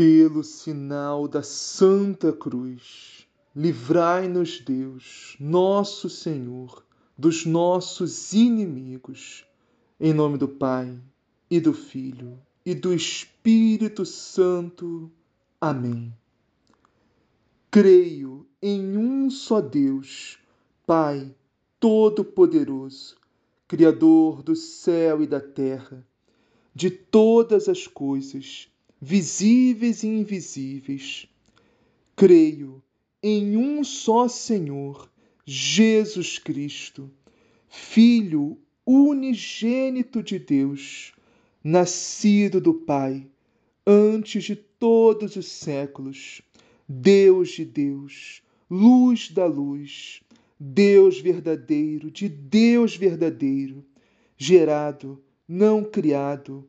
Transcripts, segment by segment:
Pelo sinal da Santa Cruz, livrai-nos, Deus, nosso Senhor, dos nossos inimigos. Em nome do Pai, e do Filho, e do Espírito Santo. Amém. Creio em um só Deus, Pai Todo-Poderoso, Criador do céu e da terra, de todas as coisas visíveis e invisíveis. Creio em um só Senhor, Jesus Cristo, Filho unigênito de Deus, nascido do Pai, antes de todos os séculos, Deus de Deus, luz da luz, Deus verdadeiro de Deus verdadeiro, gerado, não criado,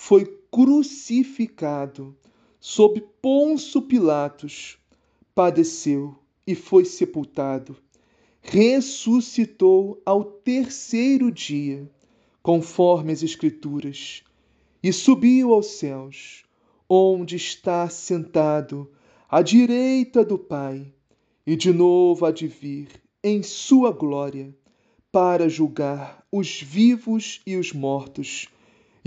foi crucificado sob Ponço Pilatos, padeceu e foi sepultado, ressuscitou ao terceiro dia, conforme as Escrituras, e subiu aos céus, onde está sentado à direita do Pai, e de novo há de vir em sua glória para julgar os vivos e os mortos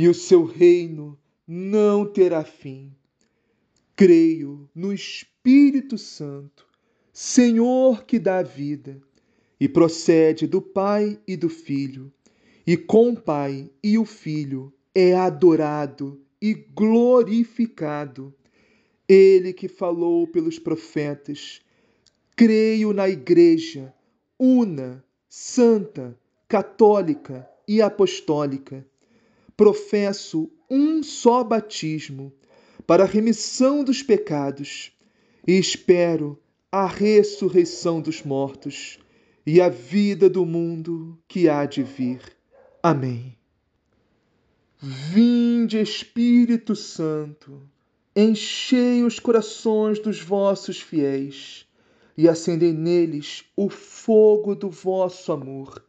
e o seu reino não terá fim. Creio no Espírito Santo, Senhor que dá vida, e procede do Pai e do Filho, e com o Pai e o Filho é adorado e glorificado. Ele que falou pelos profetas, creio na Igreja, una, santa, católica e apostólica professo um só batismo para a remissão dos pecados e espero a ressurreição dos mortos e a vida do mundo que há de vir. Amém. Vinde, Espírito Santo, enchei os corações dos vossos fiéis e acendei neles o fogo do vosso amor.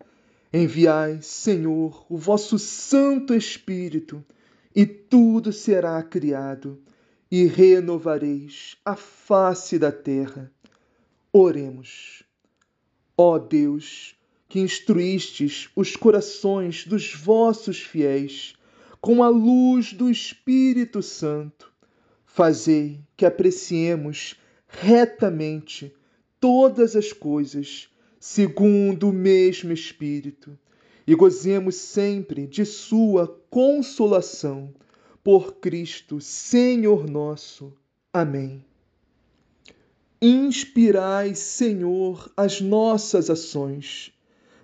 Enviai, Senhor, o vosso Santo Espírito, e tudo será criado, e renovareis a face da terra. Oremos. Ó Deus, que instruístes os corações dos vossos fiéis com a luz do Espírito Santo, fazei que apreciemos retamente todas as coisas segundo o mesmo Espírito, e gozemos sempre de Sua consolação. Por Cristo, Senhor nosso. Amém. Inspirai, Senhor, as nossas ações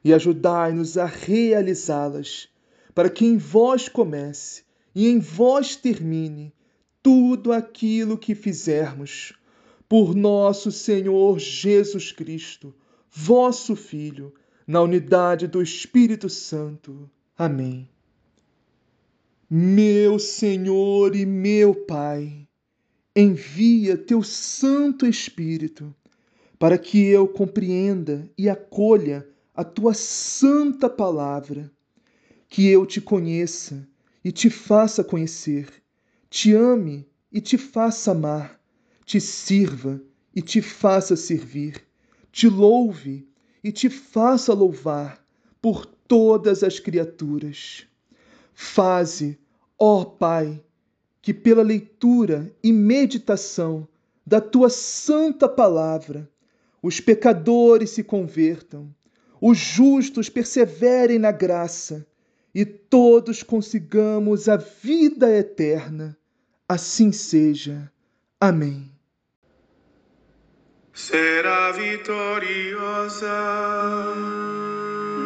e ajudai-nos a realizá-las, para que em vós comece e em vós termine tudo aquilo que fizermos. Por nosso Senhor Jesus Cristo vosso Filho, na unidade do Espírito Santo. Amém. Meu Senhor e meu Pai, envia teu Santo Espírito para que eu compreenda e acolha a tua santa palavra, que eu te conheça e te faça conhecer, te ame e te faça amar, te sirva e te faça servir te louve e te faça louvar por todas as criaturas. Faze, ó Pai, que pela leitura e meditação da tua santa palavra os pecadores se convertam, os justos perseverem na graça e todos consigamos a vida eterna. Assim seja. Amém será vitoriosa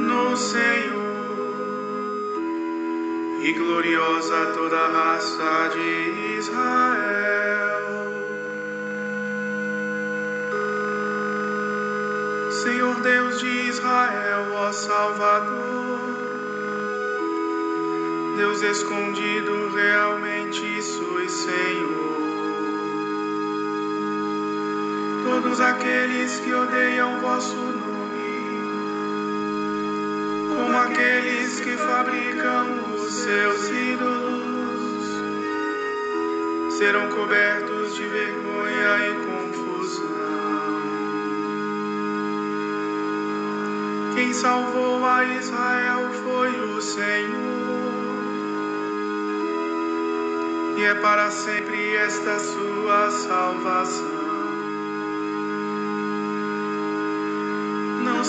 no Senhor e gloriosa toda a raça de Israel. Senhor Deus de Israel, ó Salvador, Deus escondido, realmente sois Senhor. Todos aqueles que odeiam vosso nome, como aqueles que fabricam os seus ídolos, serão cobertos de vergonha e confusão. Quem salvou a Israel foi o Senhor, e é para sempre esta sua salvação.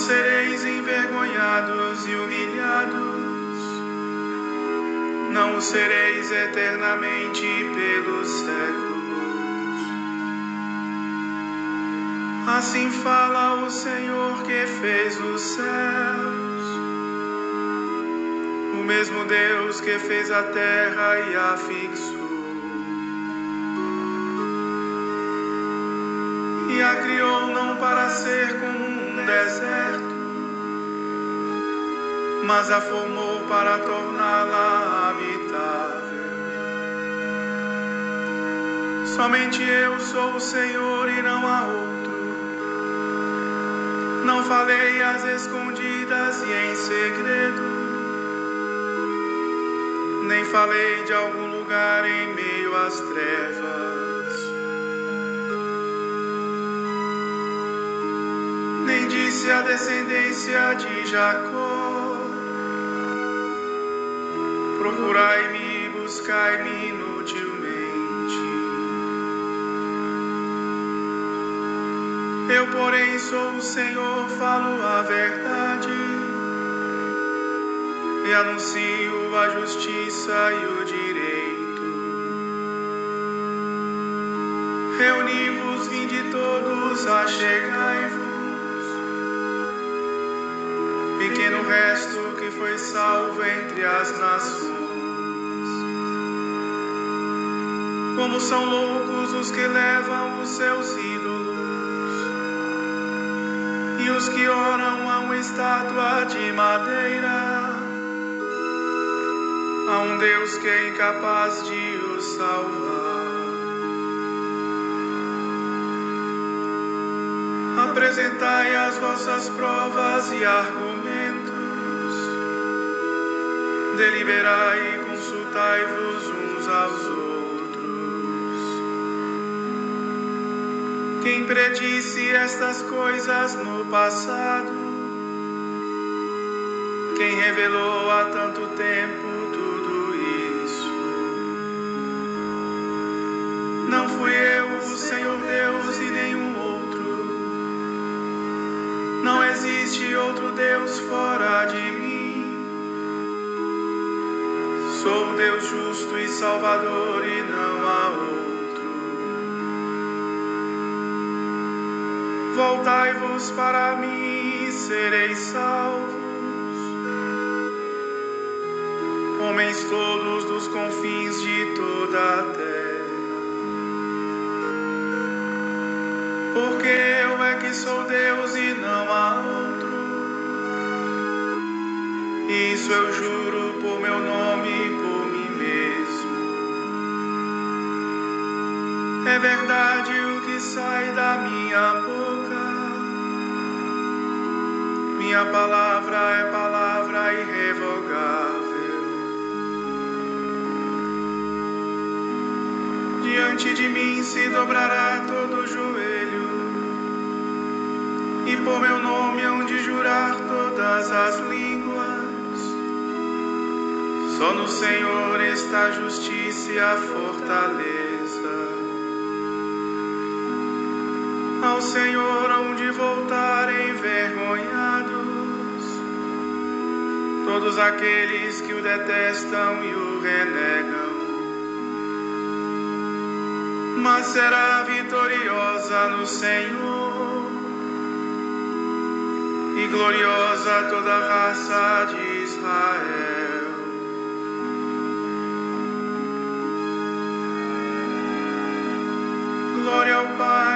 Sereis envergonhados e humilhados, não sereis eternamente pelos séculos. Assim fala o Senhor que fez os céus, o mesmo Deus que fez a terra e a fixou. Criou não para ser como um deserto, mas a formou para torná-la habitável. Somente eu sou o Senhor e não há outro. Não falei às escondidas e em segredo, nem falei de algum lugar em meio às trevas, disse a descendência de Jacó: procurai-me buscai-me inutilmente. Eu, porém, sou o Senhor, falo a verdade e anuncio a justiça e o direito. Reuni-vos, vinde todos, achegai-vos. Pequeno resto que foi salvo entre as nações. Como são loucos os que levam os seus ídolos e os que oram a uma estátua de madeira, a um Deus que é incapaz de os salvar. Apresentai as vossas provas e argumentos, deliberai e consultai-vos uns aos outros. Quem predisse estas coisas no passado? Quem revelou há tanto tempo tudo isso? Não fui eu, o Senhor Deus, e nenhum outro. Não existe outro Deus fora de mim. Deus justo e salvador, e não há outro. Voltai-vos para mim e sereis salvos. Homens todos dos confins de toda a terra. Porque eu é que sou Deus e não há outro. Isso eu juro por meu nome É verdade o que sai da minha boca. Minha palavra é palavra irrevogável. Diante de mim se dobrará todo joelho, e por meu nome hão de jurar todas as línguas. Só no Senhor está a justiça e a fortaleza. Senhor hão de voltar envergonhados todos aqueles que o detestam e o renegam. Mas será vitoriosa no Senhor e gloriosa toda a raça de Israel. Glória ao Pai,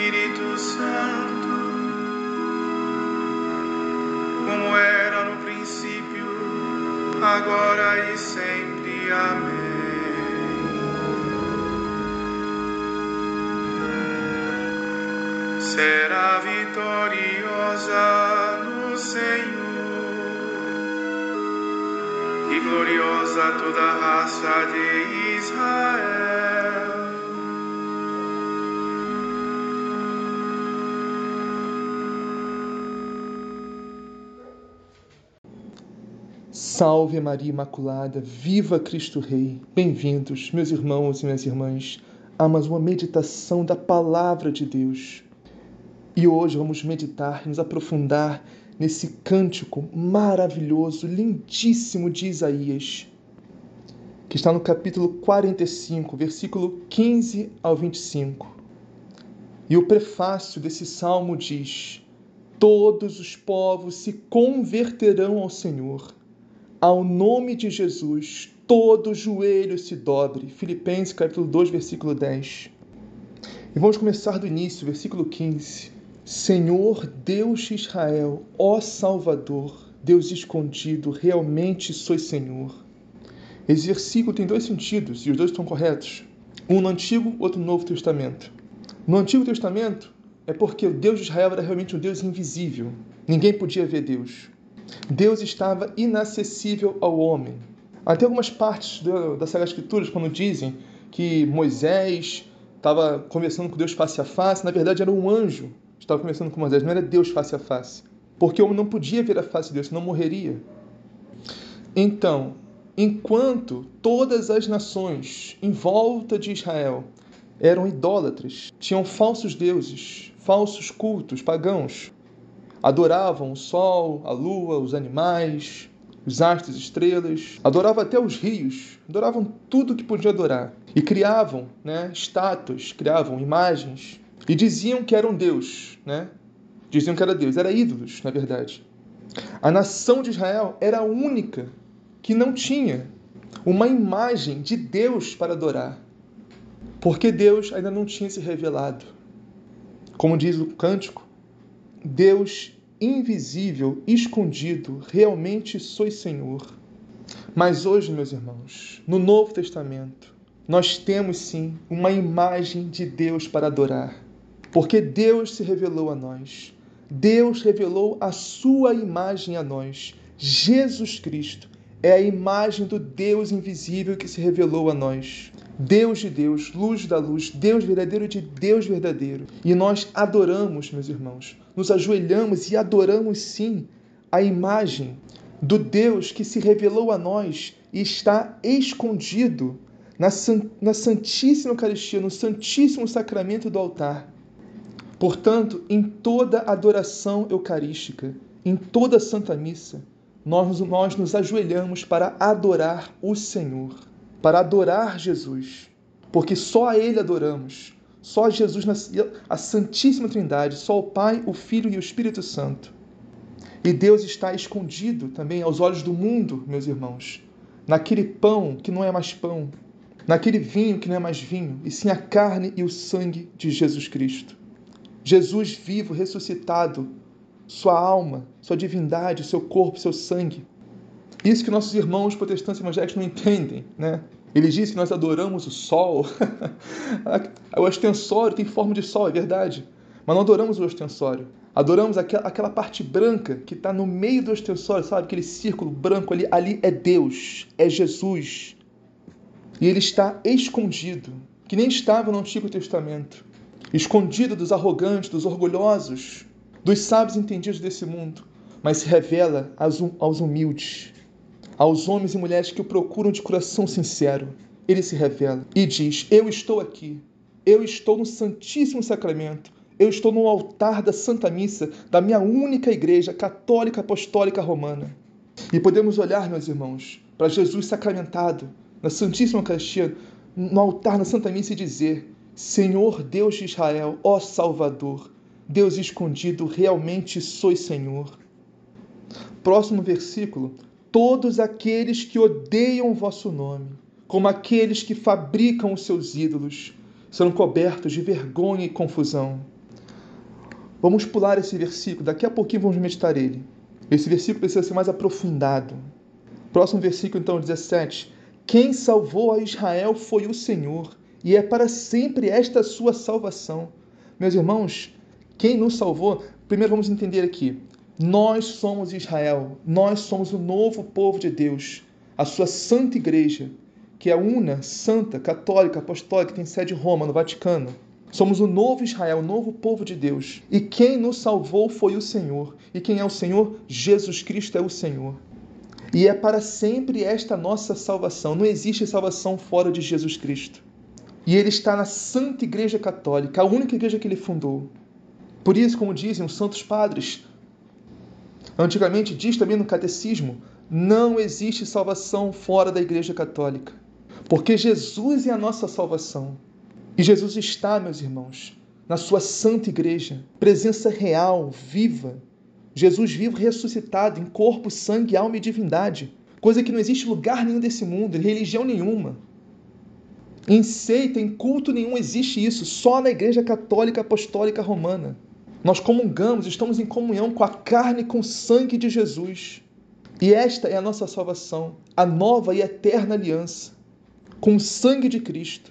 Espírito Santo, como era no princípio, agora e sempre. Amém. Será vitoriosa no Senhor e gloriosa toda a raça de Israel. Salve Maria Imaculada, viva Cristo Rei. Bem-vindos, meus irmãos e minhas irmãs, a mais uma meditação da Palavra de Deus. E hoje vamos meditar, nos aprofundar nesse cântico maravilhoso, lindíssimo de Isaías, que está no capítulo 45, versículo 15 ao 25. E o prefácio desse salmo diz: Todos os povos se converterão ao Senhor. Ao nome de Jesus, todo joelho se dobre. Filipenses capítulo 2, versículo 10. E vamos começar do início, versículo 15. Senhor Deus de Israel, ó Salvador, Deus escondido, realmente sois Senhor. Esse versículo tem dois sentidos e os dois estão corretos. Um no Antigo, outro no Novo Testamento. No Antigo Testamento é porque o Deus de Israel era realmente um Deus invisível. Ninguém podia ver Deus. Deus estava inacessível ao homem. Até algumas partes da Sagrada Escritura, quando dizem que Moisés estava conversando com Deus face a face, na verdade era um anjo estava conversando com Moisés, não era Deus face a face. Porque o homem não podia ver a face de Deus, senão morreria. Então, enquanto todas as nações em volta de Israel eram idólatras, tinham falsos deuses, falsos cultos pagãos, adoravam o sol, a lua, os animais, os astros, estrelas, adoravam até os rios, adoravam tudo que podiam adorar e criavam, né, estátuas, criavam imagens e diziam que eram Deus, né? Diziam que era Deus, era ídolos, na verdade. A nação de Israel era a única que não tinha uma imagem de Deus para adorar, porque Deus ainda não tinha se revelado. Como diz o cântico, Deus invisível, escondido, realmente sois Senhor. Mas hoje, meus irmãos, no Novo Testamento, nós temos sim uma imagem de Deus para adorar. Porque Deus se revelou a nós. Deus revelou a sua imagem a nós. Jesus Cristo é a imagem do Deus invisível que se revelou a nós. Deus de Deus, luz da luz, Deus verdadeiro de Deus verdadeiro. E nós adoramos, meus irmãos, nos ajoelhamos e adoramos sim a imagem do Deus que se revelou a nós e está escondido na, na Santíssima Eucaristia, no Santíssimo Sacramento do altar. Portanto, em toda adoração eucarística, em toda Santa Missa, nós, nós nos ajoelhamos para adorar o Senhor, para adorar Jesus, porque só a Ele adoramos, só a Jesus, a Santíssima Trindade, só o Pai, o Filho e o Espírito Santo. E Deus está escondido também aos olhos do mundo, meus irmãos, naquele pão que não é mais pão, naquele vinho que não é mais vinho, e sim a carne e o sangue de Jesus Cristo. Jesus vivo, ressuscitado, sua alma, sua divindade, seu corpo, seu sangue. Isso que nossos irmãos protestantes evangélicos não entendem, né? Eles dizem que nós adoramos o sol. o ostensório tem forma de sol, é verdade. Mas não adoramos o ostensório. Adoramos aquela parte branca que está no meio do ostensório, sabe? Aquele círculo branco ali. Ali é Deus, é Jesus. E ele está escondido, que nem estava no Antigo Testamento escondido dos arrogantes, dos orgulhosos, dos sábios entendidos desse mundo, mas se revela aos humildes, aos homens e mulheres que o procuram de coração sincero. Ele se revela e diz: Eu estou aqui, eu estou no Santíssimo Sacramento, eu estou no altar da Santa Missa da minha única igreja católica apostólica romana. E podemos olhar, meus irmãos, para Jesus sacramentado na Santíssima Eucaristia, no altar na Santa Missa e dizer: Senhor Deus de Israel, ó Salvador, Deus escondido, realmente sois Senhor. Próximo versículo: Todos aqueles que odeiam o vosso nome, como aqueles que fabricam os seus ídolos, serão cobertos de vergonha e confusão. Vamos pular esse versículo, daqui a pouquinho vamos meditar ele. Esse versículo precisa ser mais aprofundado. Próximo versículo, então, 17. Quem salvou a Israel foi o Senhor, e é para sempre esta sua salvação. Meus irmãos, quem nos salvou? Primeiro vamos entender aqui. Nós somos Israel, nós somos o novo povo de Deus, a sua santa igreja, que é una, santa, católica, apostólica, que tem sede em Roma, no Vaticano. Somos o novo Israel, o novo povo de Deus. E quem nos salvou foi o Senhor. E quem é o Senhor? Jesus Cristo é o Senhor. E é para sempre esta nossa salvação. Não existe salvação fora de Jesus Cristo. E ele está na Santa Igreja Católica, a única igreja que ele fundou. Por isso, como dizem os santos padres, antigamente diz também no catecismo, não existe salvação fora da Igreja Católica. Porque Jesus é a nossa salvação. E Jesus está, meus irmãos, na sua santa igreja, presença real, viva. Jesus vivo ressuscitado em corpo, sangue, alma e divindade, coisa que não existe lugar nenhum desse mundo, em religião nenhuma. Em seita, em culto nenhum existe isso, só na Igreja Católica Apostólica Romana. Nós comungamos, estamos em comunhão com a carne e com o sangue de Jesus. E esta é a nossa salvação, a nova e eterna aliança com o sangue de Cristo.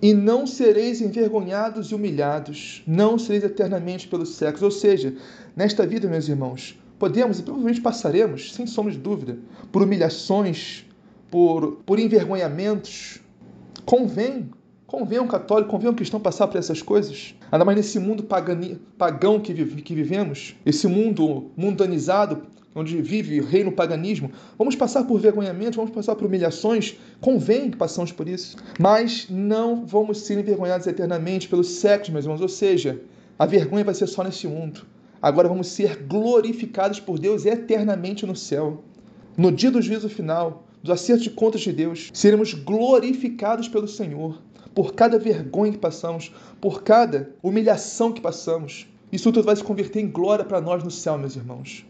E não sereis envergonhados e humilhados, não sereis eternamente pelos séculos. Ou seja, nesta vida, meus irmãos, podemos e provavelmente passaremos, sem sombra de dúvida, por humilhações, por, por envergonhamentos. Convém, convém um católico, convém um cristão passar por essas coisas. Ainda mais nesse mundo pagani, pagão que, vive, que vivemos, esse mundo mundanizado onde vive o reino paganismo, vamos passar por vergonhamento, vamos passar por humilhações, convém que passamos por isso, mas não vamos ser envergonhados eternamente pelos séculos, meus irmãos, ou seja, a vergonha vai ser só nesse mundo. Agora vamos ser glorificados por Deus eternamente no céu. No dia do juízo final, do acerto de contas de Deus, seremos glorificados pelo Senhor por cada vergonha que passamos, por cada humilhação que passamos. Isso tudo vai se converter em glória para nós no céu, meus irmãos.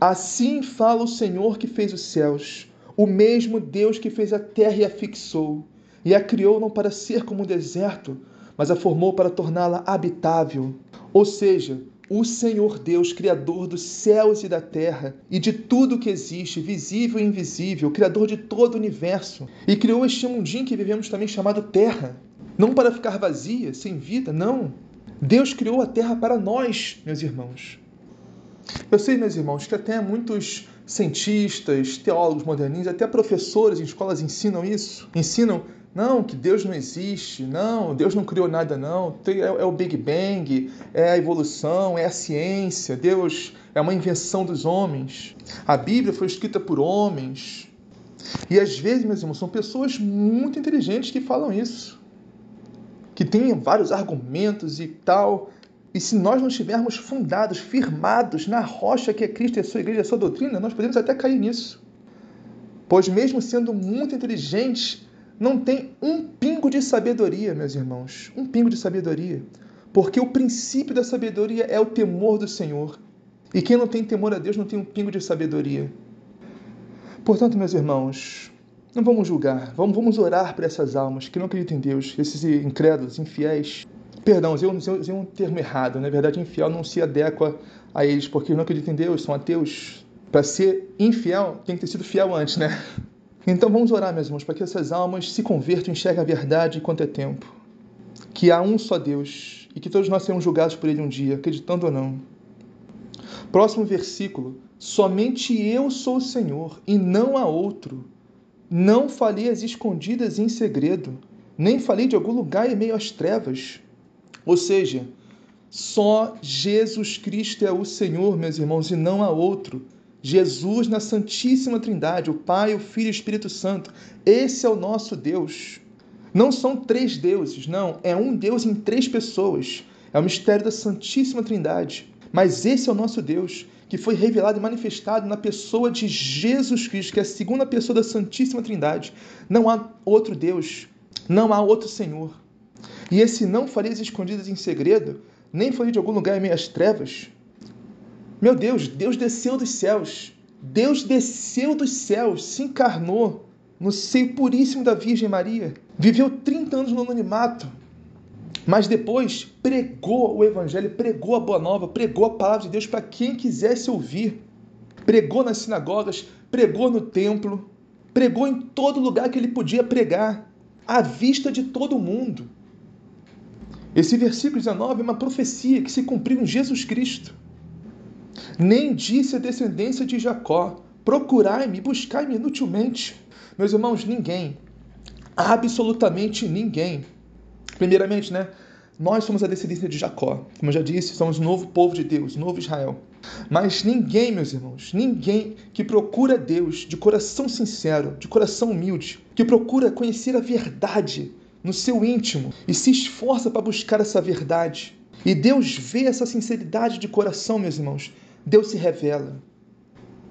Assim fala o Senhor que fez os céus, o mesmo Deus que fez a terra e a fixou, e a criou não para ser como um deserto, mas a formou para torná-la habitável. Ou seja, o Senhor Deus, Criador dos céus e da terra e de tudo que existe, visível e invisível, Criador de todo o universo, e criou este mundinho que vivemos também chamado Terra, não para ficar vazia, sem vida, não. Deus criou a terra para nós, meus irmãos. Eu sei, meus irmãos, que até muitos cientistas, teólogos moderninhos, até professores em escolas ensinam isso. Ensinam, não, que Deus não existe, não, Deus não criou nada, não. É, é o Big Bang, é a evolução, é a ciência, Deus é uma invenção dos homens. A Bíblia foi escrita por homens. E às vezes, meus irmãos, são pessoas muito inteligentes que falam isso. Que têm vários argumentos e tal, e se nós não estivermos fundados, firmados na rocha que é Cristo e a sua igreja, a sua doutrina, nós podemos até cair nisso. Pois, mesmo sendo muito inteligentes, não tem um pingo de sabedoria, meus irmãos. Um pingo de sabedoria. Porque o princípio da sabedoria é o temor do Senhor. E quem não tem temor a Deus não tem um pingo de sabedoria. Portanto, meus irmãos, não vamos julgar, vamos, vamos orar por essas almas que não acreditam em Deus, esses incrédulos, infiéis, Perdão, usei um, um termo errado. Na verdade, infiel não se adequa a eles, porque não acreditam em Deus, são ateus. Para ser infiel, tem que ter sido fiel antes, né? Então vamos orar, meus irmãos, para que essas almas se convertam e enxerguem a verdade enquanto é tempo. Que há um só Deus e que todos nós seremos julgados por Ele um dia, acreditando ou não. Próximo versículo. Somente eu sou o Senhor e não há outro. Não falei as escondidas em segredo, nem falei de algum lugar em meio às trevas. Ou seja, só Jesus Cristo é o Senhor, meus irmãos, e não há outro. Jesus na Santíssima Trindade, o Pai, o Filho e o Espírito Santo. Esse é o nosso Deus. Não são três deuses, não. É um Deus em três pessoas. É o mistério da Santíssima Trindade. Mas esse é o nosso Deus, que foi revelado e manifestado na pessoa de Jesus Cristo, que é a segunda pessoa da Santíssima Trindade. Não há outro Deus, não há outro Senhor. E esse não farias escondidas em segredo, nem faria de algum lugar em meias trevas? Meu Deus, Deus desceu dos céus. Deus desceu dos céus, se encarnou no seio puríssimo da Virgem Maria, viveu 30 anos no anonimato, mas depois pregou o Evangelho, pregou a Boa Nova, pregou a palavra de Deus para quem quisesse ouvir. Pregou nas sinagogas, pregou no templo, pregou em todo lugar que ele podia pregar, à vista de todo mundo. Esse versículo 19 é uma profecia que se cumpriu em Jesus Cristo. Nem disse a descendência de Jacó: procurai-me, buscai-me inutilmente. Meus irmãos, ninguém, absolutamente ninguém. Primeiramente, né? Nós somos a descendência de Jacó. Como eu já disse, somos o novo povo de Deus, o novo Israel. Mas ninguém, meus irmãos, ninguém que procura Deus de coração sincero, de coração humilde, que procura conhecer a verdade no seu íntimo e se esforça para buscar essa verdade. E Deus vê essa sinceridade de coração, meus irmãos. Deus se revela.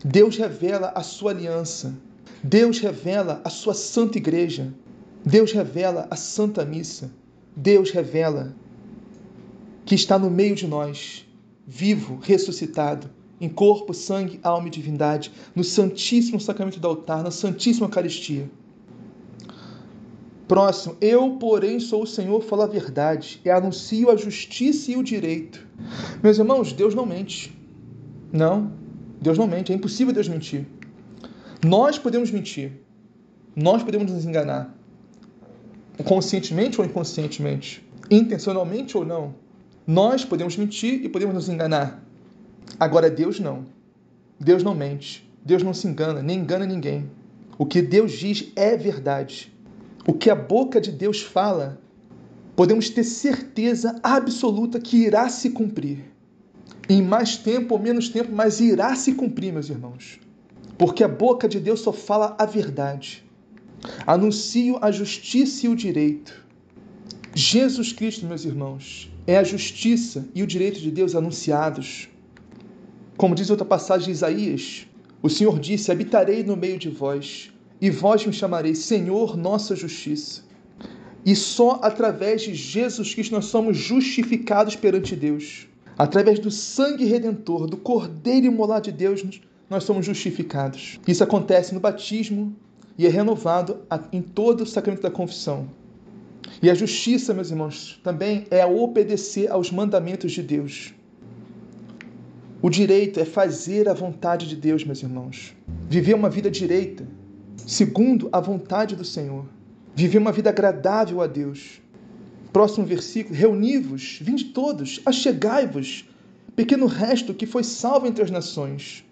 Deus revela a sua aliança. Deus revela a sua santa igreja. Deus revela a santa missa. Deus revela que está no meio de nós, vivo, ressuscitado, em corpo, sangue, alma e divindade, no Santíssimo Sacramento do altar, na Santíssima Eucaristia. Próximo, eu, porém, sou o Senhor, falo a verdade e anuncio a justiça e o direito. Meus irmãos, Deus não mente. Não, Deus não mente, é impossível Deus mentir. Nós podemos mentir, nós podemos nos enganar, conscientemente ou inconscientemente, intencionalmente ou não. Nós podemos mentir e podemos nos enganar. Agora, Deus não. Deus não mente. Deus não se engana, nem engana ninguém. O que Deus diz é verdade. O que a boca de Deus fala, podemos ter certeza absoluta que irá se cumprir. Em mais tempo ou menos tempo, mas irá se cumprir, meus irmãos. Porque a boca de Deus só fala a verdade. Anuncio a justiça e o direito. Jesus Cristo, meus irmãos, é a justiça e o direito de Deus anunciados. Como diz outra passagem de Isaías, o Senhor disse: Habitarei no meio de vós, e vós me chamareis Senhor, nossa justiça. E só através de Jesus Cristo nós somos justificados perante Deus. Através do sangue redentor, do Cordeiro imolado de Deus, nós somos justificados. Isso acontece no batismo, e é renovado em todo o sacramento da confissão. E a justiça, meus irmãos, também é obedecer aos mandamentos de Deus. O direito é fazer a vontade de Deus, meus irmãos. Viver uma vida direita, segundo a vontade do Senhor. Viver uma vida agradável a Deus. Próximo versículo: Reuni-vos, vinde todos, achegai-vos, pequeno resto que foi salvo entre as nações.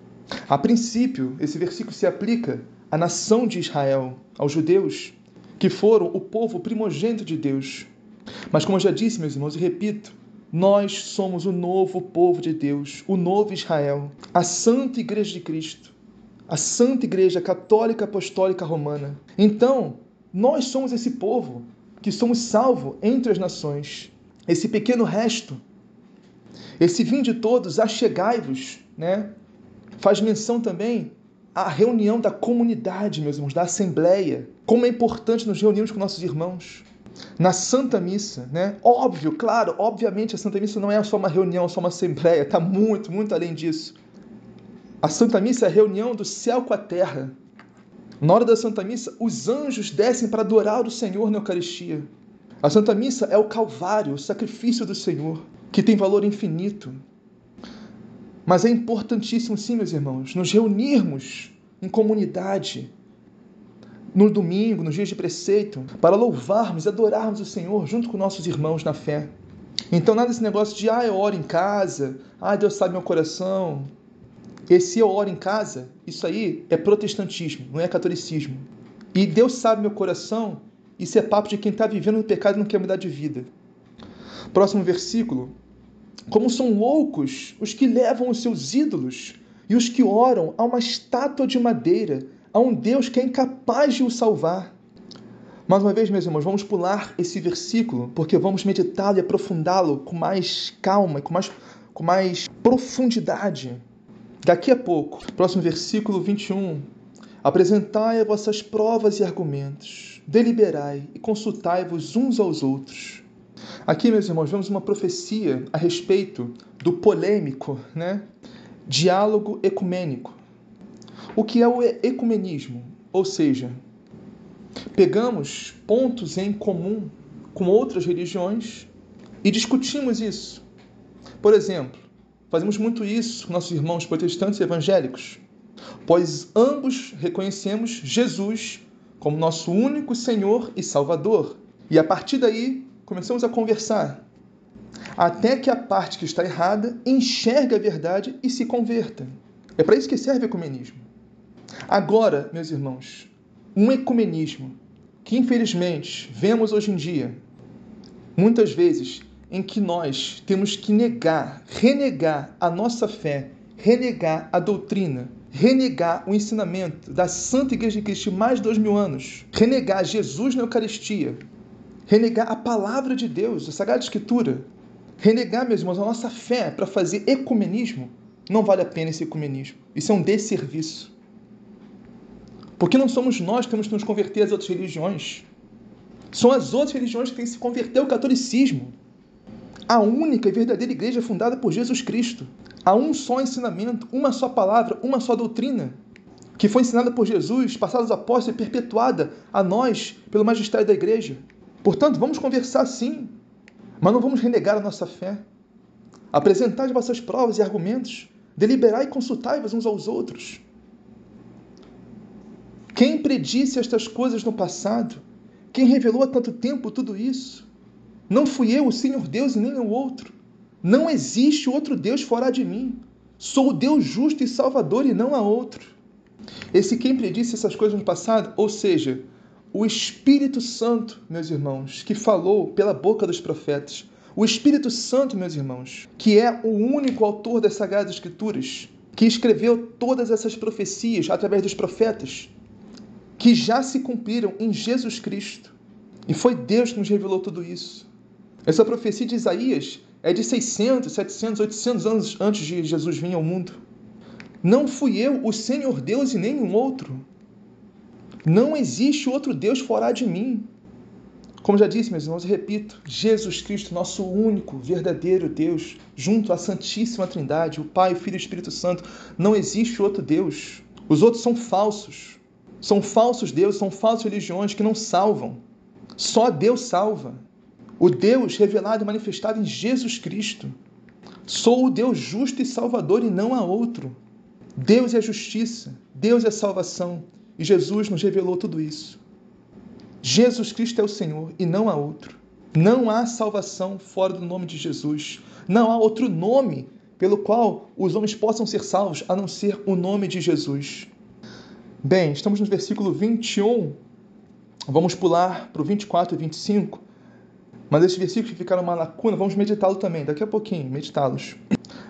A princípio, esse versículo se aplica a nação de Israel, aos judeus, que foram o povo primogênito de Deus. Mas, como eu já disse, meus irmãos, e repito, nós somos o novo povo de Deus, o novo Israel, a Santa Igreja de Cristo, a Santa Igreja Católica Apostólica Romana. Então, nós somos esse povo que somos salvos entre as nações, esse pequeno resto. Esse vim de todos, achegai-vos, né? Faz menção também a reunião da comunidade, meus irmãos, da assembleia. Como é importante nos reunirmos com nossos irmãos. Na Santa Missa, né? Óbvio, claro, obviamente a Santa Missa não é só uma reunião, só uma assembleia, está muito, muito além disso. A Santa Missa é a reunião do céu com a terra. Na hora da Santa Missa, os anjos descem para adorar o Senhor na Eucaristia. A Santa Missa é o Calvário, o sacrifício do Senhor, que tem valor infinito. Mas é importantíssimo, sim, meus irmãos, nos reunirmos em comunidade no domingo, nos dias de preceito, para louvarmos e adorarmos o Senhor junto com nossos irmãos na fé. Então, nada desse negócio de, ah, eu oro em casa, ah, Deus sabe meu coração. Esse eu oro em casa, isso aí é protestantismo, não é catolicismo. E Deus sabe meu coração, isso é papo de quem está vivendo no pecado e não quer mudar de vida. Próximo versículo, como são loucos os que levam os seus ídolos e os que oram a uma estátua de madeira, a um Deus que é incapaz de o salvar. Mais uma vez, meus irmãos, vamos pular esse versículo, porque vamos meditá-lo e aprofundá-lo com mais calma, com mais, com mais profundidade. Daqui a pouco, próximo versículo 21. Apresentai as vossas provas e argumentos, deliberai e consultai-vos uns aos outros Aqui, meus irmãos, vemos uma profecia a respeito do polêmico, né? Diálogo ecumênico. O que é o ecumenismo? Ou seja, Pegamos pontos em comum com outras religiões e discutimos isso. Por exemplo, fazemos muito isso com nossos irmãos protestantes e evangélicos, pois ambos reconhecemos Jesus como nosso único Senhor e Salvador. E a partir daí começamos a conversar, até que a parte que está errada enxergue a verdade e se converta. É para isso que serve o ecumenismo. Agora, meus irmãos, um ecumenismo que infelizmente vemos hoje em dia, muitas vezes, em que nós temos que negar, renegar a nossa fé, renegar a doutrina, renegar o ensinamento da Santa Igreja de Cristo mais de dois mil anos, renegar Jesus na Eucaristia, renegar a palavra de Deus, a Sagrada Escritura, renegar, meus irmãos, a nossa fé para fazer ecumenismo, não vale a pena esse ecumenismo. Isso é um desserviço. Porque não somos nós que temos que nos converter às outras religiões. São as outras religiões que têm que se converter ao catolicismo. A única e verdadeira igreja fundada por Jesus Cristo. Há um só ensinamento, uma só palavra, uma só doutrina, que foi ensinada por Jesus, passada aos apóstolos e perpetuada a nós pelo magistério da igreja. Portanto, vamos conversar sim, mas não vamos renegar a nossa fé. Apresentar as vossas provas e argumentos, deliberar e consultai-vos uns aos outros. Quem predisse estas coisas no passado? Quem revelou há tanto tempo tudo isso? Não fui eu, o Senhor Deus, e nem o outro. Não existe outro Deus fora de mim. Sou o Deus justo e salvador e não há outro. Esse quem predisse essas coisas no passado, ou seja, o Espírito Santo, meus irmãos, que falou pela boca dos profetas. O Espírito Santo, meus irmãos, que é o único autor das Sagradas Escrituras, que escreveu todas essas profecias através dos profetas, que já se cumpriram em Jesus Cristo. E foi Deus que nos revelou tudo isso. Essa profecia de Isaías é de 600, 700, 800 anos antes de Jesus vir ao mundo. Não fui eu, o Senhor Deus, e nenhum outro. Não existe outro Deus fora de mim. Como já disse, meus irmãos, e repito, Jesus Cristo, nosso único, verdadeiro Deus, junto à Santíssima Trindade, o Pai, o Filho e o Espírito Santo, não existe outro Deus. Os outros são falsos. São falsos deuses, são falsas religiões que não salvam. Só Deus salva. O Deus revelado e manifestado em Jesus Cristo. Sou o Deus justo e salvador e não há outro. Deus é a justiça, Deus é a salvação e Jesus nos revelou tudo isso. Jesus Cristo é o Senhor e não há outro. Não há salvação fora do nome de Jesus. Não há outro nome pelo qual os homens possam ser salvos a não ser o nome de Jesus. Bem, estamos no versículo 21. Vamos pular para o 24 e 25. Mas esses versículos que ficaram uma lacuna, vamos meditá-los também, daqui a pouquinho, meditá-los.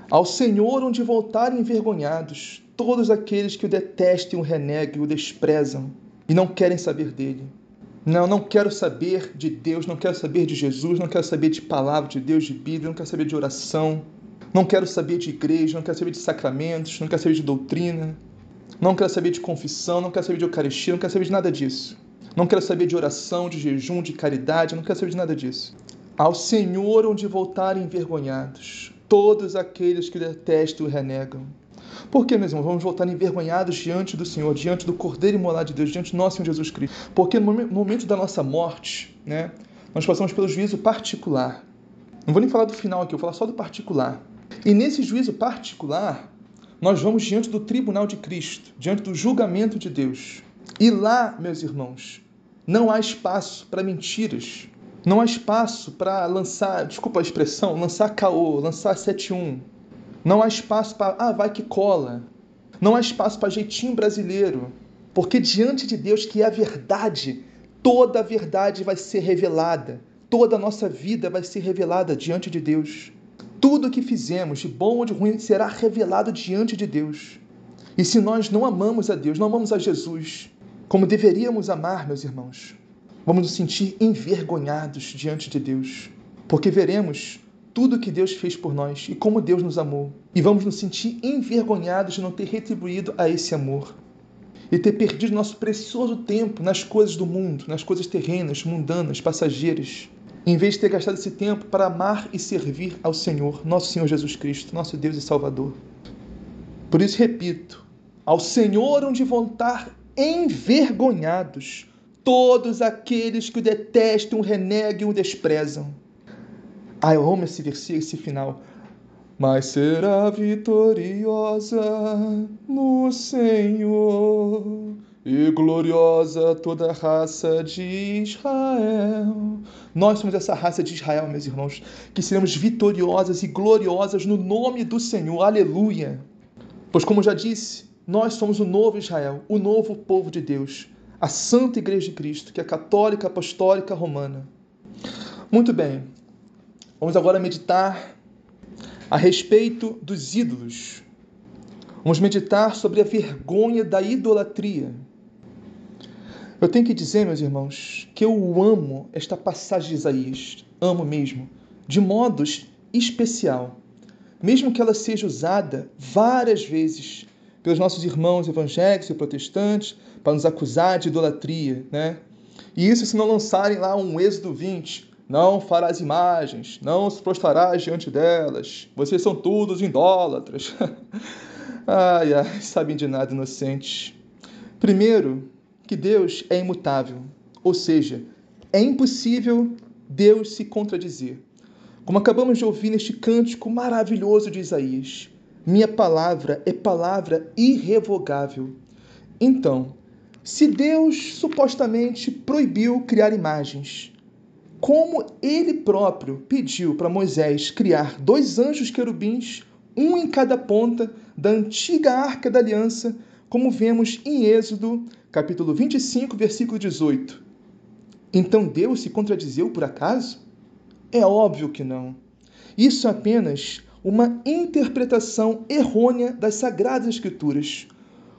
Ao Senhor onde voltarem envergonhados todos aqueles que o detestem, o reneguem, o desprezam e não querem saber dele. Não, não quero saber de Deus, não quero saber de Jesus, não quero saber de palavra de Deus, de Bíblia, não quero saber de oração, não quero saber de igreja, não quero saber de sacramentos, não quero saber de doutrina, não quero saber de confissão, não quero saber de Eucaristia, não quero saber de nada disso. Não quero saber de oração, de jejum, de caridade, não quero saber de nada disso. Ao Senhor onde voltarem envergonhados, todos aqueles que detestam e renegam. Por que, meus irmãos, vamos voltar envergonhados diante do Senhor, diante do Cordeiro imolado de Deus, diante do nosso Senhor Jesus Cristo? Porque no momento da nossa morte, né, nós passamos pelo juízo particular. Não vou nem falar do final aqui, eu vou falar só do particular. E nesse juízo particular, nós vamos diante do tribunal de Cristo, diante do julgamento de Deus. E lá, meus irmãos, não há espaço para mentiras. Não há espaço para lançar, desculpa a expressão, lançar caô, lançar 7-1. Não há espaço para, ah, vai que cola. Não há espaço para jeitinho brasileiro. Porque diante de Deus, que é a verdade, toda a verdade vai ser revelada. Toda a nossa vida vai ser revelada diante de Deus. Tudo o que fizemos, de bom ou de ruim, será revelado diante de Deus. E se nós não amamos a Deus, não amamos a Jesus, como deveríamos amar, meus irmãos, vamos nos sentir envergonhados diante de Deus, porque veremos tudo que Deus fez por nós e como Deus nos amou, e vamos nos sentir envergonhados de não ter retribuído a esse amor e ter perdido nosso precioso tempo nas coisas do mundo, nas coisas terrenas, mundanas, passageiras, em vez de ter gastado esse tempo para amar e servir ao Senhor, nosso Senhor Jesus Cristo, nosso Deus e Salvador. Por isso, repito, ao Senhor onde vão estar envergonhados todos aqueles que o detestam, o renegam e o desprezam. Ah, eu amo esse versículo, esse final. Mas será vitoriosa no Senhor e gloriosa toda a raça de Israel. Nós somos essa raça de Israel, meus irmãos, que seremos vitoriosas e gloriosas no nome do Senhor. Aleluia! Pois, como já disse, nós somos o novo Israel, o novo povo de Deus, a Santa Igreja de Cristo, que é católica, apostólica, romana. Muito bem, vamos agora meditar a respeito dos ídolos. Vamos meditar sobre a vergonha da idolatria. Eu tenho que dizer, meus irmãos, que eu amo esta passagem de Isaías, amo mesmo, de modo especial, mesmo que ela seja usada várias vezes pelos nossos irmãos evangélicos e protestantes para nos acusar de idolatria, né? E isso se não lançarem lá um Êxodo 20, não farás imagens, não se prostrarás diante delas, vocês são todos idólatras. ai, ai, sabem de nada inocentes. Primeiro, que Deus é imutável, ou seja, é impossível Deus se contradizer. Como acabamos de ouvir neste cântico maravilhoso de Isaías, minha palavra é palavra irrevogável. Então, se Deus supostamente proibiu criar imagens, como ele próprio pediu para Moisés criar dois anjos querubins, um em cada ponta da antiga arca da aliança, como vemos em Êxodo, capítulo 25, versículo 18. Então Deus se contradizeu por acaso? É óbvio que não. Isso é apenas uma interpretação errônea das Sagradas Escrituras,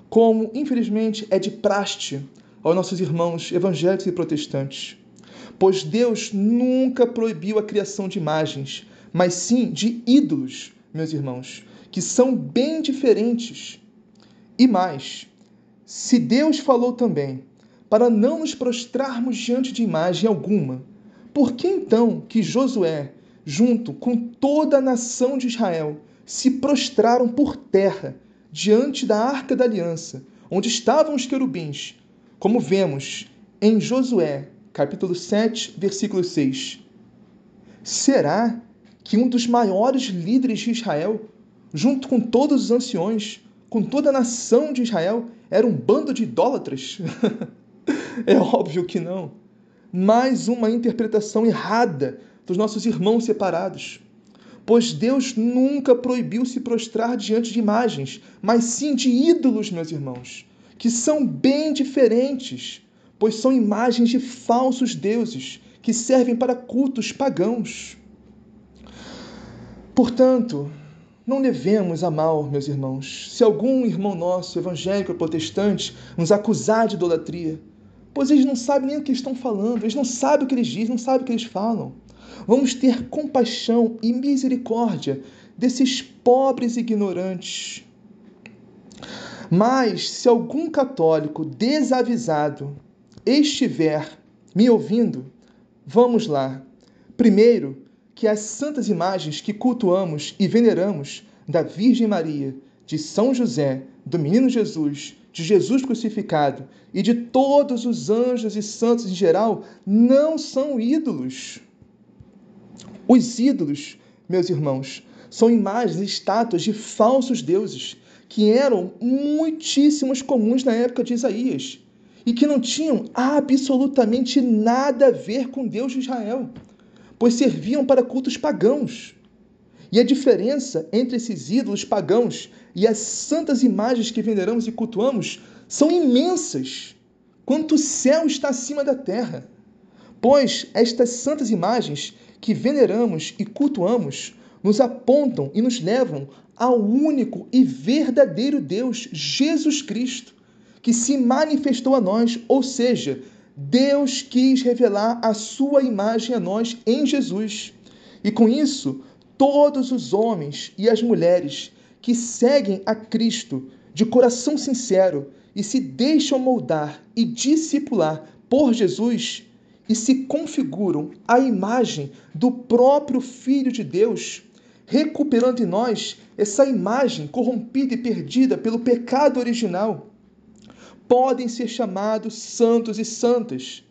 como, infelizmente, é de praste aos nossos irmãos evangélicos e protestantes. Pois Deus nunca proibiu a criação de imagens, mas sim de ídolos, meus irmãos, que são bem diferentes. E mais, se Deus falou também para não nos prostrarmos diante de imagem alguma, por que então que Josué, junto com toda a nação de Israel, se prostraram por terra diante da arca da aliança, onde estavam os querubins, como vemos em Josué, capítulo 7, versículo 6? Será que um dos maiores líderes de Israel, junto com todos os anciões, com toda a nação de Israel, era um bando de idólatras? é óbvio que não mais uma interpretação errada dos nossos irmãos separados. Pois Deus nunca proibiu se prostrar diante de imagens, mas sim de ídolos, meus irmãos, que são bem diferentes, pois são imagens de falsos deuses que servem para cultos pagãos. Portanto, não levemos a mal, meus irmãos, se algum irmão nosso, evangélico ou protestante, nos acusar de idolatria pois eles não sabem nem o que estão falando, eles não sabem o que eles dizem, não sabem o que eles falam. Vamos ter compaixão e misericórdia desses pobres ignorantes. Mas se algum católico desavisado estiver me ouvindo, vamos lá. Primeiro, que as santas imagens que cultuamos e veneramos da Virgem Maria, de São José, do Menino Jesus, de Jesus crucificado e de todos os anjos e santos em geral não são ídolos. Os ídolos, meus irmãos, são imagens e estátuas de falsos deuses que eram muitíssimos comuns na época de Isaías e que não tinham absolutamente nada a ver com Deus de Israel, pois serviam para cultos pagãos. E a diferença entre esses ídolos pagãos e as santas imagens que veneramos e cultuamos são imensas, quanto o céu está acima da terra. Pois estas santas imagens que veneramos e cultuamos nos apontam e nos levam ao único e verdadeiro Deus, Jesus Cristo, que se manifestou a nós, ou seja, Deus quis revelar a sua imagem a nós em Jesus. E com isso, todos os homens e as mulheres que seguem a Cristo de coração sincero e se deixam moldar e discipular por Jesus e se configuram à imagem do próprio Filho de Deus, recuperando em nós essa imagem corrompida e perdida pelo pecado original, podem ser chamados santos e santas.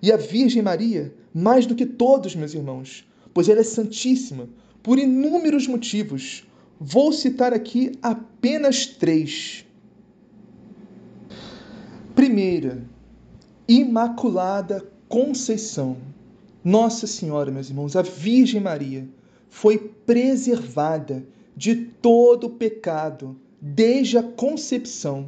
E a Virgem Maria, mais do que todos, meus irmãos, pois ela é santíssima por inúmeros motivos. Vou citar aqui apenas três. Primeira, Imaculada Conceição. Nossa Senhora, meus irmãos, a Virgem Maria foi preservada de todo o pecado desde a concepção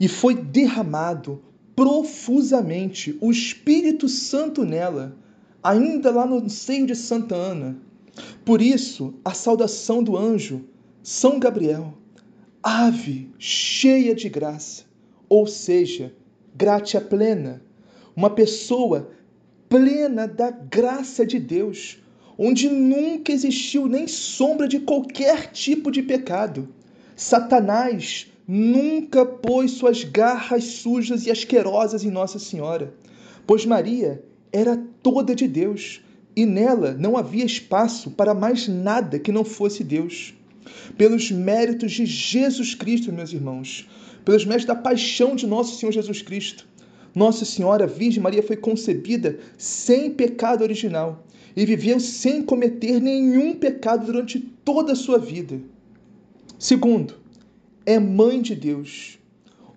e foi derramado profusamente o Espírito Santo nela, ainda lá no seio de Santa Ana. Por isso, a saudação do anjo São Gabriel, ave cheia de graça, ou seja, gratia plena, uma pessoa plena da graça de Deus, onde nunca existiu nem sombra de qualquer tipo de pecado. Satanás nunca pôs suas garras sujas e asquerosas em Nossa Senhora, pois Maria era toda de Deus e nela não havia espaço para mais nada que não fosse Deus. Pelos méritos de Jesus Cristo, meus irmãos, pelos méritos da paixão de nosso Senhor Jesus Cristo, nossa Senhora Virgem Maria foi concebida sem pecado original e viveu sem cometer nenhum pecado durante toda a sua vida. Segundo, é mãe de Deus,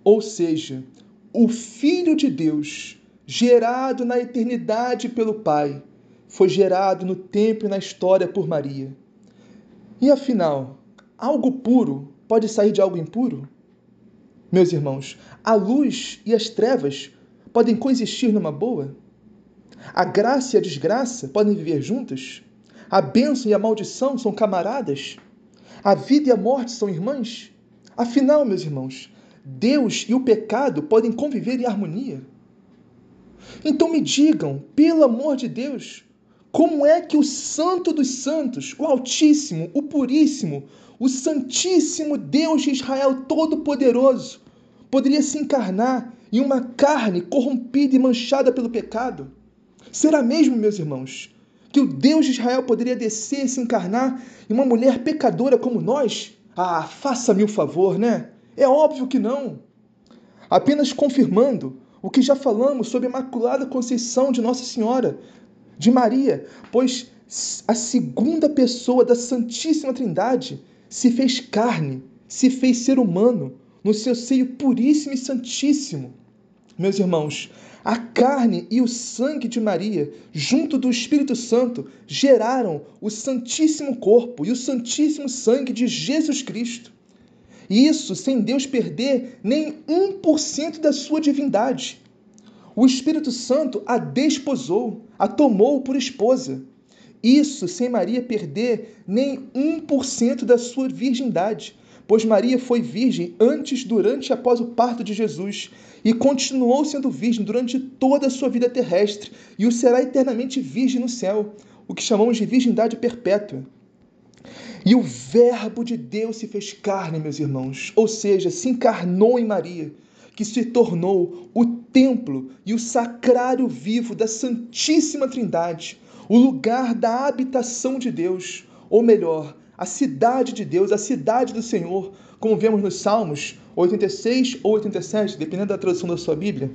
ou seja, o Filho de Deus, gerado na eternidade pelo Pai, foi gerado no tempo e na história por Maria. E afinal, algo puro pode sair de algo impuro? Meus irmãos, a luz e as trevas podem coexistir numa boa? A graça e a desgraça podem viver juntas? A bênção e a maldição são camaradas? A vida e a morte são irmãs? Afinal, meus irmãos, Deus e o pecado podem conviver em harmonia? Então me digam, pelo amor de Deus, como é que o Santo dos Santos, o Altíssimo, o Puríssimo, o Santíssimo Deus de Israel Todo-Poderoso, poderia se encarnar em uma carne corrompida e manchada pelo pecado? Será mesmo, meus irmãos, que o Deus de Israel poderia descer e se encarnar em uma mulher pecadora como nós? Ah, faça-me o favor, né? É óbvio que não. Apenas confirmando o que já falamos sobre a Imaculada Conceição de Nossa Senhora, de Maria, pois a segunda pessoa da Santíssima Trindade se fez carne, se fez ser humano, no seu seio puríssimo e santíssimo. Meus irmãos, a carne e o sangue de Maria, junto do Espírito Santo, geraram o Santíssimo Corpo e o Santíssimo Sangue de Jesus Cristo. Isso sem Deus perder nem 1% da sua divindade. O Espírito Santo a desposou, a tomou por esposa. Isso sem Maria perder nem 1% da sua virgindade pois Maria foi virgem antes, durante e após o parto de Jesus e continuou sendo virgem durante toda a sua vida terrestre e o será eternamente virgem no céu, o que chamamos de virgindade perpétua. E o Verbo de Deus se fez carne, meus irmãos, ou seja, se encarnou em Maria, que se tornou o templo e o sacrário vivo da Santíssima Trindade, o lugar da habitação de Deus, ou melhor, a cidade de Deus, a cidade do Senhor, como vemos nos Salmos 86 ou 87, dependendo da tradução da sua Bíblia.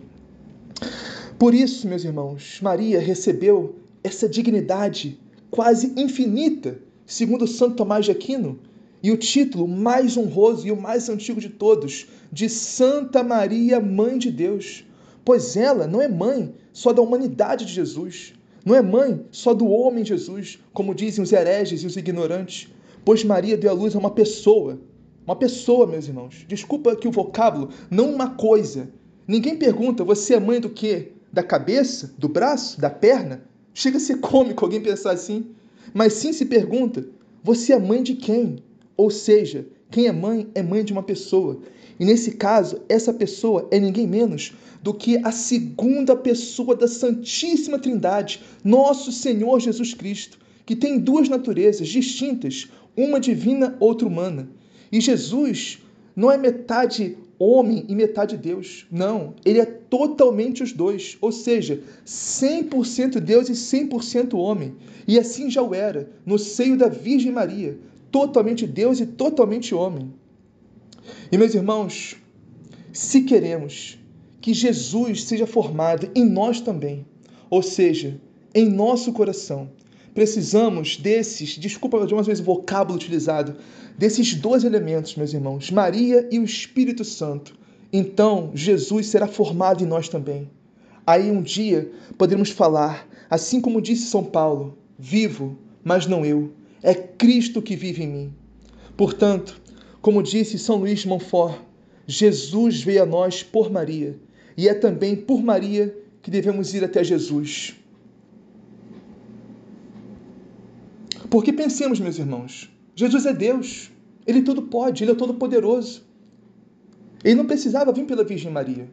Por isso, meus irmãos, Maria recebeu essa dignidade quase infinita, segundo Santo Tomás de Aquino, e o título mais honroso e o mais antigo de todos, de Santa Maria, Mãe de Deus, pois ela não é mãe só da humanidade de Jesus, não é mãe só do homem Jesus, como dizem os hereges e os ignorantes, pois Maria deu à luz a uma pessoa. Uma pessoa, meus irmãos. Desculpa aqui o vocábulo, não uma coisa. Ninguém pergunta, você é mãe do quê? Da cabeça? Do braço? Da perna? Chega a ser cômico alguém pensar assim. Mas sim se pergunta, você é mãe de quem? Ou seja, quem é mãe é mãe de uma pessoa. E nesse caso, essa pessoa é ninguém menos do que a segunda pessoa da Santíssima Trindade, nosso Senhor Jesus Cristo, que tem duas naturezas distintas, uma divina, outra humana. E Jesus não é metade homem e metade Deus. Não, ele é totalmente os dois, ou seja, 100% Deus e 100% homem. E assim já o era, no seio da Virgem Maria, totalmente Deus e totalmente homem. E meus irmãos, se queremos que Jesus seja formado em nós também, ou seja, em nosso coração. Precisamos desses, desculpa de uma vez o vocábulo utilizado, desses dois elementos, meus irmãos, Maria e o Espírito Santo. Então, Jesus será formado em nós também. Aí um dia poderemos falar, assim como disse São Paulo: vivo, mas não eu, é Cristo que vive em mim. Portanto, como disse São Luís Montfort, Jesus veio a nós por Maria, e é também por Maria que devemos ir até Jesus. Porque pensemos, meus irmãos, Jesus é Deus, Ele tudo pode, Ele é todo poderoso. Ele não precisava vir pela Virgem Maria.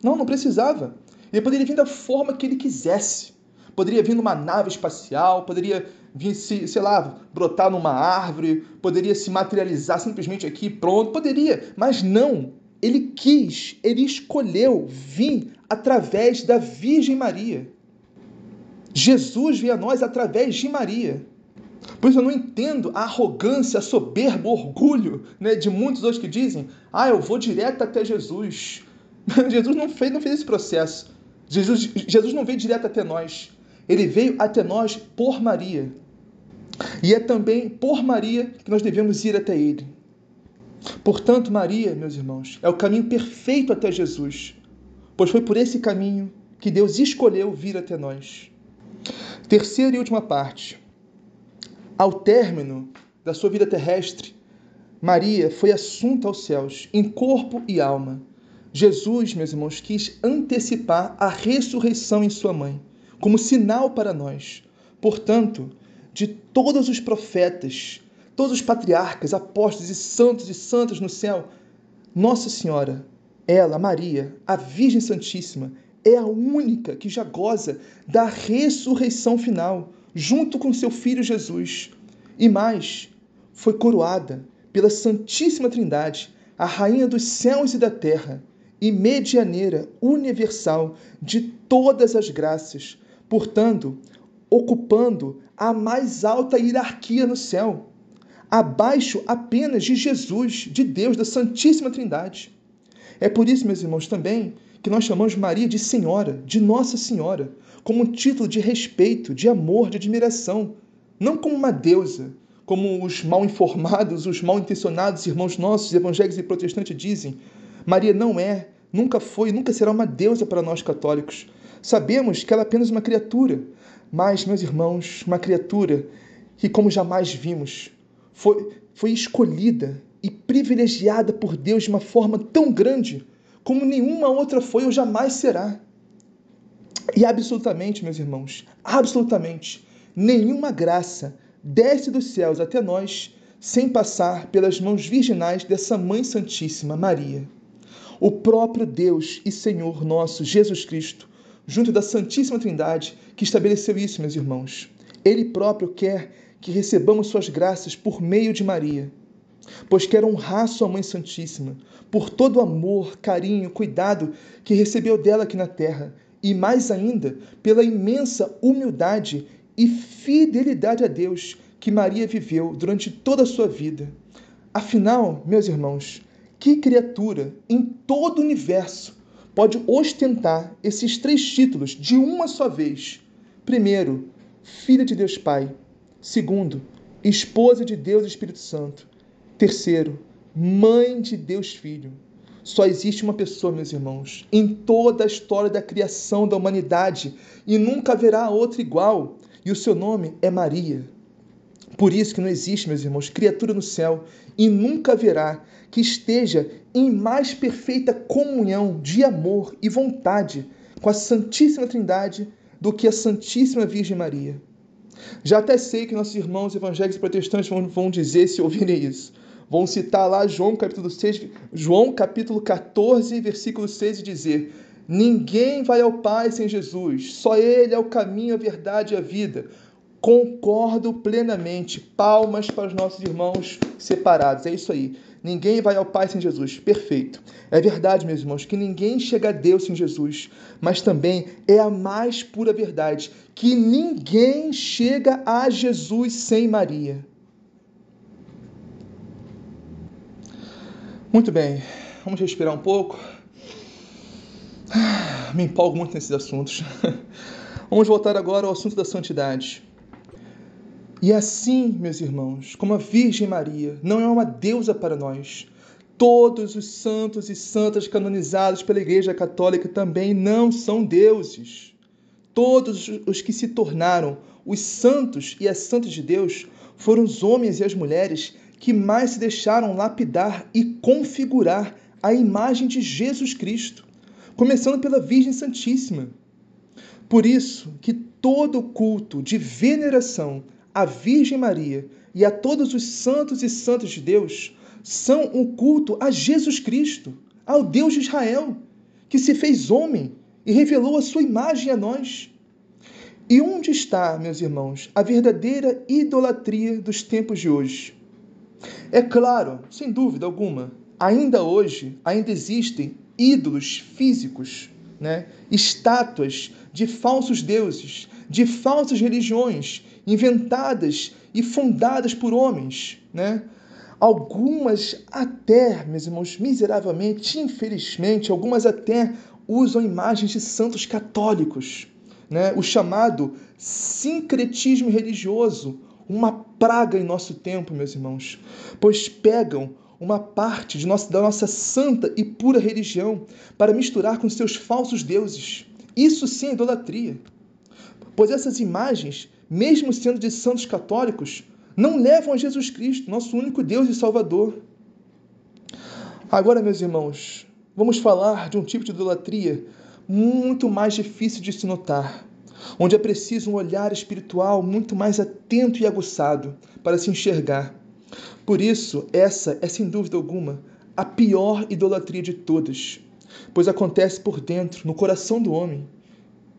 Não, não precisava. Ele poderia vir da forma que ele quisesse. Poderia vir numa nave espacial, poderia vir, se, sei lá, brotar numa árvore, poderia se materializar simplesmente aqui, pronto, poderia, mas não. Ele quis, ele escolheu vir através da Virgem Maria. Jesus veio a nós através de Maria. Por isso eu não entendo a arrogância, a soberba, o orgulho né, de muitos outros que dizem: ah, eu vou direto até Jesus. Jesus não fez, não fez esse processo. Jesus, Jesus não veio direto até nós. Ele veio até nós por Maria. E é também por Maria que nós devemos ir até Ele. Portanto, Maria, meus irmãos, é o caminho perfeito até Jesus, pois foi por esse caminho que Deus escolheu vir até nós. Terceira e última parte. Ao término da sua vida terrestre, Maria foi assunta aos céus, em corpo e alma. Jesus, meus irmãos, quis antecipar a ressurreição em sua mãe, como sinal para nós. Portanto, de todos os profetas, todos os patriarcas, apóstolos e santos e santas no céu, Nossa Senhora, ela, Maria, a Virgem Santíssima, é a única que já goza da ressurreição final junto com seu filho Jesus. E mais, foi coroada pela Santíssima Trindade, a Rainha dos céus e da terra, e medianeira universal de todas as graças, portanto, ocupando a mais alta hierarquia no céu, abaixo apenas de Jesus, de Deus, da Santíssima Trindade. É por isso, meus irmãos, também que nós chamamos Maria de Senhora, de Nossa Senhora, como um título de respeito, de amor, de admiração, não como uma deusa, como os mal informados, os mal intencionados irmãos nossos, evangélicos e protestantes, dizem. Maria não é, nunca foi, nunca será uma deusa para nós católicos. Sabemos que ela é apenas uma criatura, mas, meus irmãos, uma criatura que, como jamais vimos, foi, foi escolhida e privilegiada por Deus de uma forma tão grande como nenhuma outra foi ou jamais será. E absolutamente, meus irmãos, absolutamente, nenhuma graça desce dos céus até nós sem passar pelas mãos virginais dessa Mãe Santíssima, Maria. O próprio Deus e Senhor nosso, Jesus Cristo, junto da Santíssima Trindade, que estabeleceu isso, meus irmãos. Ele próprio quer que recebamos suas graças por meio de Maria, pois quer honrar sua Mãe Santíssima por todo o amor, carinho, cuidado que recebeu dela aqui na terra e mais ainda pela imensa humildade e fidelidade a Deus que Maria viveu durante toda a sua vida. Afinal, meus irmãos, que criatura em todo o universo pode ostentar esses três títulos de uma só vez? Primeiro, filha de Deus Pai. Segundo, esposa de Deus Espírito Santo. Terceiro, mãe de Deus Filho. Só existe uma pessoa, meus irmãos, em toda a história da criação da humanidade e nunca haverá outra igual, e o seu nome é Maria. Por isso que não existe, meus irmãos, criatura no céu e nunca haverá que esteja em mais perfeita comunhão de amor e vontade com a Santíssima Trindade do que a Santíssima Virgem Maria. Já até sei que nossos irmãos evangélicos protestantes vão, vão dizer se ouvirem isso. Vão citar lá João capítulo 6, João capítulo 14, versículo 6 e dizer: Ninguém vai ao Pai sem Jesus, só Ele é o caminho, a verdade e a vida. Concordo plenamente. Palmas para os nossos irmãos separados. É isso aí. Ninguém vai ao Pai sem Jesus. Perfeito. É verdade, meus irmãos, que ninguém chega a Deus sem Jesus. Mas também é a mais pura verdade que ninguém chega a Jesus sem Maria. Muito bem, vamos respirar um pouco. Me empolgo muito nesses assuntos. Vamos voltar agora ao assunto da santidade. E assim, meus irmãos, como a Virgem Maria não é uma deusa para nós, todos os santos e santas canonizados pela Igreja Católica também não são deuses. Todos os que se tornaram os santos e as santas de Deus foram os homens e as mulheres que mais se deixaram lapidar e configurar a imagem de Jesus Cristo, começando pela Virgem Santíssima. Por isso que todo culto de veneração à Virgem Maria e a todos os santos e santas de Deus são um culto a Jesus Cristo, ao Deus de Israel, que se fez homem e revelou a sua imagem a nós. E onde está, meus irmãos, a verdadeira idolatria dos tempos de hoje? É claro, sem dúvida alguma, ainda hoje ainda existem ídolos físicos, né? estátuas de falsos deuses, de falsas religiões inventadas e fundadas por homens, né? Algumas até, meus irmãos, miseravelmente, infelizmente, algumas até usam imagens de santos católicos, né? o chamado sincretismo religioso, uma praga em nosso tempo, meus irmãos, pois pegam uma parte de nossa, da nossa santa e pura religião para misturar com seus falsos deuses. Isso sim é idolatria. Pois essas imagens, mesmo sendo de santos católicos, não levam a Jesus Cristo, nosso único Deus e Salvador. Agora, meus irmãos, vamos falar de um tipo de idolatria muito mais difícil de se notar, onde é preciso um olhar espiritual muito mais atento e aguçado para se enxergar. Por isso, essa é sem dúvida alguma a pior idolatria de todas, pois acontece por dentro, no coração do homem.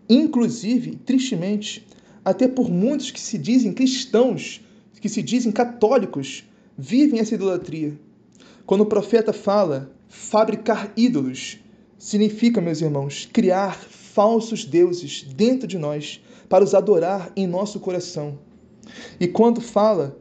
Inclusive, tristemente, até por muitos que se dizem cristãos, que se dizem católicos, vivem essa idolatria. Quando o profeta fala fabricar ídolos, significa, meus irmãos, criar falsos deuses dentro de nós para os adorar em nosso coração. E quando fala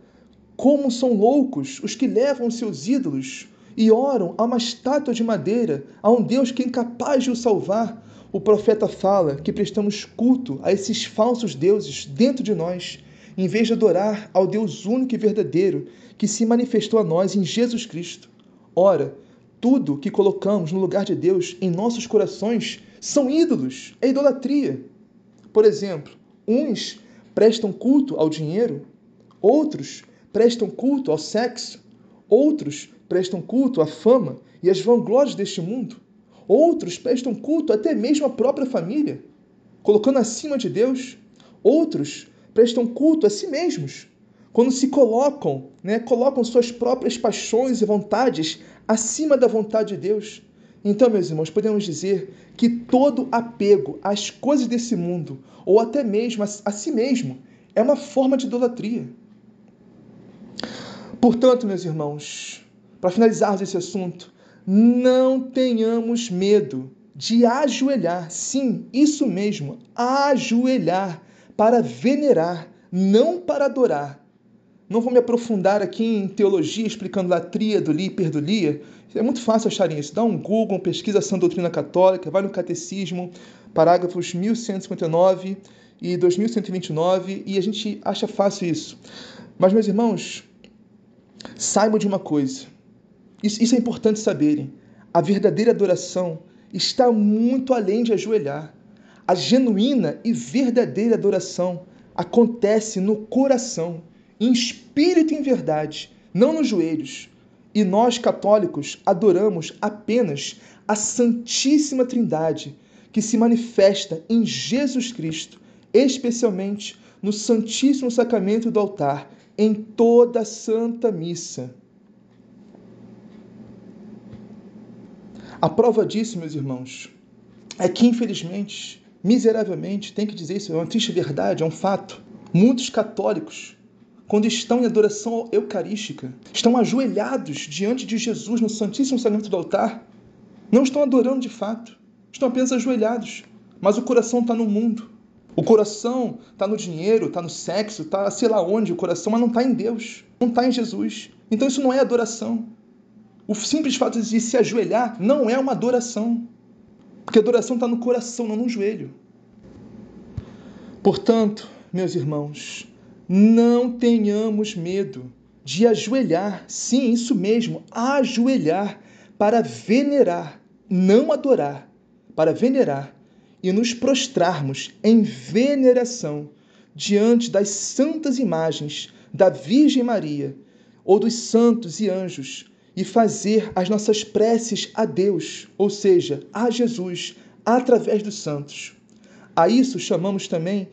como são loucos os que levam seus ídolos e oram a uma estátua de madeira, a um Deus que é incapaz de o salvar, o profeta fala que prestamos culto a esses falsos deuses dentro de nós, em vez de adorar ao Deus único e verdadeiro que se manifestou a nós em Jesus Cristo. Ora, tudo que colocamos no lugar de Deus em nossos corações são ídolos, é idolatria. Por exemplo, uns prestam culto ao dinheiro, outros prestam culto ao sexo, outros prestam culto à fama e às vanglórias deste mundo, outros prestam culto até mesmo à própria família, colocando acima de Deus, outros prestam culto a si mesmos, quando se colocam, né, colocam suas próprias paixões e vontades acima da vontade de Deus. Então, meus irmãos, podemos dizer que todo apego às coisas desse mundo, ou até mesmo a, si mesmo, é uma forma de idolatria. Portanto, meus irmãos, para finalizarmos esse assunto, não tenhamos medo de ajoelhar, sim, isso mesmo, ajoelhar para venerar, não para adorar, não vou me aprofundar aqui em teologia, explicando latria, do hiperdulia. É muito fácil acharem isso. Dá um Google, pesquisa Sã Doutrina Católica, vai no Catecismo, parágrafos 1159 e 2129, e a gente acha fácil isso. Mas, meus irmãos, saibam de uma coisa. Isso, isso é importante saberem. A verdadeira adoração está muito além de ajoelhar. A genuína e verdadeira adoração acontece no coração em espírito e em verdade, não nos joelhos. E nós, católicos, adoramos apenas a Santíssima Trindade, que se manifesta em Jesus Cristo, especialmente no Santíssimo Sacramento do altar, em toda a Santa Missa. A prova disso, meus irmãos, é que, infelizmente, miseravelmente, tem que dizer isso, é uma triste verdade, é um fato. Muitos católicos quando estão em adoração eucarística, estão ajoelhados diante de Jesus no Santíssimo Sacramento do altar, não estão adorando de fato, estão apenas ajoelhados, mas o coração está no mundo. O coração está no dinheiro, está no sexo, está sei lá onde o coração, mas não está em Deus, não está em Jesus. Então isso não é adoração. O simples fato de se ajoelhar não é uma adoração. Porque adoração está no coração, não no joelho. Portanto, meus irmãos, não tenhamos medo de ajoelhar, sim, isso mesmo, ajoelhar para venerar, não adorar, para venerar e nos prostrarmos em veneração diante das santas imagens da Virgem Maria ou dos santos e anjos e fazer as nossas preces a Deus, ou seja, a Jesus, através dos santos. A isso chamamos também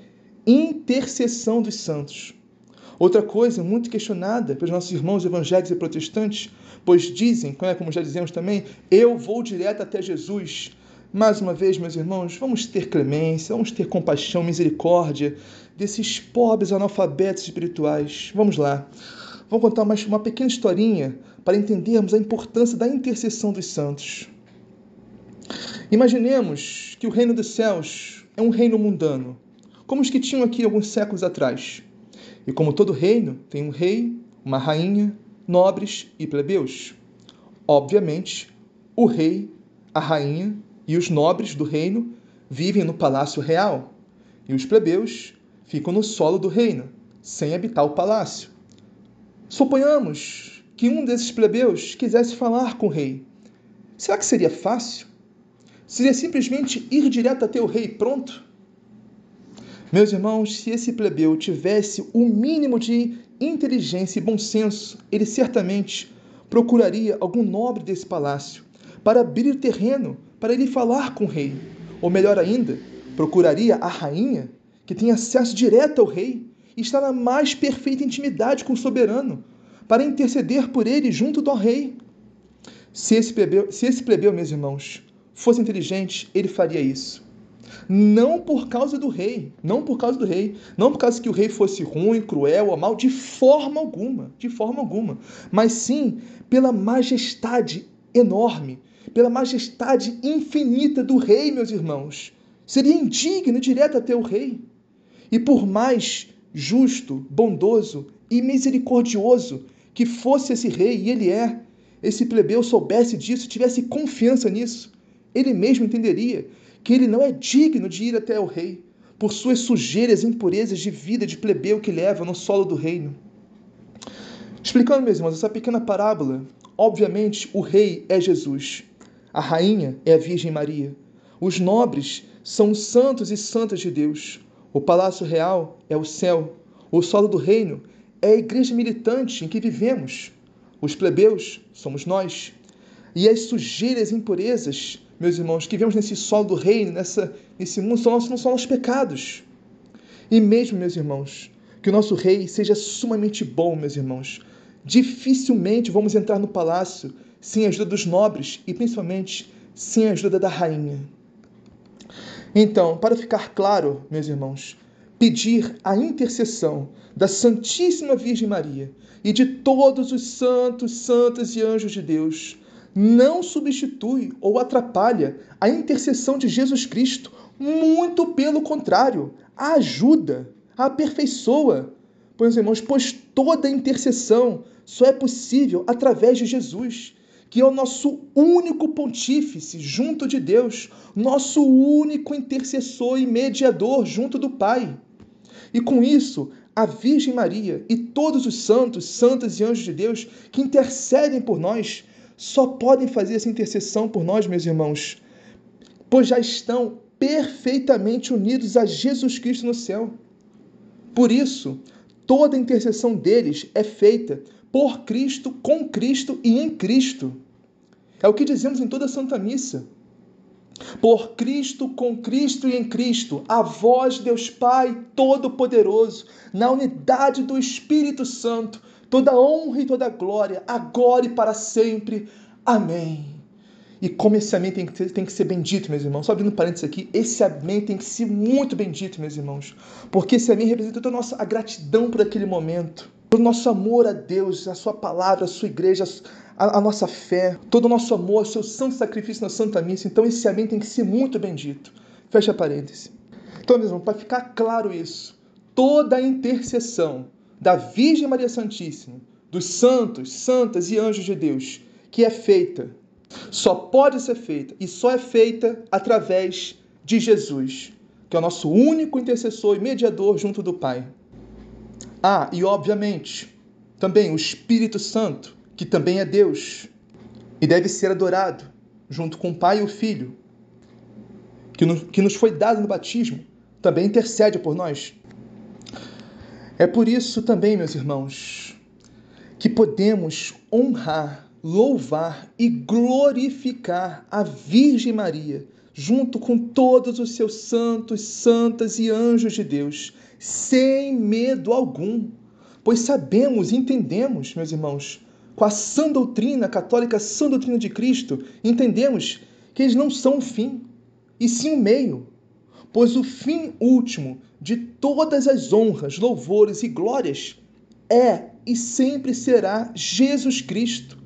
intercessão dos santos. Outra coisa muito questionada pelos nossos irmãos evangélicos e protestantes, pois dizem, é como já dizemos também, eu vou direto até Jesus. Mais uma vez, meus irmãos, vamos ter clemência, vamos ter compaixão, misericórdia desses pobres analfabetos espirituais. Vamos lá. Vamos contar mais uma pequena historinha para entendermos a importância da intercessão dos santos. Imaginemos que o reino dos céus é um reino mundano, como os que tinham aqui alguns séculos atrás. E como todo reino, tem um rei, uma rainha, nobres e plebeus. Obviamente, o rei, a rainha e os nobres do reino vivem no palácio real, e os plebeus ficam no solo do reino, sem habitar o palácio. Suponhamos que um desses plebeus quisesse falar com o rei. Será que seria fácil? Seria simplesmente ir direto até o rei pronto? Meus irmãos, se esse plebeu tivesse o mínimo de inteligência e bom senso, ele certamente procuraria algum nobre desse palácio para abrir o terreno para ele falar com o rei. Ou melhor ainda, procuraria a rainha, que tem acesso direto ao rei e está na mais perfeita intimidade com o soberano, para interceder por ele junto do rei. Se esse plebeu, se esse plebeu meus irmãos, fosse inteligente, ele faria isso não por causa do rei, não por causa do rei, não por causa que o rei fosse ruim, cruel ou mal, de forma alguma, de forma alguma, mas sim pela majestade enorme, pela majestade infinita do rei, meus irmãos. Seria indigno direto até o rei. E por mais justo, bondoso e misericordioso que fosse esse rei, e ele é, esse plebeu soubesse disso, tivesse confiança nisso, ele mesmo entenderia que ele não é digno de ir até o rei, por suas sujeiras e impurezas de vida de plebeu que leva no solo do reino. Explicando, meus irmãos, essa pequena parábola, obviamente o rei é Jesus, a rainha é a Virgem Maria, os nobres são os santos e santas de Deus, o palácio real é o céu, o solo do reino é a igreja militante em que vivemos, os plebeus somos nós, e as sujeiras e impurezas meus irmãos, que vemos nesse solo do reino, nessa, nesse mundo, são nossos, não são nossos pecados. E mesmo, meus irmãos, que o nosso rei seja sumamente bom, meus irmãos, dificilmente vamos entrar no palácio sem a ajuda dos nobres e principalmente sem a ajuda da rainha. Então, para ficar claro, meus irmãos, pedir a intercessão da Santíssima Virgem Maria e de todos os santos, santas e anjos de Deus não substitui ou atrapalha a intercessão de Jesus Cristo, muito pelo contrário, a ajuda, a aperfeiçoa. Pois, irmãos, pois toda intercessão só é possível através de Jesus, que é o nosso único pontífice junto de Deus, nosso único intercessor e mediador junto do Pai. E com isso, a Virgem Maria e todos os santos, santas e anjos de Deus que intercedem por nós só podem fazer essa intercessão por nós, meus irmãos, pois já estão perfeitamente unidos a Jesus Cristo no céu. Por isso, toda a intercessão deles é feita por Cristo, com Cristo e em Cristo. É o que dizemos em toda a Santa Missa. Por Cristo, com Cristo e em Cristo, a vós, Deus Pai Todo-Poderoso, na unidade do Espírito Santo, toda honra e toda glória, agora e para sempre. Amém. E como esse amém tem que, ser, tem que ser bendito, meus irmãos. Só abrindo parênteses aqui, esse amém tem que ser muito bendito, meus irmãos. Porque esse amém representa toda a nossa gratidão por aquele momento. Todo o nosso amor a Deus, a sua palavra, a sua igreja, a, a nossa fé, todo o nosso amor, o seu santo sacrifício na Santa Missa. Então esse amém tem que ser muito bendito. Fecha parênteses. Então, meus irmãos, para ficar claro isso, toda intercessão da Virgem Maria Santíssima, dos santos, santas e anjos de Deus, que é feita Só pode ser feita e só é feita através de Jesus, que é o nosso único intercessor e mediador junto do Pai. Ah, e obviamente, também o Espírito Santo, que também é Deus e deve ser adorado junto com o Pai e o Filho, que nos foi dado no batismo, também intercede por nós. É por isso também, meus irmãos, que podemos honrar, louvar e glorificar a Virgem Maria, junto com todos os seus santos, santas e anjos de Deus, sem medo algum, pois sabemos e entendemos, meus irmãos, com a sã doutrina católica, a sã doutrina de Cristo, entendemos que eles não são o fim, e sim o meio, pois o fim último de todas as honras, louvores e glórias é e sempre será Jesus Cristo.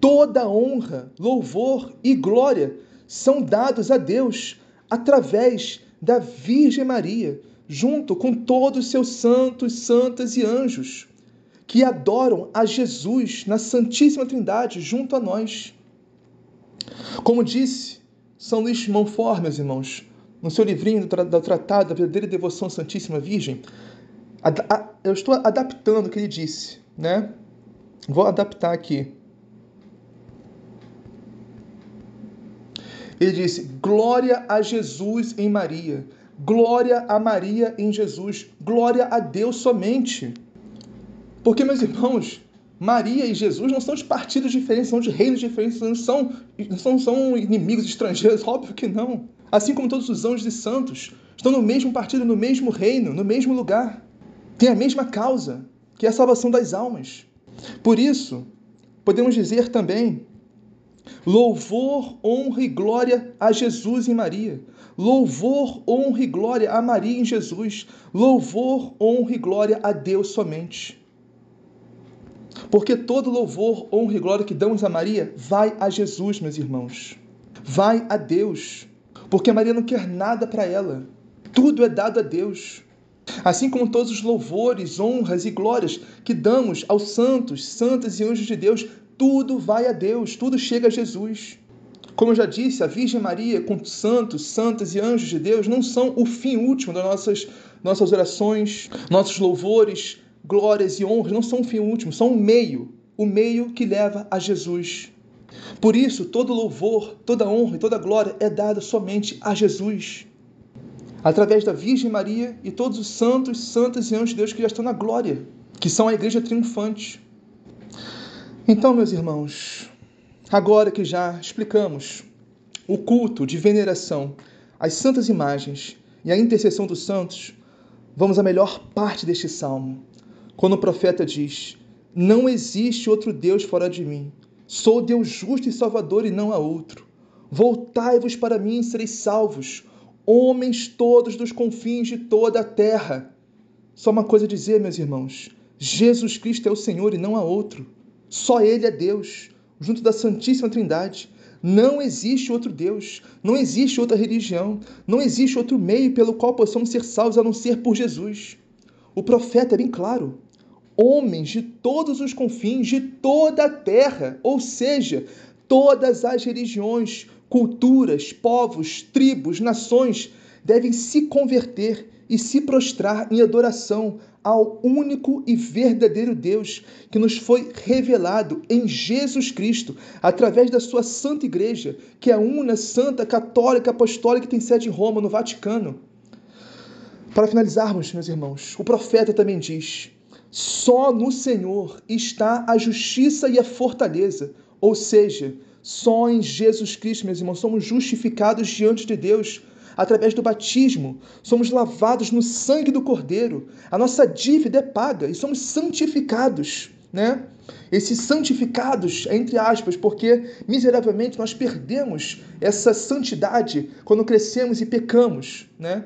Toda honra, louvor e glória são dados a Deus através da Virgem Maria, junto com todos os seus santos, santas e anjos, que adoram a Jesus na Santíssima Trindade junto a nós. Como disse São Luís Montfort, meus irmãos, no seu livrinho do Tratado da Verdadeira Devoção à Santíssima Virgem, eu estou adaptando o que ele disse, né? Vou adaptar aqui. Ele disse: Glória a Jesus em Maria, glória a Maria em Jesus, glória a Deus somente. Porque, meus irmãos, Maria e Jesus não são de partidos diferentes, são de reinos diferentes, não são, não são inimigos estrangeiros, óbvio que não. Assim como todos os anjos e santos estão no mesmo partido, no mesmo reino, no mesmo lugar. Tem a mesma causa, que é a salvação das almas. Por isso, podemos dizer também Louvor, honra e glória a Jesus e Maria. Louvor, honra e glória a Maria em Jesus. Louvor, honra e glória a Deus somente. Porque todo louvor, honra e glória que damos a Maria vai a Jesus, meus irmãos. Vai a Deus. Porque Maria não quer nada para ela. Tudo é dado a Deus. Assim como todos os louvores, honras e glórias que damos aos santos, santas e anjos de Deus tudo vai a Deus, tudo chega a Jesus. Como eu já disse, a Virgem Maria, com santos, santas e anjos de Deus, não são o fim último das nossas, nossas orações, nossos louvores, glórias e honras, não são o fim último, são o meio, o meio que leva a Jesus. Por isso, todo louvor, toda honra e toda glória é dada somente a Jesus. Através da Virgem Maria e todos os santos, santas e anjos de Deus que já estão na glória, que são a igreja triunfante. Então, meus irmãos, agora que já explicamos o culto de veneração às santas imagens e a intercessão dos santos, vamos à melhor parte deste salmo, quando o profeta diz: Não existe outro Deus fora de mim. Sou Deus justo e salvador e não há outro. Voltai-vos para mim e sereis salvos, homens todos dos confins de toda a terra. Só uma coisa a dizer, meus irmãos: Jesus Cristo é o Senhor e não há outro. Só Ele é Deus, junto da Santíssima Trindade. Não existe outro Deus, não existe outra religião, não existe outro meio pelo qual possamos ser salvos a não ser por Jesus. O profeta é bem claro. Homens de todos os confins, de toda a terra, ou seja, todas as religiões, culturas, povos, tribos, nações, devem se converter e se prostrar em adoração ao único e verdadeiro Deus que nos foi revelado em Jesus Cristo, através da sua Santa Igreja, que é a una, santa, católica, apostólica que tem sede em Roma, no Vaticano. Para finalizarmos, meus irmãos, o profeta também diz: só no Senhor está a justiça e a fortaleza, ou seja, só em Jesus Cristo, meus irmãos, somos justificados diante de Deus através do batismo, somos lavados no sangue do Cordeiro, a nossa dívida é paga e somos santificados, né? Esses santificados, entre aspas, porque miseravelmente nós perdemos essa santidade quando crescemos e pecamos, né?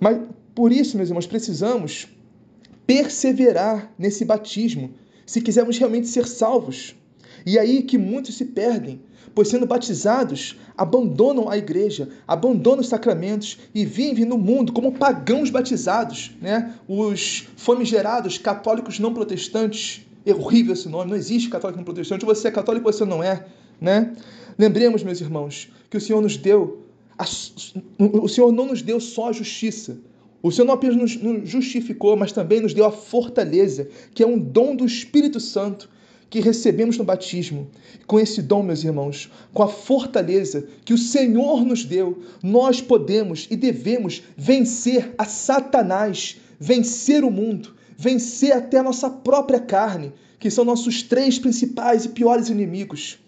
Mas por isso, meus irmãos, precisamos perseverar nesse batismo se quisermos realmente ser salvos. E aí que muitos se perdem, pois sendo batizados, abandonam a igreja, abandonam os sacramentos e vivem no mundo como pagãos batizados, né? Os famigerados católicos não protestantes. É horrível esse nome, não existe católico não protestante. Você é católico, você não é, né? Lembremos, meus irmãos, que o Senhor nos deu, a, o Senhor não nos deu só a justiça. O Senhor não apenas nos justificou, mas também nos deu a fortaleza, que é um dom do Espírito Santo que recebemos no batismo. Com esse dom, meus irmãos, com a fortaleza que o Senhor nos deu, nós podemos e devemos vencer a Satanás, vencer o mundo, vencer até a nossa própria carne, que são nossos três principais e piores inimigos.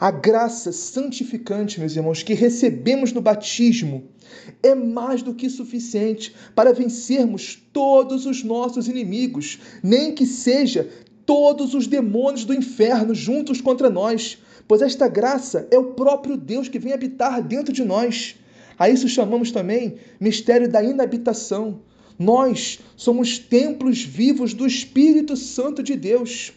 A graça santificante, meus irmãos, que recebemos no batismo é mais do que suficiente para vencermos todos os nossos inimigos, nem que seja todos os demônios do inferno juntos contra nós, pois esta graça é o próprio Deus que vem habitar dentro de nós. A isso chamamos também mistério da inabitação. Nós somos templos vivos do Espírito Santo de Deus.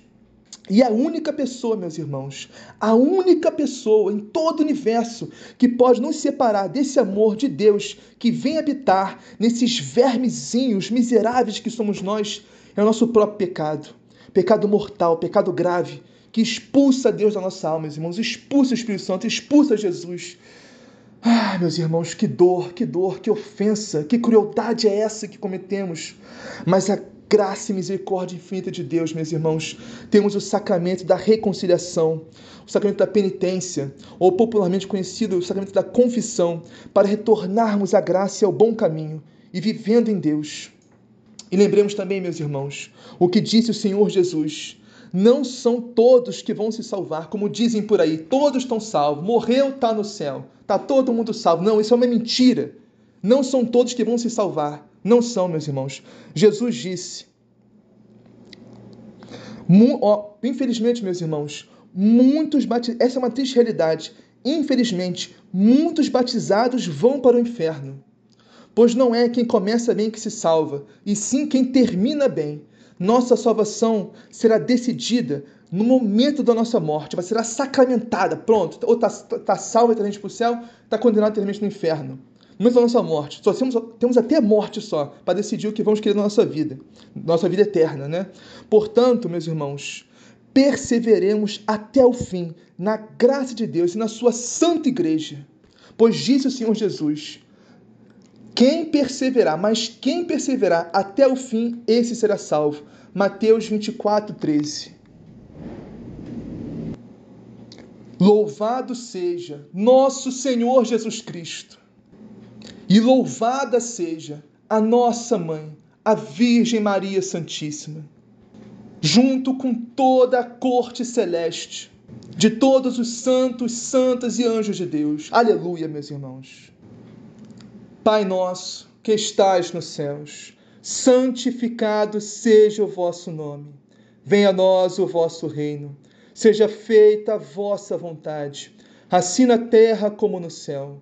E a única pessoa, meus irmãos, a única pessoa em todo o universo que pode nos separar desse amor de Deus que vem habitar nesses vermezinhos miseráveis que somos nós, é o nosso próprio pecado pecado mortal, pecado grave, que expulsa Deus da nossa alma, meus irmãos, expulsa o Espírito Santo, expulsa Jesus. Ah, meus irmãos, que dor, que dor, que ofensa, que crueldade é essa que cometemos. Mas a graça e misericórdia infinita de Deus, meus irmãos, temos o sacramento da reconciliação, o sacramento da penitência, ou popularmente conhecido o sacramento da confissão, para retornarmos à graça e ao bom caminho e vivendo em Deus. E lembremos também, meus irmãos, o que disse o Senhor Jesus. Não são todos que vão se salvar, como dizem por aí, todos estão salvos, morreu, está no céu, está todo mundo salvo. Não, isso é uma mentira. Não são todos que vão se salvar. Não são, meus irmãos. Jesus disse. infelizmente, meus irmãos, muitos batizados. Essa é uma triste realidade. Infelizmente, muitos batizados vão para o inferno. Pois não é quem começa bem que se salva, e sim quem termina bem. Nossa salvação será decidida no momento da nossa morte, vai ser sacramentada. Pronto, ou está tá salvo eternamente para o céu, está condenado eternamente no inferno. Momento da nossa morte, só temos, temos até a morte só para decidir o que vamos querer na nossa vida, nossa vida eterna, né? Portanto, meus irmãos, perseveremos até o fim na graça de Deus e na sua santa igreja. Pois disse o Senhor Jesus: quem perseverar, mas quem perseverar até o fim, esse será salvo. Mateus 24, 13. Louvado seja nosso Senhor Jesus Cristo, e louvada seja a nossa mãe, a Virgem Maria Santíssima, junto com toda a corte celeste, de todos os santos, santas e anjos de Deus. Aleluia, meus irmãos. Pai nosso, que estais nos céus, santificado seja o vosso nome. Venha a nós o vosso reino. Seja feita a vossa vontade, assim na terra como no céu.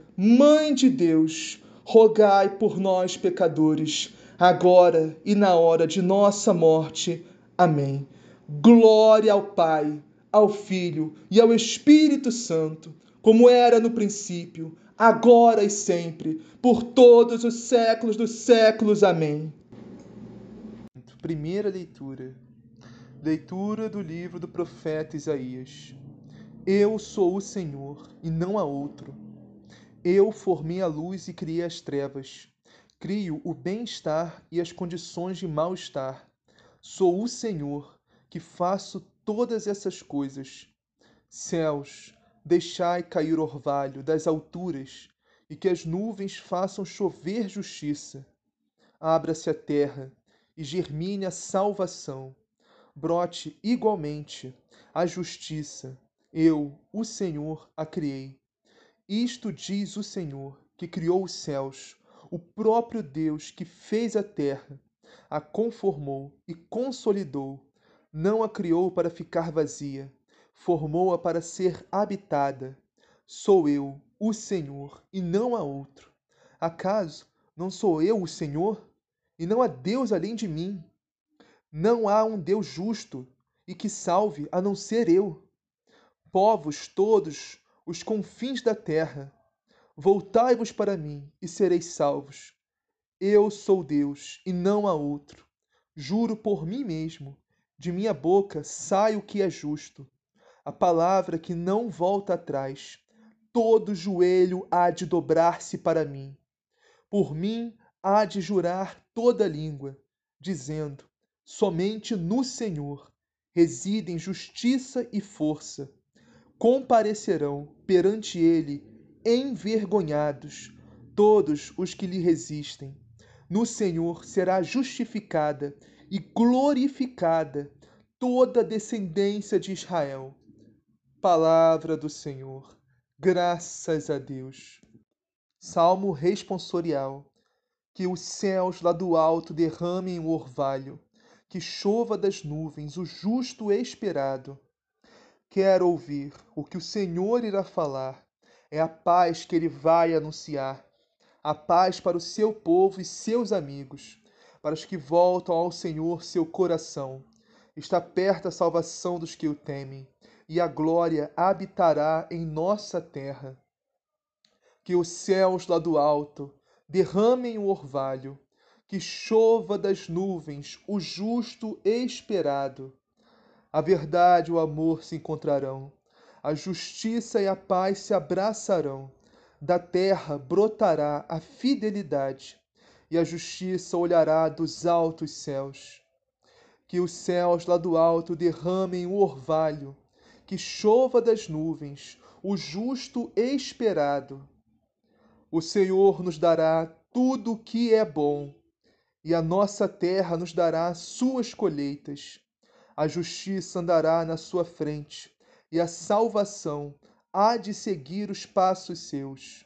Mãe de Deus, rogai por nós, pecadores, agora e na hora de nossa morte. Amém. Glória ao Pai, ao Filho e ao Espírito Santo, como era no princípio agora e sempre, por todos os séculos dos séculos. Amém. Primeira leitura. Leitura do livro do profeta Isaías. Eu sou o Senhor e não há outro. Eu formei a luz e criei as trevas. Crio o bem-estar e as condições de mal-estar. Sou o Senhor que faço todas essas coisas. Céus, Deixai cair orvalho das alturas, e que as nuvens façam chover justiça. Abra-se a terra, e germine a salvação. Brote igualmente a justiça. Eu, o Senhor, a criei. Isto diz o Senhor, que criou os céus, o próprio Deus que fez a terra, a conformou e consolidou, não a criou para ficar vazia formou-a para ser habitada. sou eu, o Senhor, e não há outro. Acaso não sou eu o Senhor, e não há Deus além de mim? Não há um Deus justo e que salve a não ser eu. Povos todos, os confins da terra, voltai-vos para mim e sereis salvos. Eu sou Deus e não há outro. Juro por mim mesmo, de minha boca sai o que é justo, a palavra que não volta atrás. Todo joelho há de dobrar-se para mim. Por mim há de jurar toda língua, dizendo: somente no Senhor residem justiça e força. Comparecerão perante ele envergonhados todos os que lhe resistem. No Senhor será justificada e glorificada toda a descendência de Israel. Palavra do Senhor. Graças a Deus. Salmo responsorial. Que os céus lá do alto derramem o orvalho, que chova das nuvens o justo esperado. Quero ouvir o que o Senhor irá falar. É a paz que ele vai anunciar a paz para o seu povo e seus amigos, para os que voltam ao Senhor seu coração. Está perto a salvação dos que o temem, e a glória habitará em nossa terra. Que os céus lá do alto derramem o orvalho, que chova das nuvens o justo esperado. A verdade e o amor se encontrarão, a justiça e a paz se abraçarão da terra brotará a fidelidade, e a justiça olhará dos altos céus. Que os céus lá do alto derramem o orvalho, que chova das nuvens o justo esperado. O Senhor nos dará tudo o que é bom, e a nossa terra nos dará suas colheitas. A justiça andará na sua frente, e a salvação há de seguir os passos seus.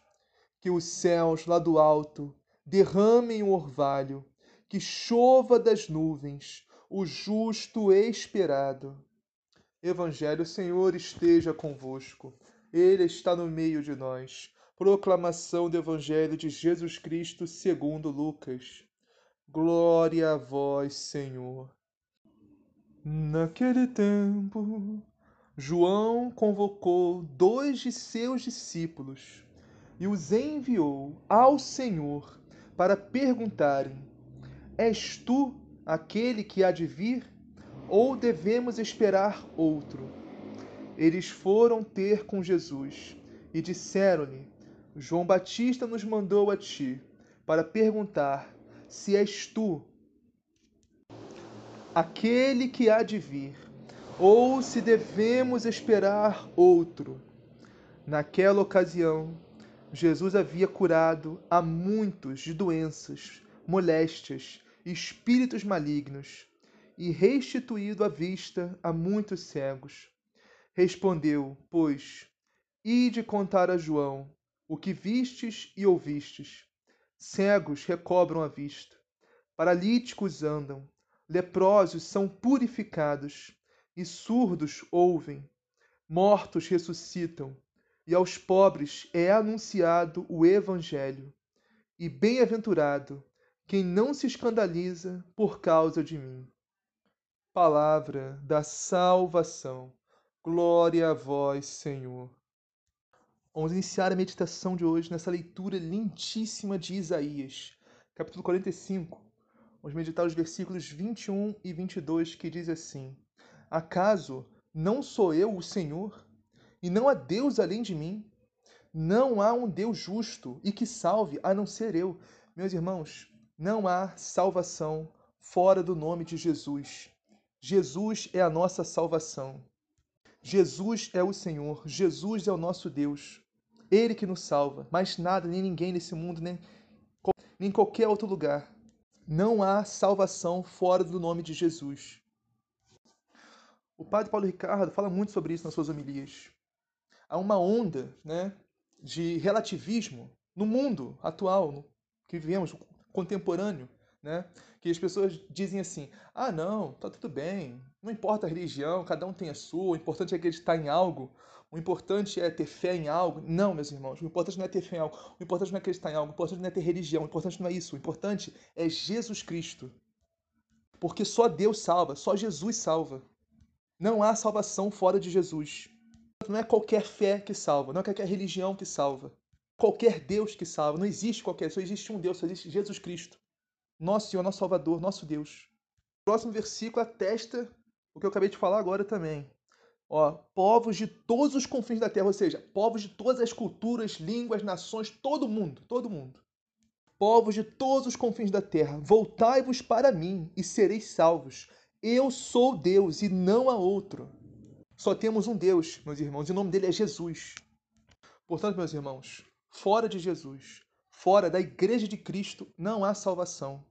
Que os céus lá do alto derramem o orvalho, que chova das nuvens o justo esperado. Evangelho, Senhor, esteja convosco. Ele está no meio de nós. Proclamação do Evangelho de Jesus Cristo segundo Lucas. Glória a vós, Senhor. Naquele tempo, João convocou dois de seus discípulos e os enviou ao Senhor para perguntarem: És tu aquele que há de vir, ou devemos esperar outro? Eles foram ter com Jesus e disseram-lhe: João Batista nos mandou a ti para perguntar se és tu aquele que há de vir ou se devemos esperar outro. Naquela ocasião, Jesus havia curado a muitos de doenças, moléstias espíritos malignos e restituído a vista a muitos cegos. Respondeu, pois, ide contar a João o que vistes e ouvistes. Cegos recobram a vista, paralíticos andam, leprosos são purificados e surdos ouvem, mortos ressuscitam, e aos pobres é anunciado o Evangelho. E bem-aventurado quem não se escandaliza por causa de mim. Palavra da salvação. Glória a vós, Senhor. Vamos iniciar a meditação de hoje nessa leitura lindíssima de Isaías, capítulo 45. Vamos meditar os versículos 21 e 22 que diz assim: Acaso não sou eu o Senhor? E não há Deus além de mim? Não há um Deus justo e que salve a não ser eu. Meus irmãos, não há salvação fora do nome de Jesus. Jesus é a nossa salvação. Jesus é o Senhor, Jesus é o nosso Deus. Ele que nos salva, mais nada, nem ninguém nesse mundo, nem, nem em qualquer outro lugar. Não há salvação fora do nome de Jesus. O padre Paulo Ricardo fala muito sobre isso nas suas homilias. Há uma onda né, de relativismo no mundo atual, no que vivemos, contemporâneo, né? Que as pessoas dizem assim: ah, não, tá tudo bem, não importa a religião, cada um tem a sua, o importante é acreditar em algo, o importante é ter fé em algo. Não, meus irmãos, o importante não é ter fé em algo, o importante não é acreditar em algo, o importante não é ter religião, o importante não é isso, o importante é Jesus Cristo. Porque só Deus salva, só Jesus salva. Não há salvação fora de Jesus. Não é qualquer fé que salva, não é qualquer religião que salva, qualquer Deus que salva. Não existe qualquer, só existe um Deus, só existe Jesus Cristo. Nosso Senhor, nosso Salvador, nosso Deus. O próximo versículo atesta o que eu acabei de falar agora também. Ó, povos de todos os confins da terra, ou seja, povos de todas as culturas, línguas, nações, todo mundo, todo mundo. Povos de todos os confins da terra, voltai-vos para mim e sereis salvos. Eu sou Deus e não há outro. Só temos um Deus, meus irmãos, e o nome dele é Jesus. Portanto, meus irmãos, fora de Jesus, fora da igreja de Cristo, não há salvação.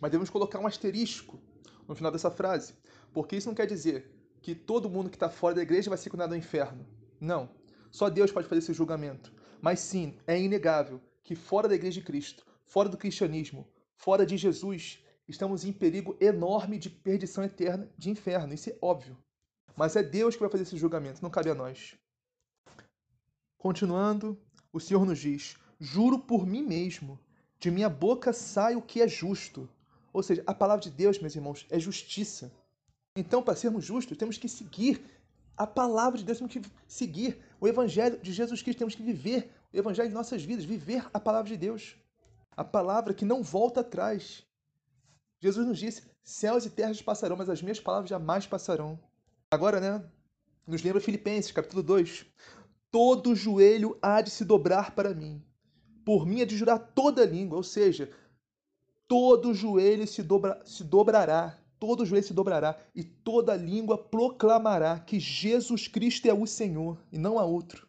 Mas devemos colocar um asterisco no final dessa frase, porque isso não quer dizer que todo mundo que está fora da igreja vai ser condenado ao inferno. Não. Só Deus pode fazer esse julgamento. Mas sim, é inegável que fora da igreja de Cristo, fora do cristianismo, fora de Jesus, estamos em perigo enorme de perdição eterna, de inferno. Isso é óbvio. Mas é Deus que vai fazer esse julgamento, não cabe a nós. Continuando, o Senhor nos diz: Juro por mim mesmo, de minha boca sai o que é justo. Ou seja, a palavra de Deus, meus irmãos, é justiça. Então, para sermos justos, temos que seguir a palavra de Deus, temos que seguir o Evangelho de Jesus Cristo, temos que viver o Evangelho de nossas vidas, viver a palavra de Deus. A palavra que não volta atrás. Jesus nos disse: céus e terras passarão, mas as minhas palavras jamais passarão. Agora, né? Nos lembra Filipenses, capítulo 2. Todo joelho há de se dobrar para mim. Por mim é de jurar toda língua, ou seja, todo joelho se, dobra, se dobrará, todo joelho se dobrará e toda língua proclamará que Jesus Cristo é o Senhor e não há outro.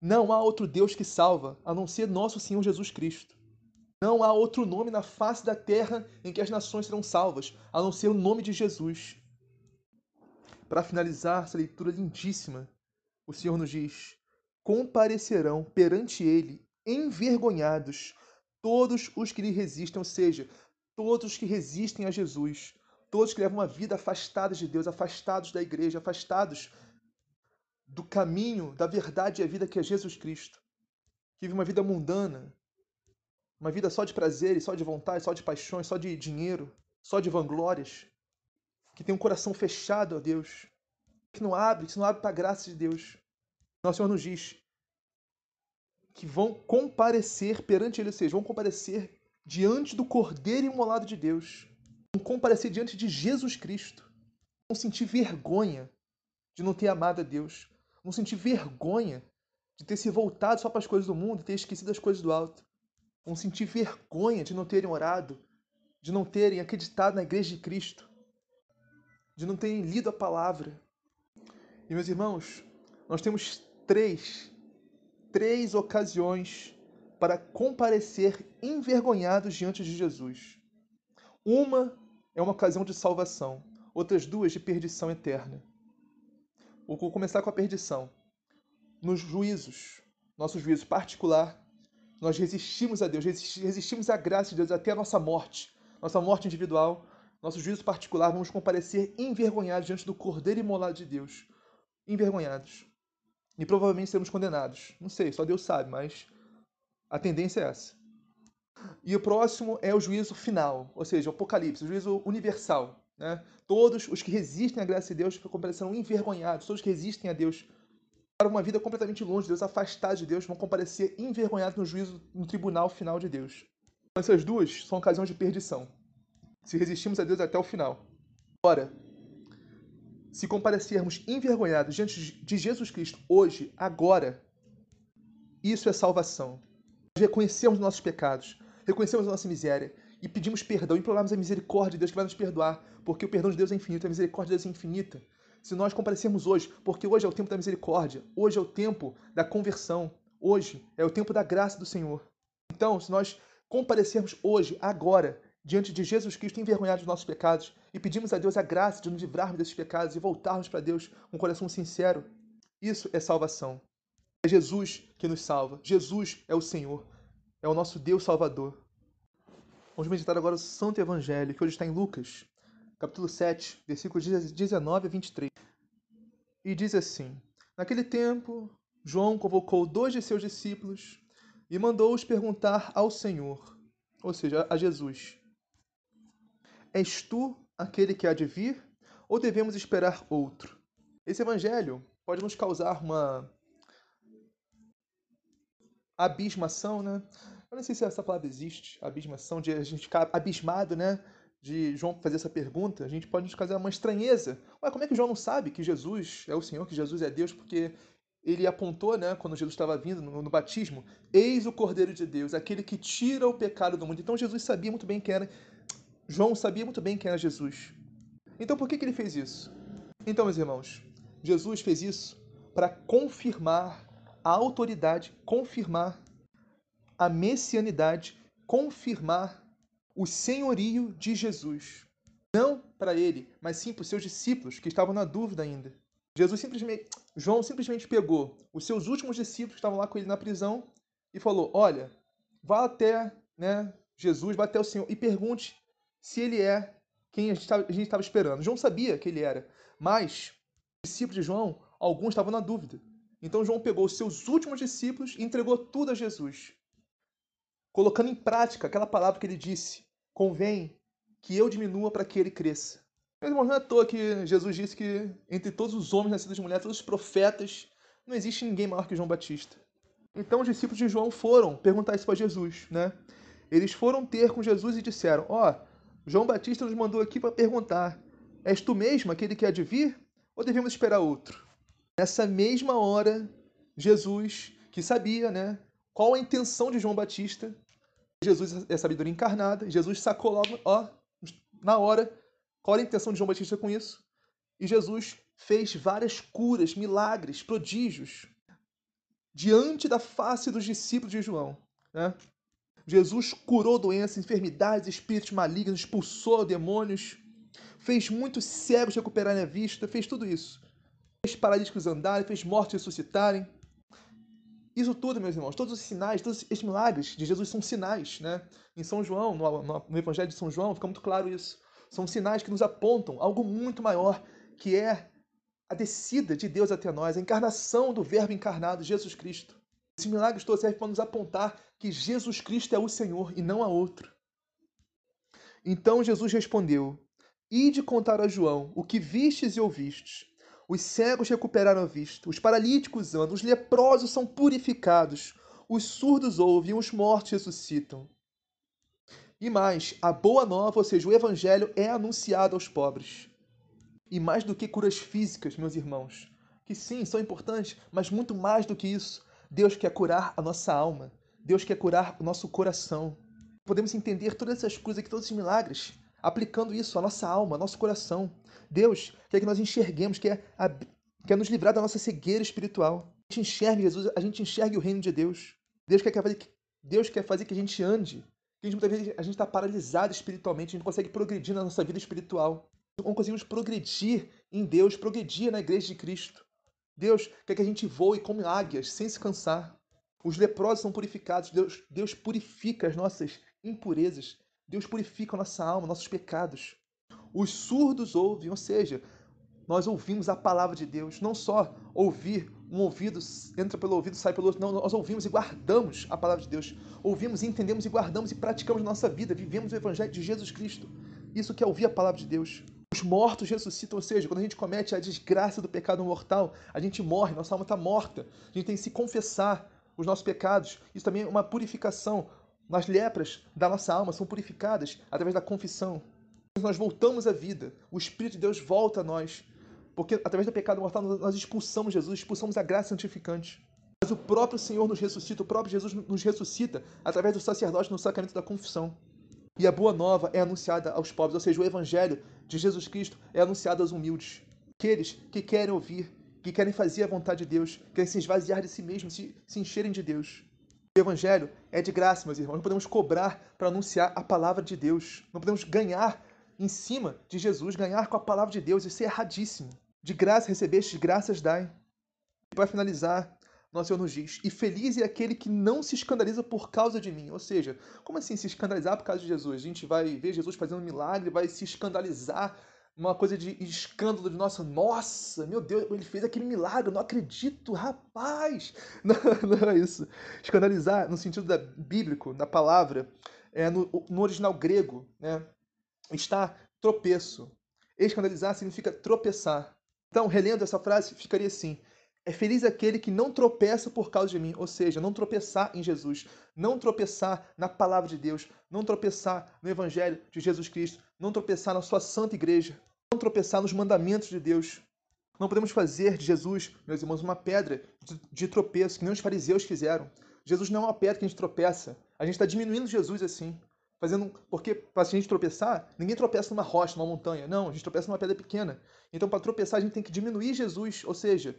Não há outro Deus que salva, a não ser nosso Senhor Jesus Cristo. Não há outro nome na face da terra em que as nações serão salvas, a não ser o nome de Jesus. Para finalizar essa leitura lindíssima, o Senhor nos diz: comparecerão perante ele, envergonhados, todos os que lhe resistem, ou seja, todos os que resistem a Jesus, todos que levam uma vida afastados de Deus, afastados da igreja, afastados do caminho, da verdade e a vida que é Jesus Cristo, que vive uma vida mundana, uma vida só de prazeres, só de vontade, só de paixões, só de dinheiro, só de vanglórias. Que tem um coração fechado a Deus, que não abre, que não abre para a graça de Deus. Nosso Senhor nos diz que vão comparecer perante Ele, ou seja, vão comparecer diante do Cordeiro imolado de Deus, comparecer diante de Jesus Cristo, vão sentir vergonha de não ter amado a Deus, vão sentir vergonha de ter se voltado só para as coisas do mundo e ter esquecido as coisas do alto, vão sentir vergonha de não terem orado, de não terem acreditado na igreja de Cristo, de não terem lido a palavra. E meus irmãos, nós temos três, três ocasiões para comparecer envergonhados diante de Jesus. Uma é uma ocasião de salvação, outras duas de perdição eterna. Vou começar com a perdição. Nos juízos, nosso juízo particular, nós resistimos a Deus, resistimos à graça de Deus até a nossa morte, nossa morte individual, nosso juízo particular, vamos comparecer envergonhados diante do Cordeiro imolado de Deus. Envergonhados. E provavelmente seremos condenados. Não sei, só Deus sabe, mas a tendência é essa. E o próximo é o juízo final, ou seja, o Apocalipse, o juízo universal. Né? Todos os que resistem à graça de Deus comparecerão envergonhados, todos os que resistem a Deus para uma vida completamente longe de Deus, afastados de Deus, vão comparecer envergonhados no juízo, no tribunal final de Deus. Essas duas são ocasiões de perdição se resistimos a Deus até o final. Ora, se comparecermos envergonhados diante de Jesus Cristo hoje, agora, isso é salvação. Nós reconhecemos nossos pecados, reconhecemos a nossa miséria e pedimos perdão, imploramos a misericórdia de Deus que vai nos perdoar, porque o perdão de Deus é infinito, a misericórdia de Deus é infinita. Se nós comparecermos hoje, porque hoje é o tempo da misericórdia, hoje é o tempo da conversão, hoje é o tempo da graça do Senhor. Então, se nós comparecermos hoje, agora, diante de Jesus Cristo envergonhados dos nossos pecados e pedimos a Deus a graça de nos livrarmos desses pecados e voltarmos para Deus com um coração sincero. Isso é salvação. É Jesus que nos salva. Jesus é o Senhor. É o nosso Deus Salvador. Vamos meditar agora o Santo Evangelho, que hoje está em Lucas, capítulo 7, versículos 19 a 23. E diz assim: Naquele tempo, João convocou dois de seus discípulos e mandou-os perguntar ao Senhor, ou seja, a Jesus: És tu aquele que há de vir, ou devemos esperar outro? Esse evangelho pode nos causar uma abismação, né? Eu não sei se essa palavra existe, abismação, de a gente ficar abismado, né? De João fazer essa pergunta, a gente pode nos causar uma estranheza. Ué, como é que João não sabe que Jesus é o Senhor, que Jesus é Deus? Porque ele apontou, né, quando Jesus estava vindo no, no, batismo, eis o Cordeiro de Deus, aquele que tira o pecado do mundo. Então Jesus sabia muito bem quem era, João sabia muito bem quem era Jesus. Então por que, que ele fez isso? Então, meus irmãos, Jesus fez isso para confirmar a autoridade, confirmar a messianidade, confirmar o senhorio de Jesus. Não para ele, mas sim para os seus discípulos que estavam na dúvida ainda. Jesus simplesmente, João simplesmente pegou os seus últimos discípulos que estavam lá com ele na prisão e falou: Olha, vá até né, Jesus, vá até o Senhor e pergunte se ele é quem a gente estava esperando. João sabia que ele era, mas os discípulos de João, alguns estavam na dúvida. Então João pegou os seus últimos discípulos e entregou tudo a Jesus, colocando em prática aquela palavra que ele disse: Convém que eu diminua para que ele cresça. Meus irmãos, não é à toa que Jesus disse que entre todos os homens nascidos de mulher, todos os profetas, não existe ninguém maior que João Batista. Então os discípulos de João foram perguntar isso para Jesus, né? Eles foram ter com Jesus e disseram: Ó, oh, João Batista nos mandou aqui para perguntar: És tu mesmo aquele que há de vir? Ou devemos esperar outro? Nessa mesma hora, Jesus, que sabia, né, qual a intenção de João Batista, Jesus é sabedoria encarnada, Jesus sacou logo, ó, na hora, qual era a intenção de João Batista com isso? E Jesus fez várias curas, milagres, prodígios diante da face dos discípulos de João. Né? Jesus curou doenças, enfermidades, espíritos malignos, expulsou demônios, fez muitos cegos recuperarem a vista, fez tudo isso. Fez paralíticos andarem, fez mortos ressuscitarem. Isso tudo, meus irmãos, todos os sinais, todos esses milagres de Jesus são sinais, né? Em São João, no, no Evangelho de São João, fica muito claro isso. São sinais que nos apontam algo muito maior, que é a descida de Deus até nós, a encarnação do Verbo encarnado, Jesus Cristo. Esses milagres todos servem para nos apontar que Jesus Cristo é o Senhor e não há outro. Então Jesus respondeu: Ide contar a João o que vistes e ouvistes. Os cegos recuperaram a vista, os paralíticos andam, os leprosos são purificados, os surdos ouvem, os mortos ressuscitam. E mais, a boa nova, ou seja, o evangelho é anunciado aos pobres. E mais do que curas físicas, meus irmãos, que sim, são importantes, mas muito mais do que isso, Deus quer curar a nossa alma. Deus quer curar o nosso coração. Podemos entender todas essas coisas aqui, todos esses milagres, aplicando isso à nossa alma, ao nosso coração. Deus quer que nós enxerguemos, quer, quer nos livrar da nossa cegueira espiritual. A gente enxergue Jesus, a gente enxergue o reino de Deus. Deus quer, Deus quer fazer que a gente ande que a gente, muitas vezes a gente está paralisado espiritualmente, a gente não consegue progredir na nossa vida espiritual. Não conseguimos progredir em Deus, progredir na igreja de Cristo. Deus quer que a gente voe como águias, sem se cansar. Os leprosos são purificados. Deus, Deus purifica as nossas impurezas. Deus purifica a nossa alma, nossos pecados. Os surdos ouvem, ou seja, nós ouvimos a palavra de Deus. Não só ouvir um ouvido entra pelo ouvido, sai pelo outro. Não, nós ouvimos e guardamos a palavra de Deus. Ouvimos, entendemos e guardamos e praticamos nossa vida. Vivemos o evangelho de Jesus Cristo. Isso que é ouvir a palavra de Deus. Os mortos ressuscitam, ou seja, quando a gente comete a desgraça do pecado mortal, a gente morre, nossa alma está morta. A gente tem que se confessar os nossos pecados. Isso também é uma purificação. As lepras da nossa alma são purificadas através da confissão. Nós voltamos à vida. O Espírito de Deus volta a nós. Porque através do pecado mortal nós expulsamos Jesus, expulsamos a graça santificante. Mas o próprio Senhor nos ressuscita, o próprio Jesus nos ressuscita através do sacerdote no sacramento da confissão. E a boa nova é anunciada aos pobres, ou seja, o evangelho de Jesus Cristo é anunciado aos humildes. Aqueles que querem ouvir, que querem fazer a vontade de Deus, querem se esvaziar de si mesmos, se, se encherem de Deus. O evangelho é de graça, meus irmãos. Não podemos cobrar para anunciar a palavra de Deus. Não podemos ganhar em cima de Jesus, ganhar com a palavra de Deus. Isso é erradíssimo. De graça recebeste, graças dai. E para finalizar, nosso Senhor nos diz: E feliz é aquele que não se escandaliza por causa de mim. Ou seja, como assim se escandalizar por causa de Jesus? A gente vai ver Jesus fazendo um milagre, vai se escandalizar, uma coisa de escândalo de nossa, nossa, meu Deus, ele fez aquele milagre, não acredito, rapaz. Não, não é isso. Escandalizar no sentido da, bíblico, da palavra, é, no, no original grego, né, está tropeço. Escandalizar significa tropeçar. Então, relendo essa frase, ficaria assim: é feliz aquele que não tropeça por causa de mim, ou seja, não tropeçar em Jesus, não tropeçar na palavra de Deus, não tropeçar no evangelho de Jesus Cristo, não tropeçar na sua santa igreja, tropeçar nos mandamentos de Deus. Não podemos fazer de Jesus, meus irmãos, uma pedra de, tropeço, que nem os fariseus fizeram. Jesus não é uma pedra que a gente tropeça. A gente está diminuindo Jesus assim. Fazendo, porque para a gente tropeçar, ninguém tropeça numa rocha, numa montanha. Não, a gente tropeça numa pedra pequena. Então, para tropeçar, a gente tem que diminuir Jesus, ou seja,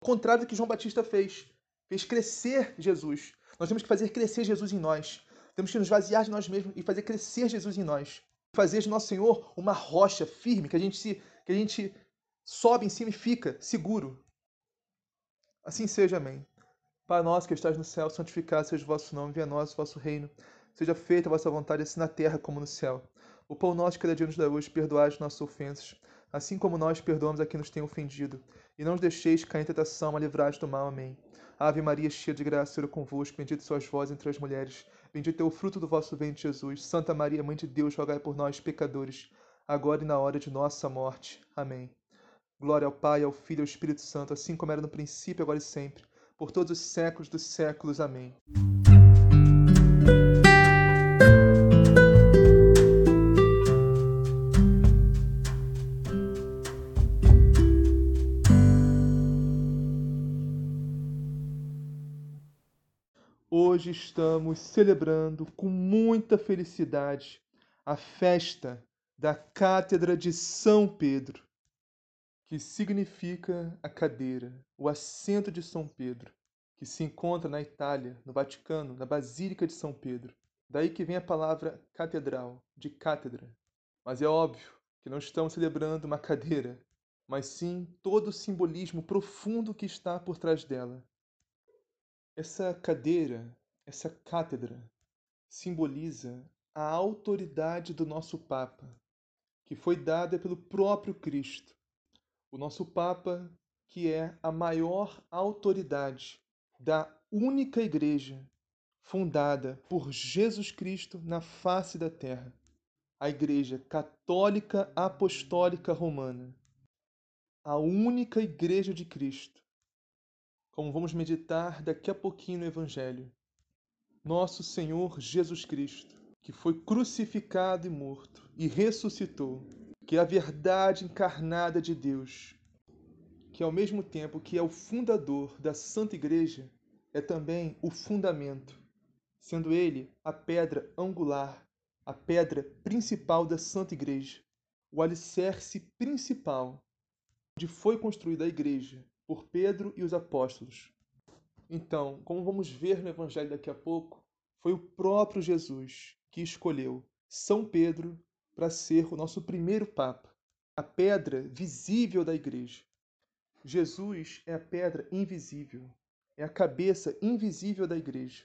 contrário do que João Batista fez. Fez crescer Jesus. Nós temos que fazer crescer Jesus em nós. Temos que nos vaziar de nós mesmos e fazer crescer Jesus em nós. Fazer de nosso Senhor uma rocha firme que a gente se que a gente sobe em cima e fica seguro. Assim seja, amém. Pai nosso que estás no céu, santificado seja o vosso nome, venha a nós o vosso reino. Seja feita a vossa vontade, assim na terra como no céu. O pão nosso cada dia nos dá hoje, perdoai as nossas ofensas, assim como nós perdoamos a quem nos tem ofendido. E não os deixeis cair em tentação, mas livrai do mal. Amém. Ave Maria, cheia de graça, Senhor é convosco, bendita sois vós entre as mulheres, bendito é o fruto do vosso ventre, Jesus. Santa Maria, Mãe de Deus, rogai por nós, pecadores, agora e na hora de nossa morte. Amém. Glória ao Pai, ao Filho e ao Espírito Santo, assim como era no princípio, agora e sempre, por todos os séculos dos séculos. Amém. Hoje estamos celebrando com muita felicidade a festa da Cátedra de São Pedro, que significa a cadeira, o assento de São Pedro, que se encontra na Itália, no Vaticano, na Basílica de São Pedro. Daí que vem a palavra catedral, de cátedra. Mas é óbvio que não estamos celebrando uma cadeira, mas sim todo o simbolismo profundo que está por trás dela. Essa cadeira essa cátedra simboliza a autoridade do nosso Papa, que foi dada pelo próprio Cristo. O nosso Papa, que é a maior autoridade da única igreja fundada por Jesus Cristo na face da terra, a Igreja Católica Apostólica Romana, a única igreja de Cristo. Como vamos meditar daqui a pouquinho no Evangelho nosso Senhor Jesus Cristo, que foi crucificado e morto e ressuscitou, que é a verdade encarnada de Deus, que ao mesmo tempo que é o fundador da Santa Igreja, é também o fundamento, sendo ele a pedra angular, a pedra principal da Santa Igreja, o alicerce principal onde foi construída a igreja por Pedro e os apóstolos. Então, como vamos ver no Evangelho daqui a pouco, foi o próprio Jesus que escolheu São Pedro para ser o nosso primeiro Papa, a pedra visível da Igreja. Jesus é a pedra invisível, é a cabeça invisível da Igreja.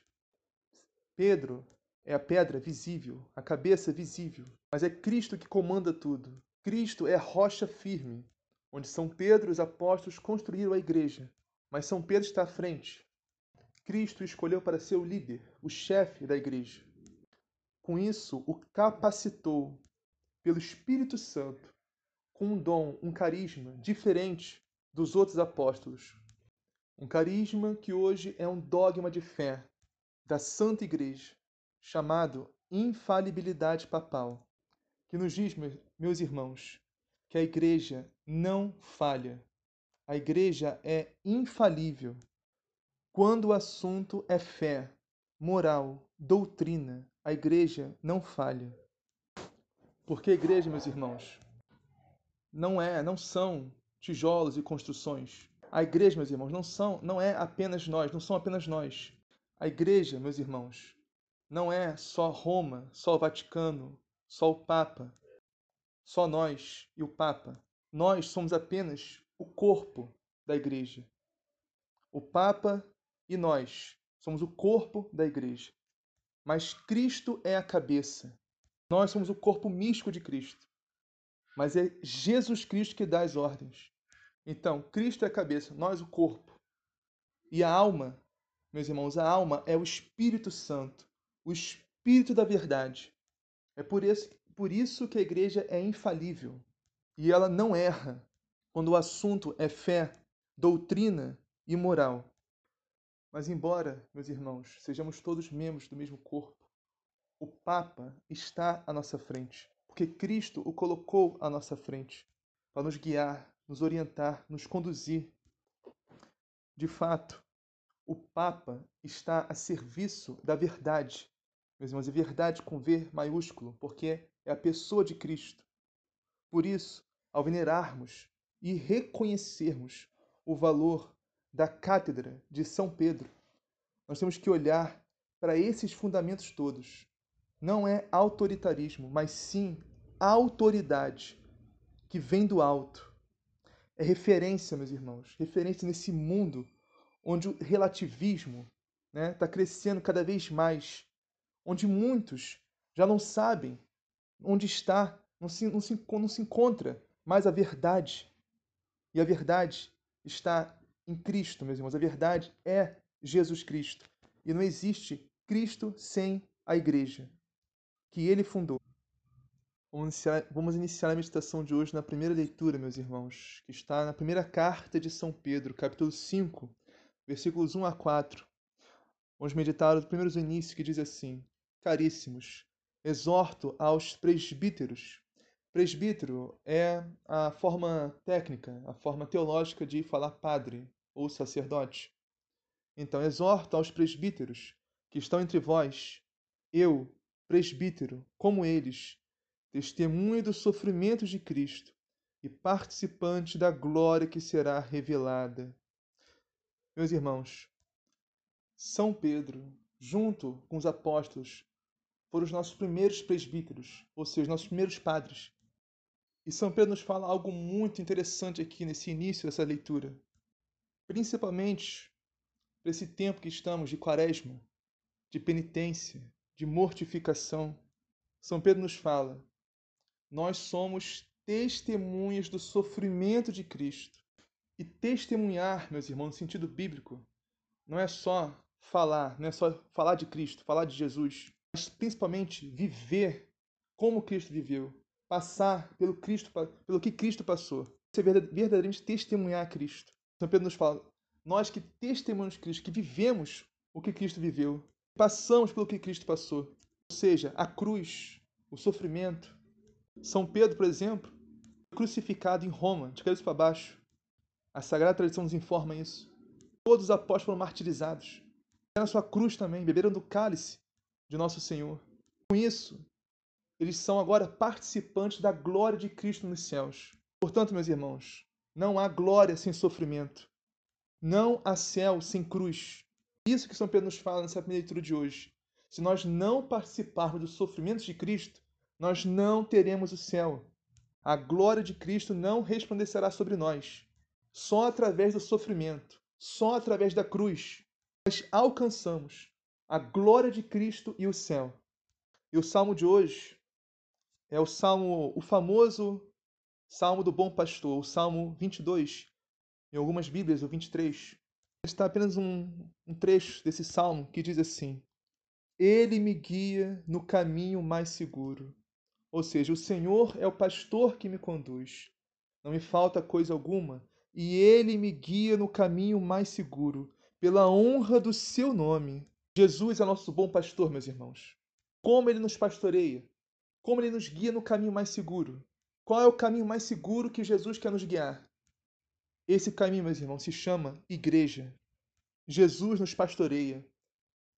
Pedro é a pedra visível, a cabeça visível, mas é Cristo que comanda tudo. Cristo é a rocha firme, onde São Pedro e os apóstolos construíram a igreja, mas São Pedro está à frente, Cristo escolheu para ser o líder, o chefe da igreja. Com isso, o capacitou pelo Espírito Santo com um dom, um carisma diferente dos outros apóstolos. Um carisma que hoje é um dogma de fé da Santa Igreja, chamado infalibilidade papal, que nos diz, meus irmãos, que a igreja não falha. A igreja é infalível. Quando o assunto é fé, moral, doutrina, a igreja não falha. Porque a igreja, meus irmãos, não é, não são tijolos e construções. A igreja, meus irmãos, não são, não é apenas nós, não são apenas nós. A igreja, meus irmãos, não é só Roma, só o Vaticano, só o Papa, só nós e o Papa. Nós somos apenas o corpo da igreja. O O Papa e nós somos o corpo da igreja. Mas Cristo é a cabeça. Nós somos o corpo místico de Cristo. Mas é Jesus Cristo que dá as ordens. Então, Cristo é a cabeça, nós o corpo. E a alma, meus irmãos, a alma é o Espírito Santo, o Espírito da verdade. É por isso, por isso que a igreja é infalível e ela não erra quando o assunto é fé, doutrina e moral. Mas, embora, meus irmãos, sejamos todos membros do mesmo corpo, o Papa está à nossa frente, porque Cristo o colocou à nossa frente para nos guiar, nos orientar, nos conduzir. De fato, o Papa está a serviço da verdade, meus irmãos, e verdade com V maiúsculo, porque é a pessoa de Cristo. Por isso, ao venerarmos e reconhecermos o valor da cátedra de São Pedro, nós temos que olhar para esses fundamentos todos. Não é autoritarismo, mas sim autoridade que vem do alto. É referência, meus irmãos, referência nesse mundo onde o relativismo está né, tá crescendo cada vez mais, onde muitos já não sabem onde está, não se, não se, não se encontra mais a verdade. E a verdade está em Cristo, meus irmãos. A verdade é Jesus Cristo. E não existe Cristo sem a igreja que ele fundou. Vamos iniciar, vamos iniciar a meditação de hoje na primeira leitura, meus irmãos, que está na primeira carta de São Pedro, capítulo 5, versículos 1 a 4. Vamos meditar os primeiros inícios que diz assim: Caríssimos, exorto aos presbíteros Presbítero é a forma técnica, a forma teológica de falar padre ou sacerdote. Então, exorto aos presbíteros que estão entre vós, eu, presbítero, como eles, testemunha dos sofrimentos de Cristo e participante da glória que será revelada. Meus irmãos, São Pedro, junto com os apóstolos, foram os nossos primeiros presbíteros, ou seja, nossos primeiros padres. E São Pedro nos fala algo muito interessante aqui nesse início dessa leitura. Principalmente para esse tempo que estamos de quaresma, de penitência, de mortificação. São Pedro nos fala: nós somos testemunhas do sofrimento de Cristo. E testemunhar, meus irmãos, no sentido bíblico, não é só falar, não é só falar de Cristo, falar de Jesus, mas principalmente viver como Cristo viveu, passar pelo Cristo, pelo que Cristo passou. Ser verdadeiramente testemunhar a Cristo. São Pedro nos fala: nós que testemunhamos Cristo, que vivemos o que Cristo viveu, passamos pelo que Cristo passou, ou seja, a cruz, o sofrimento. São Pedro, por exemplo, crucificado em Roma, de cabeça para baixo. A Sagrada Tradição nos informa isso. Todos os apóstolos foram martirizados. Na sua cruz também, beberam do cálice de nosso Senhor. Com isso, eles são agora participantes da glória de Cristo nos céus. Portanto, meus irmãos, não há glória sem sofrimento. Não há céu sem cruz. Isso que São Pedro nos fala nessa primeira leitura de hoje. Se nós não participarmos dos sofrimentos de Cristo, nós não teremos o céu. A glória de Cristo não resplandecerá sobre nós. Só através do sofrimento, só através da cruz, nós alcançamos a glória de Cristo e o céu. E o salmo de hoje é o salmo, o famoso Salmo do Bom Pastor, o Salmo 22. Em algumas Bíblias, o 23. Está apenas um, um trecho desse salmo que diz assim: Ele me guia no caminho mais seguro. Ou seja, o Senhor é o pastor que me conduz. Não me falta coisa alguma, e ele me guia no caminho mais seguro, pela honra do seu nome. Jesus é nosso bom pastor, meus irmãos. Como ele nos pastoreia? como ele nos guia no caminho mais seguro. Qual é o caminho mais seguro que Jesus quer nos guiar? Esse caminho, meus irmãos, se chama igreja. Jesus nos pastoreia,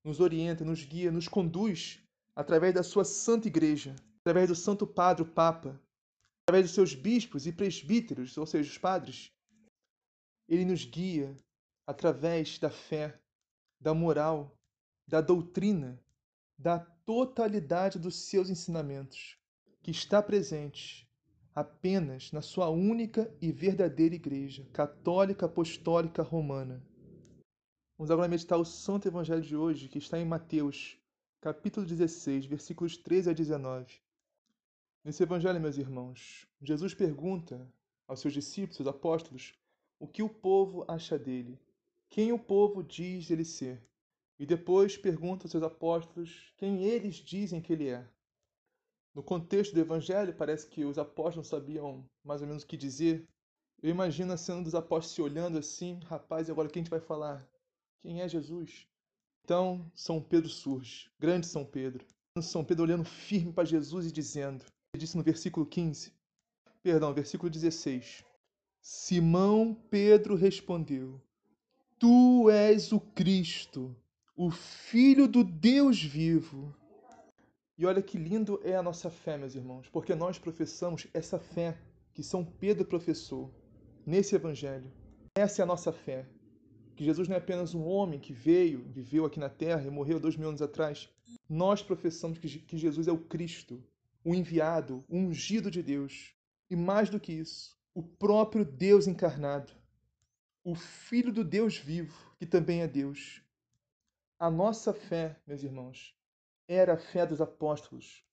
nos orienta, nos guia, nos conduz através da sua santa igreja, através do Santo Padre, o Papa, através dos seus bispos e presbíteros, ou seja, os padres. Ele nos guia através da fé, da moral, da doutrina, da totalidade dos seus ensinamentos, que está presente apenas na sua única e verdadeira Igreja, católica apostólica romana. Vamos agora meditar o Santo Evangelho de hoje, que está em Mateus, capítulo 16, versículos 13 a 19. Nesse Evangelho, meus irmãos, Jesus pergunta aos seus discípulos, seus apóstolos, o que o povo acha dele, quem o povo diz ele ser. E depois pergunta aos seus apóstolos quem eles dizem que ele é. No contexto do Evangelho, parece que os apóstolos sabiam mais ou menos o que dizer. Eu imagino a cena dos apóstolos se olhando assim, rapaz, agora quem a gente vai falar? Quem é Jesus? Então, São Pedro surge, grande São Pedro. São Pedro olhando firme para Jesus e dizendo, ele disse no versículo 15, perdão, versículo 16: Simão Pedro respondeu: Tu és o Cristo, o Filho do Deus vivo. E olha que lindo é a nossa fé, meus irmãos, porque nós professamos essa fé que São Pedro professou nesse Evangelho. Essa é a nossa fé que Jesus não é apenas um homem que veio, viveu aqui na terra e morreu dois mil anos atrás. Nós professamos que Jesus é o Cristo, o enviado, o ungido de Deus. E mais do que isso, o próprio Deus encarnado, o Filho do Deus vivo, que também é Deus. A nossa fé, meus irmãos, era a fé dos apóstolos.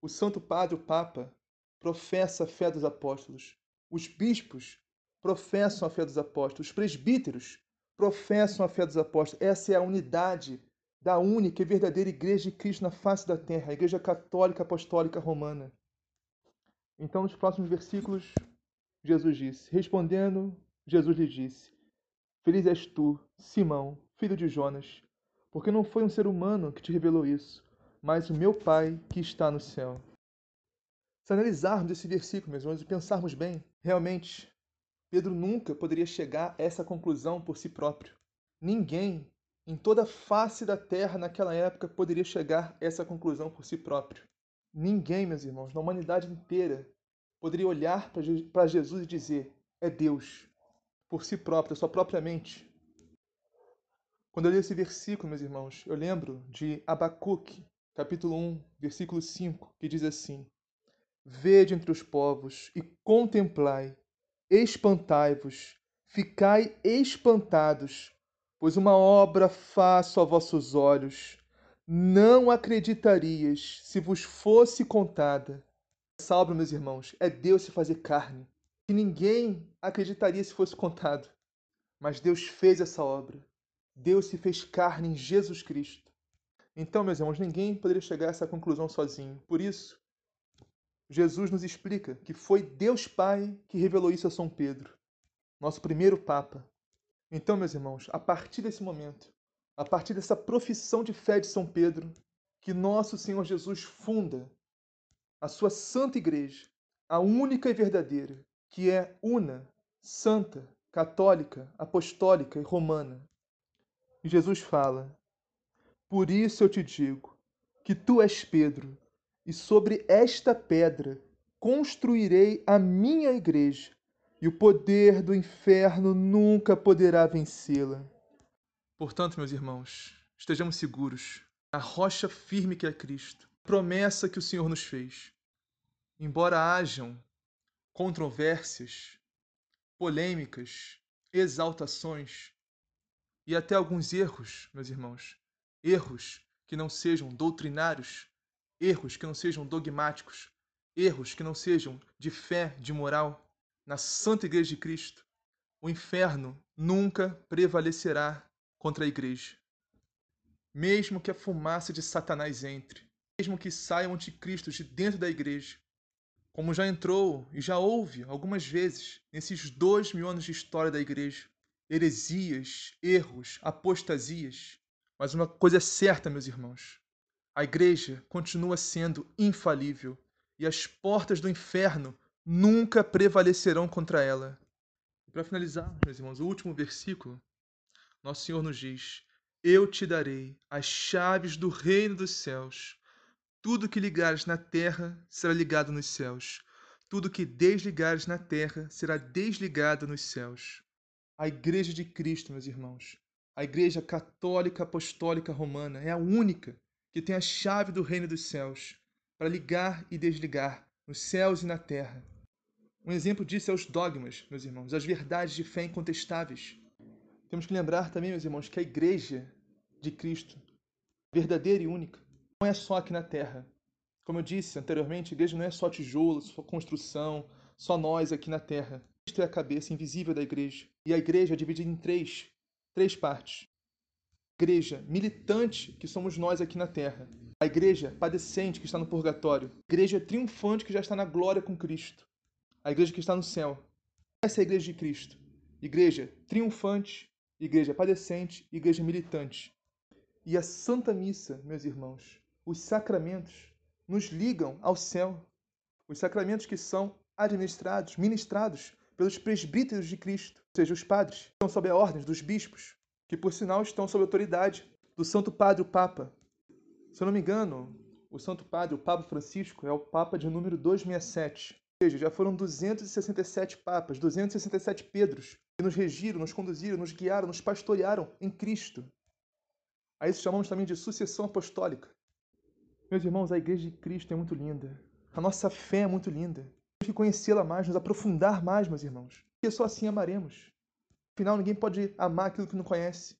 O Santo Padre, o Papa, professa a fé dos apóstolos. Os bispos professam a fé dos apóstolos. Os presbíteros professam a fé dos apóstolos. Essa é a unidade da única e verdadeira Igreja de Cristo na face da terra, a Igreja Católica Apostólica Romana. Então, nos próximos versículos, Jesus disse: Respondendo, Jesus lhe disse: Feliz és tu, Simão, filho de Jonas, porque não foi um ser humano que te revelou isso, mas o meu Pai que está no céu. Se analisarmos esse versículo, meus irmãos, e pensarmos bem, realmente Pedro nunca poderia chegar a essa conclusão por si próprio. Ninguém em toda a face da terra naquela época poderia chegar a essa conclusão por si próprio. Ninguém, meus irmãos, na humanidade inteira poderia olhar para Jesus e dizer: é Deus, por si próprio, a sua própria mente. Quando eu li esse versículo, meus irmãos, eu lembro de Abacuque, capítulo 1, versículo 5, que diz assim: Vede entre os povos e contemplai Espantai-vos, ficai espantados, pois uma obra faço a vossos olhos. Não acreditarias se vos fosse contada. Obra, meus irmãos, é Deus se fazer carne. Que ninguém acreditaria se fosse contado. Mas Deus fez essa obra. Deus se fez carne em Jesus Cristo. Então, meus irmãos, ninguém poderia chegar a essa conclusão sozinho. Por isso, Jesus nos explica que foi Deus Pai que revelou isso a São Pedro, nosso primeiro Papa. Então, meus irmãos, a partir desse momento, a partir dessa profissão de fé de São Pedro, que nosso Senhor Jesus funda a sua santa igreja, a única e verdadeira, que é una, santa, católica, apostólica e romana. E Jesus fala: Por isso eu te digo que tu és Pedro e sobre esta pedra construirei a minha igreja, e o poder do inferno nunca poderá vencê-la. Portanto, meus irmãos, estejamos seguros a rocha firme que é Cristo, promessa que o Senhor nos fez. Embora hajam controvérsias, polêmicas, exaltações e até alguns erros, meus irmãos, erros que não sejam doutrinários, erros que não sejam dogmáticos, erros que não sejam de fé, de moral, na Santa Igreja de Cristo, o inferno nunca prevalecerá contra a Igreja. Mesmo que a fumaça de Satanás entre, mesmo que saia o anticristo de dentro da Igreja, como já entrou e já houve algumas vezes nesses dois mil anos de história da Igreja, heresias, erros, apostasias. Mas uma coisa é certa, meus irmãos: a igreja continua sendo infalível e as portas do inferno nunca prevalecerão contra ela. E para finalizar, meus irmãos, o último versículo, nosso Senhor nos diz: Eu te darei as chaves do reino dos céus. Tudo que ligares na terra será ligado nos céus. Tudo que desligares na terra será desligado nos céus. A Igreja de Cristo, meus irmãos, a Igreja Católica Apostólica Romana é a única que tem a chave do reino dos céus para ligar e desligar nos céus e na terra. Um exemplo disso é os dogmas, meus irmãos, as verdades de fé incontestáveis. Temos que lembrar também, meus irmãos, que a igreja de Cristo, verdadeira e única, não é só aqui na terra. Como eu disse anteriormente, a igreja não é só tijolo, só construção, só nós aqui na terra. Cristo é a cabeça invisível da igreja. E a igreja é dividida em três, três partes. igreja militante, que somos nós aqui na terra. A igreja padecente, que está no purgatório. A igreja triunfante, que já está na glória com Cristo. A igreja que está no céu. Essa é a igreja de Cristo. Igreja triunfante, igreja padecente, igreja militante. E a Santa Missa, meus irmãos, os sacramentos nos ligam ao céu. Os sacramentos que são administrados, ministrados pelos presbíteros de Cristo, ou seja, os padres, estão sob a ordem dos bispos, que por sinal estão sob a autoridade do Santo Padre, o Papa. Se eu não me engano, o Santo Padre, o Papa Francisco, é o Papa de número 267. Ou seja, já foram 267 papas, 267 Pedros, que nos regiram, nos conduziram, nos guiaram, nos pastorearam em Cristo. A isso chamamos também de sucessão apostólica. Meus irmãos, a Igreja de Cristo é muito linda. A nossa fé é muito linda. Que conhecê-la mais, nos aprofundar mais, meus irmãos. Porque só assim amaremos. Afinal, ninguém pode amar aquilo que não conhece.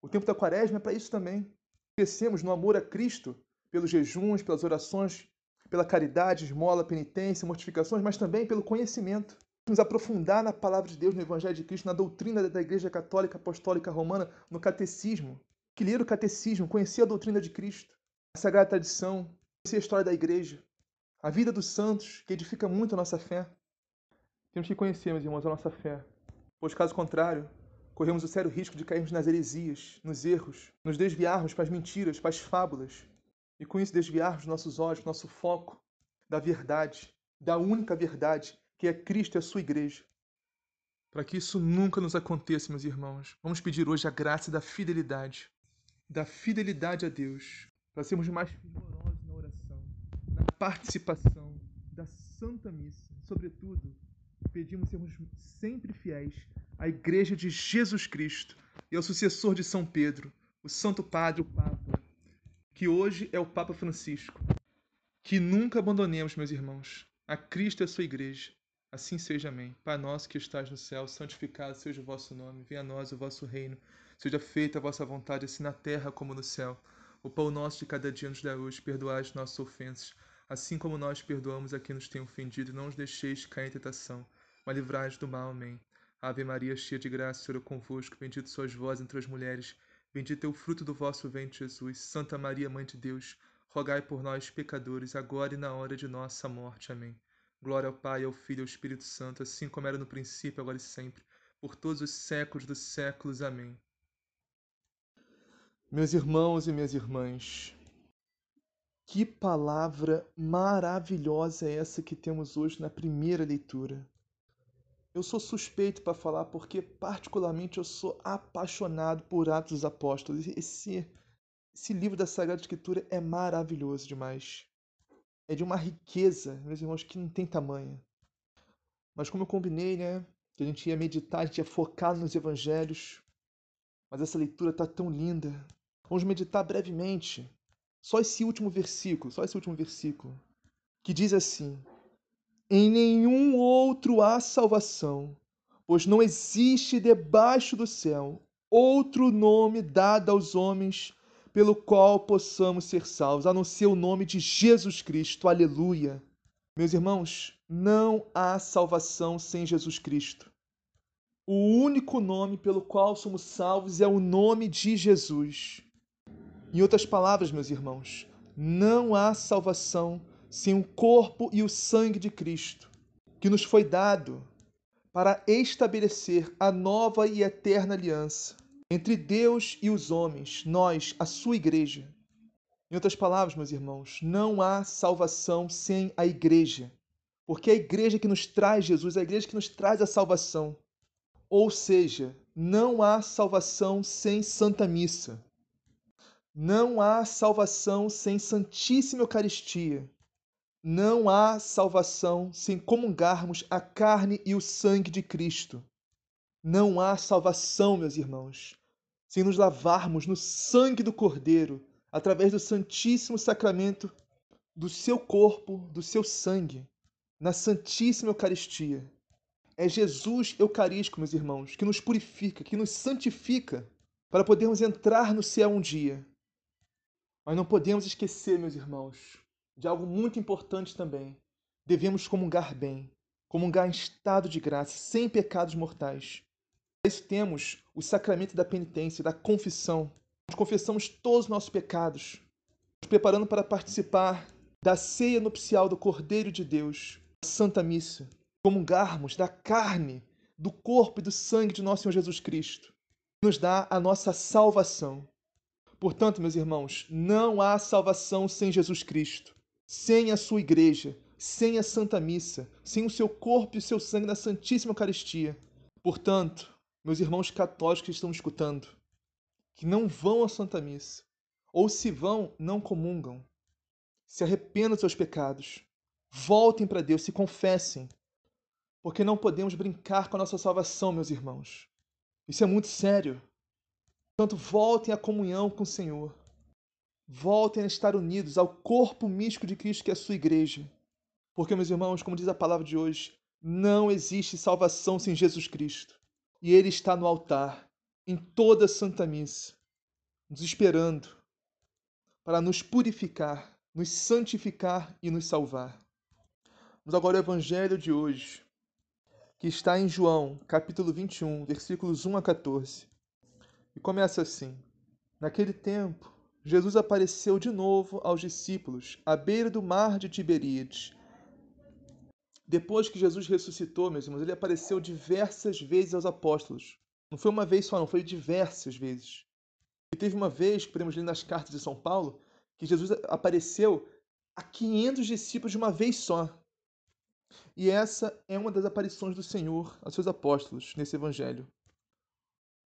O tempo da quaresma é para isso também. Crescemos no amor a Cristo, pelos jejuns, pelas orações, pela caridade, esmola, penitência, mortificações, mas também pelo conhecimento. Nos aprofundar na palavra de Deus, no Evangelho de Cristo, na doutrina da Igreja Católica Apostólica Romana, no catecismo. Que ler o catecismo, conhecer a doutrina de Cristo a sagrada tradição, conhecer a história da igreja, a vida dos santos, que edifica muito a nossa fé. Temos que conhecer, meus irmãos, a nossa fé, pois, caso contrário, corremos o sério risco de cairmos nas heresias, nos erros, nos desviarmos para as mentiras, para as fábulas, e com isso desviarmos nossos olhos, nosso foco da verdade, da única verdade, que é Cristo e a sua igreja. Para que isso nunca nos aconteça, meus irmãos, vamos pedir hoje a graça da fidelidade, da fidelidade a Deus, para sermos mais na participação da Santa Missa. Sobretudo, pedimos sermos sempre fiéis à Igreja de Jesus Cristo e ao sucessor de São Pedro, o Santo Padre, o Papa, que hoje é o Papa Francisco. Que nunca abandonemos, meus irmãos, a Cristo e a sua Igreja. Assim seja, amém. Pai nosso que estás no céu, santificado seja o vosso nome. Venha a nós o vosso reino. Seja feita a vossa vontade, assim na terra como no céu. O pão nosso de cada dia nos dá hoje, perdoai as nossas ofensas, assim como nós perdoamos a quem nos tem ofendido, não os deixeis cair em tentação, mas livrai-nos do mal. Amém. Ave Maria, cheia de graça, o Senhor é convosco, bendito sois vós entre as mulheres, bendito é o fruto do vosso ventre, Jesus. Santa Maria, Mãe de Deus, rogai por nós, pecadores, agora e na hora de nossa morte. Amém. Glória ao Pai, ao Filho e ao Espírito Santo, assim como era no princípio, agora e sempre, por todos os séculos dos séculos. Amém. Meus irmãos e minhas irmãs, que palavra maravilhosa é essa que temos hoje na primeira leitura. Eu sou suspeito para falar porque, particularmente, eu sou apaixonado por Atos dos Apóstolos. Esse, esse livro da Sagrada Escritura é maravilhoso demais. É de uma riqueza, meus irmãos, que não tem tamanho. Mas como eu combinei, né? Que a gente ia meditar, a gente ia focar nos evangelhos. Mas essa leitura tá tão linda, Vamos meditar brevemente só esse último versículo, só esse último versículo, que diz assim: Em nenhum outro há salvação, pois não existe debaixo do céu outro nome dado aos homens pelo qual possamos ser salvos, a não ser o nome de Jesus Cristo. Aleluia. Meus irmãos, não há salvação sem Jesus Cristo. O único nome pelo qual somos salvos é o nome de Jesus. Em outras palavras, meus irmãos, não há salvação sem o corpo e o sangue de Cristo, que nos foi dado para estabelecer a nova e eterna aliança entre Deus e os homens, nós, a sua igreja. Em outras palavras, meus irmãos, não há salvação sem a igreja, porque é a igreja que nos traz Jesus, é a igreja que nos traz a salvação. Ou seja, não há salvação sem Santa Missa. Não há salvação sem Santíssima Eucaristia. Não há salvação sem comungarmos a carne e o sangue de Cristo. Não há salvação, meus irmãos, sem nos lavarmos no sangue do Cordeiro, através do Santíssimo Sacramento do seu corpo, do seu sangue, na Santíssima Eucaristia. É Jesus eucarístico, meus irmãos, que nos purifica, que nos santifica para podermos entrar no céu um dia. Mas não podemos esquecer, meus irmãos, de algo muito importante também. Devemos comungar bem, comungar em estado de graça, sem pecados mortais. Para isso temos o sacramento da penitência, da confissão. Nós confessamos todos os nossos pecados, nos preparando para participar da ceia nupcial do Cordeiro de Deus, a Santa Missa, comungarmos da carne, do corpo e do sangue de nosso Senhor Jesus Cristo, que nos dá a nossa salvação. Portanto, meus irmãos, não há salvação sem Jesus Cristo, sem a sua igreja, sem a Santa Missa, sem o seu corpo e o seu sangue na Santíssima Eucaristia. Portanto, meus irmãos católicos que estão escutando, que não vão à Santa Missa, ou se vão, não comungam. Se arrependam dos seus pecados. Voltem para Deus, se confessem. Porque não podemos brincar com a nossa salvação, meus irmãos. Isso é muito sério. Portanto, voltem à comunhão com o Senhor. Voltem a estar unidos ao corpo místico de Cristo, que é a sua igreja. Porque, meus irmãos, como diz a palavra de hoje, não existe salvação sem Jesus Cristo e Ele está no altar, em toda a Santa Missa, nos esperando para nos purificar, nos santificar e nos salvar. Vamos agora ao Evangelho de hoje, que está em João, capítulo 21, versículos 1 a 14. E começa assim: Naquele tempo, Jesus apareceu de novo aos discípulos à beira do mar de Tiberíades depois que Jesus ressuscitou, meus irmãos, ele apareceu diversas vezes aos apóstolos. Não foi uma vez só, não, foi diversas vezes. E teve uma vez, podemos ler nas cartas de São Paulo, que Jesus apareceu a 500 discípulos de uma vez só. E essa é uma das aparições do Senhor aos seus apóstolos nesse evangelho.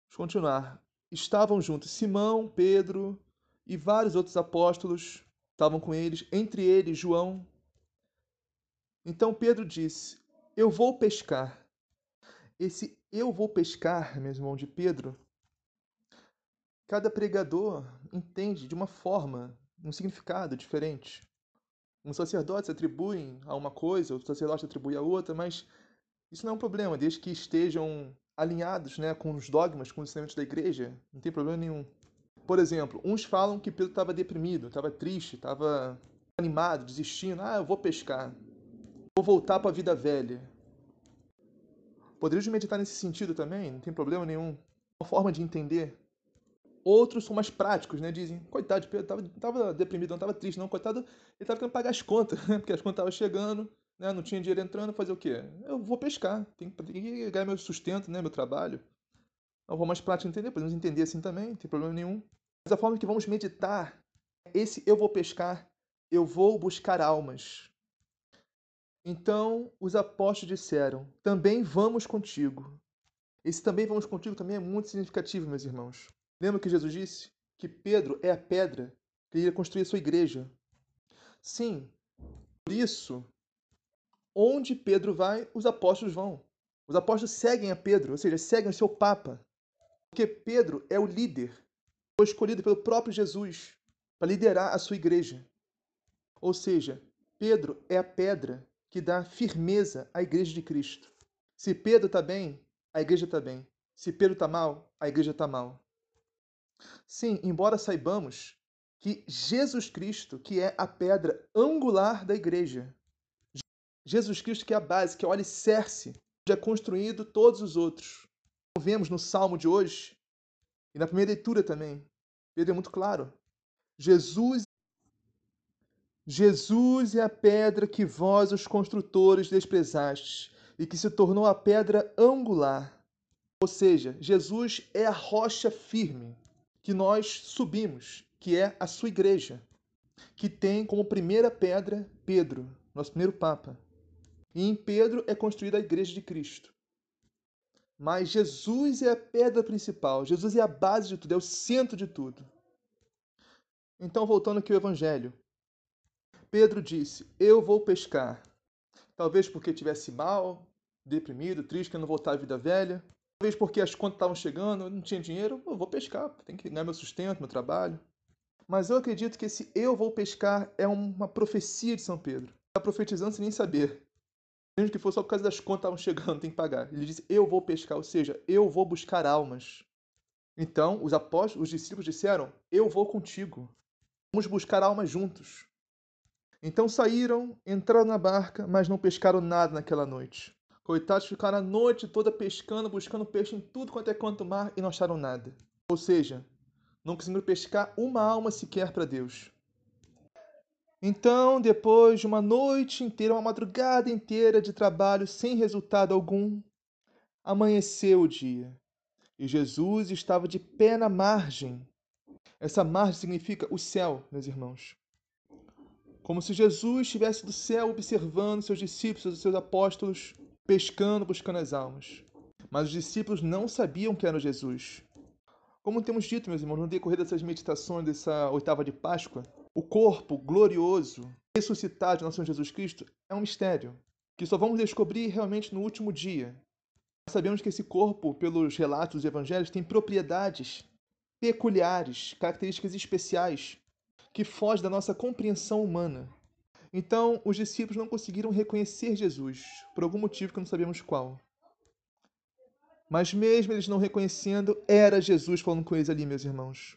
Vamos continuar. Estavam juntos Simão, Pedro e vários outros apóstolos estavam com eles, entre eles João, então Pedro disse: Eu vou pescar. Esse eu vou pescar, meu irmão, de Pedro, cada pregador entende de uma forma, um significado diferente. Um sacerdote atribui a uma coisa, outro sacerdote atribui a outra, mas isso não é um problema, desde que estejam alinhados né, com os dogmas, com os ensinamentos da igreja, não tem problema nenhum. Por exemplo, uns falam que Pedro estava deprimido, estava triste, estava animado, desistindo. Ah, eu vou pescar. Vou voltar para a vida velha. Poderíamos meditar nesse sentido também, não tem problema nenhum. Uma forma de entender. Outros são mais práticos, né? Dizem, coitado Pedro, tava, tava deprimido, não tava triste, não. Coitado, ele tava querendo pagar as contas, né? Porque as contas estavam chegando, né? Não tinha dinheiro entrando, fazer o quê? Eu vou pescar, tem que ganhar meu sustento, né? Meu trabalho. Uma forma mais prática de entender, podemos entender assim também, não tem problema nenhum. Mas a forma que vamos meditar, esse eu vou pescar, eu vou buscar almas. Então os apóstolos disseram: Também vamos contigo. Esse também vamos contigo também é muito significativo, meus irmãos. Lembra que Jesus disse que Pedro é a pedra que iria construir a sua igreja? Sim, por isso, onde Pedro vai, os apóstolos vão. Os apóstolos seguem a Pedro, ou seja, seguem o seu Papa. Porque Pedro é o líder, foi escolhido pelo próprio Jesus para liderar a sua igreja. Ou seja, Pedro é a pedra que dá firmeza à igreja de Cristo. Se Pedro está bem, a igreja está bem. Se Pedro está mal, a igreja está mal. Sim, embora saibamos que Jesus Cristo, que é a pedra angular da igreja, Jesus Cristo que é a base, que é o alicerce, onde é construído todos os outros. Como vemos no Salmo de hoje, e na primeira leitura também, Pedro é muito claro. Jesus Jesus é a pedra que vós, os construtores, desprezastes e que se tornou a pedra angular. Ou seja, Jesus é a rocha firme que nós subimos, que é a sua igreja, que tem como primeira pedra Pedro, nosso primeiro Papa. E em Pedro é construída a igreja de Cristo. Mas Jesus é a pedra principal, Jesus é a base de tudo, é o centro de tudo. Então, voltando aqui ao Evangelho, Pedro disse: Eu vou pescar. Talvez porque estivesse mal, deprimido, triste, querendo voltar à vida velha. Talvez porque as contas estavam chegando, não tinha dinheiro. Eu vou pescar, tem que ganhar meu sustento, meu trabalho. Mas eu acredito que esse eu vou pescar é uma profecia de São Pedro. Está profetizando sem nem saber. Mesmo que fosse só por causa das contas estavam chegando, tem que pagar. Ele disse: Eu vou pescar, ou seja, eu vou buscar almas. Então, os apóstolos, os discípulos disseram: Eu vou contigo. Vamos buscar almas juntos. Então saíram, entraram na barca, mas não pescaram nada naquela noite. Coitados ficaram a noite toda pescando, buscando peixe em tudo quanto é quanto mar e não acharam nada. Ou seja, não conseguiram pescar uma alma sequer para Deus. Então, depois de uma noite inteira, uma madrugada inteira de trabalho sem resultado algum, amanheceu o dia e Jesus estava de pé na margem. Essa margem significa o céu, meus irmãos. Como se Jesus estivesse do céu observando seus discípulos, seus apóstolos, pescando, buscando as almas. Mas os discípulos não sabiam que era Jesus. Como temos dito, meus irmãos, no decorrer dessas meditações dessa oitava de Páscoa, o corpo glorioso, ressuscitado de nosso Senhor Jesus Cristo é um mistério que só vamos descobrir realmente no último dia. Sabemos que esse corpo, pelos relatos dos evangelhos, tem propriedades peculiares, características especiais, que fogem da nossa compreensão humana. Então, os discípulos não conseguiram reconhecer Jesus, por algum motivo que não sabemos qual. Mas mesmo eles não reconhecendo, era Jesus falando com eles ali, meus irmãos.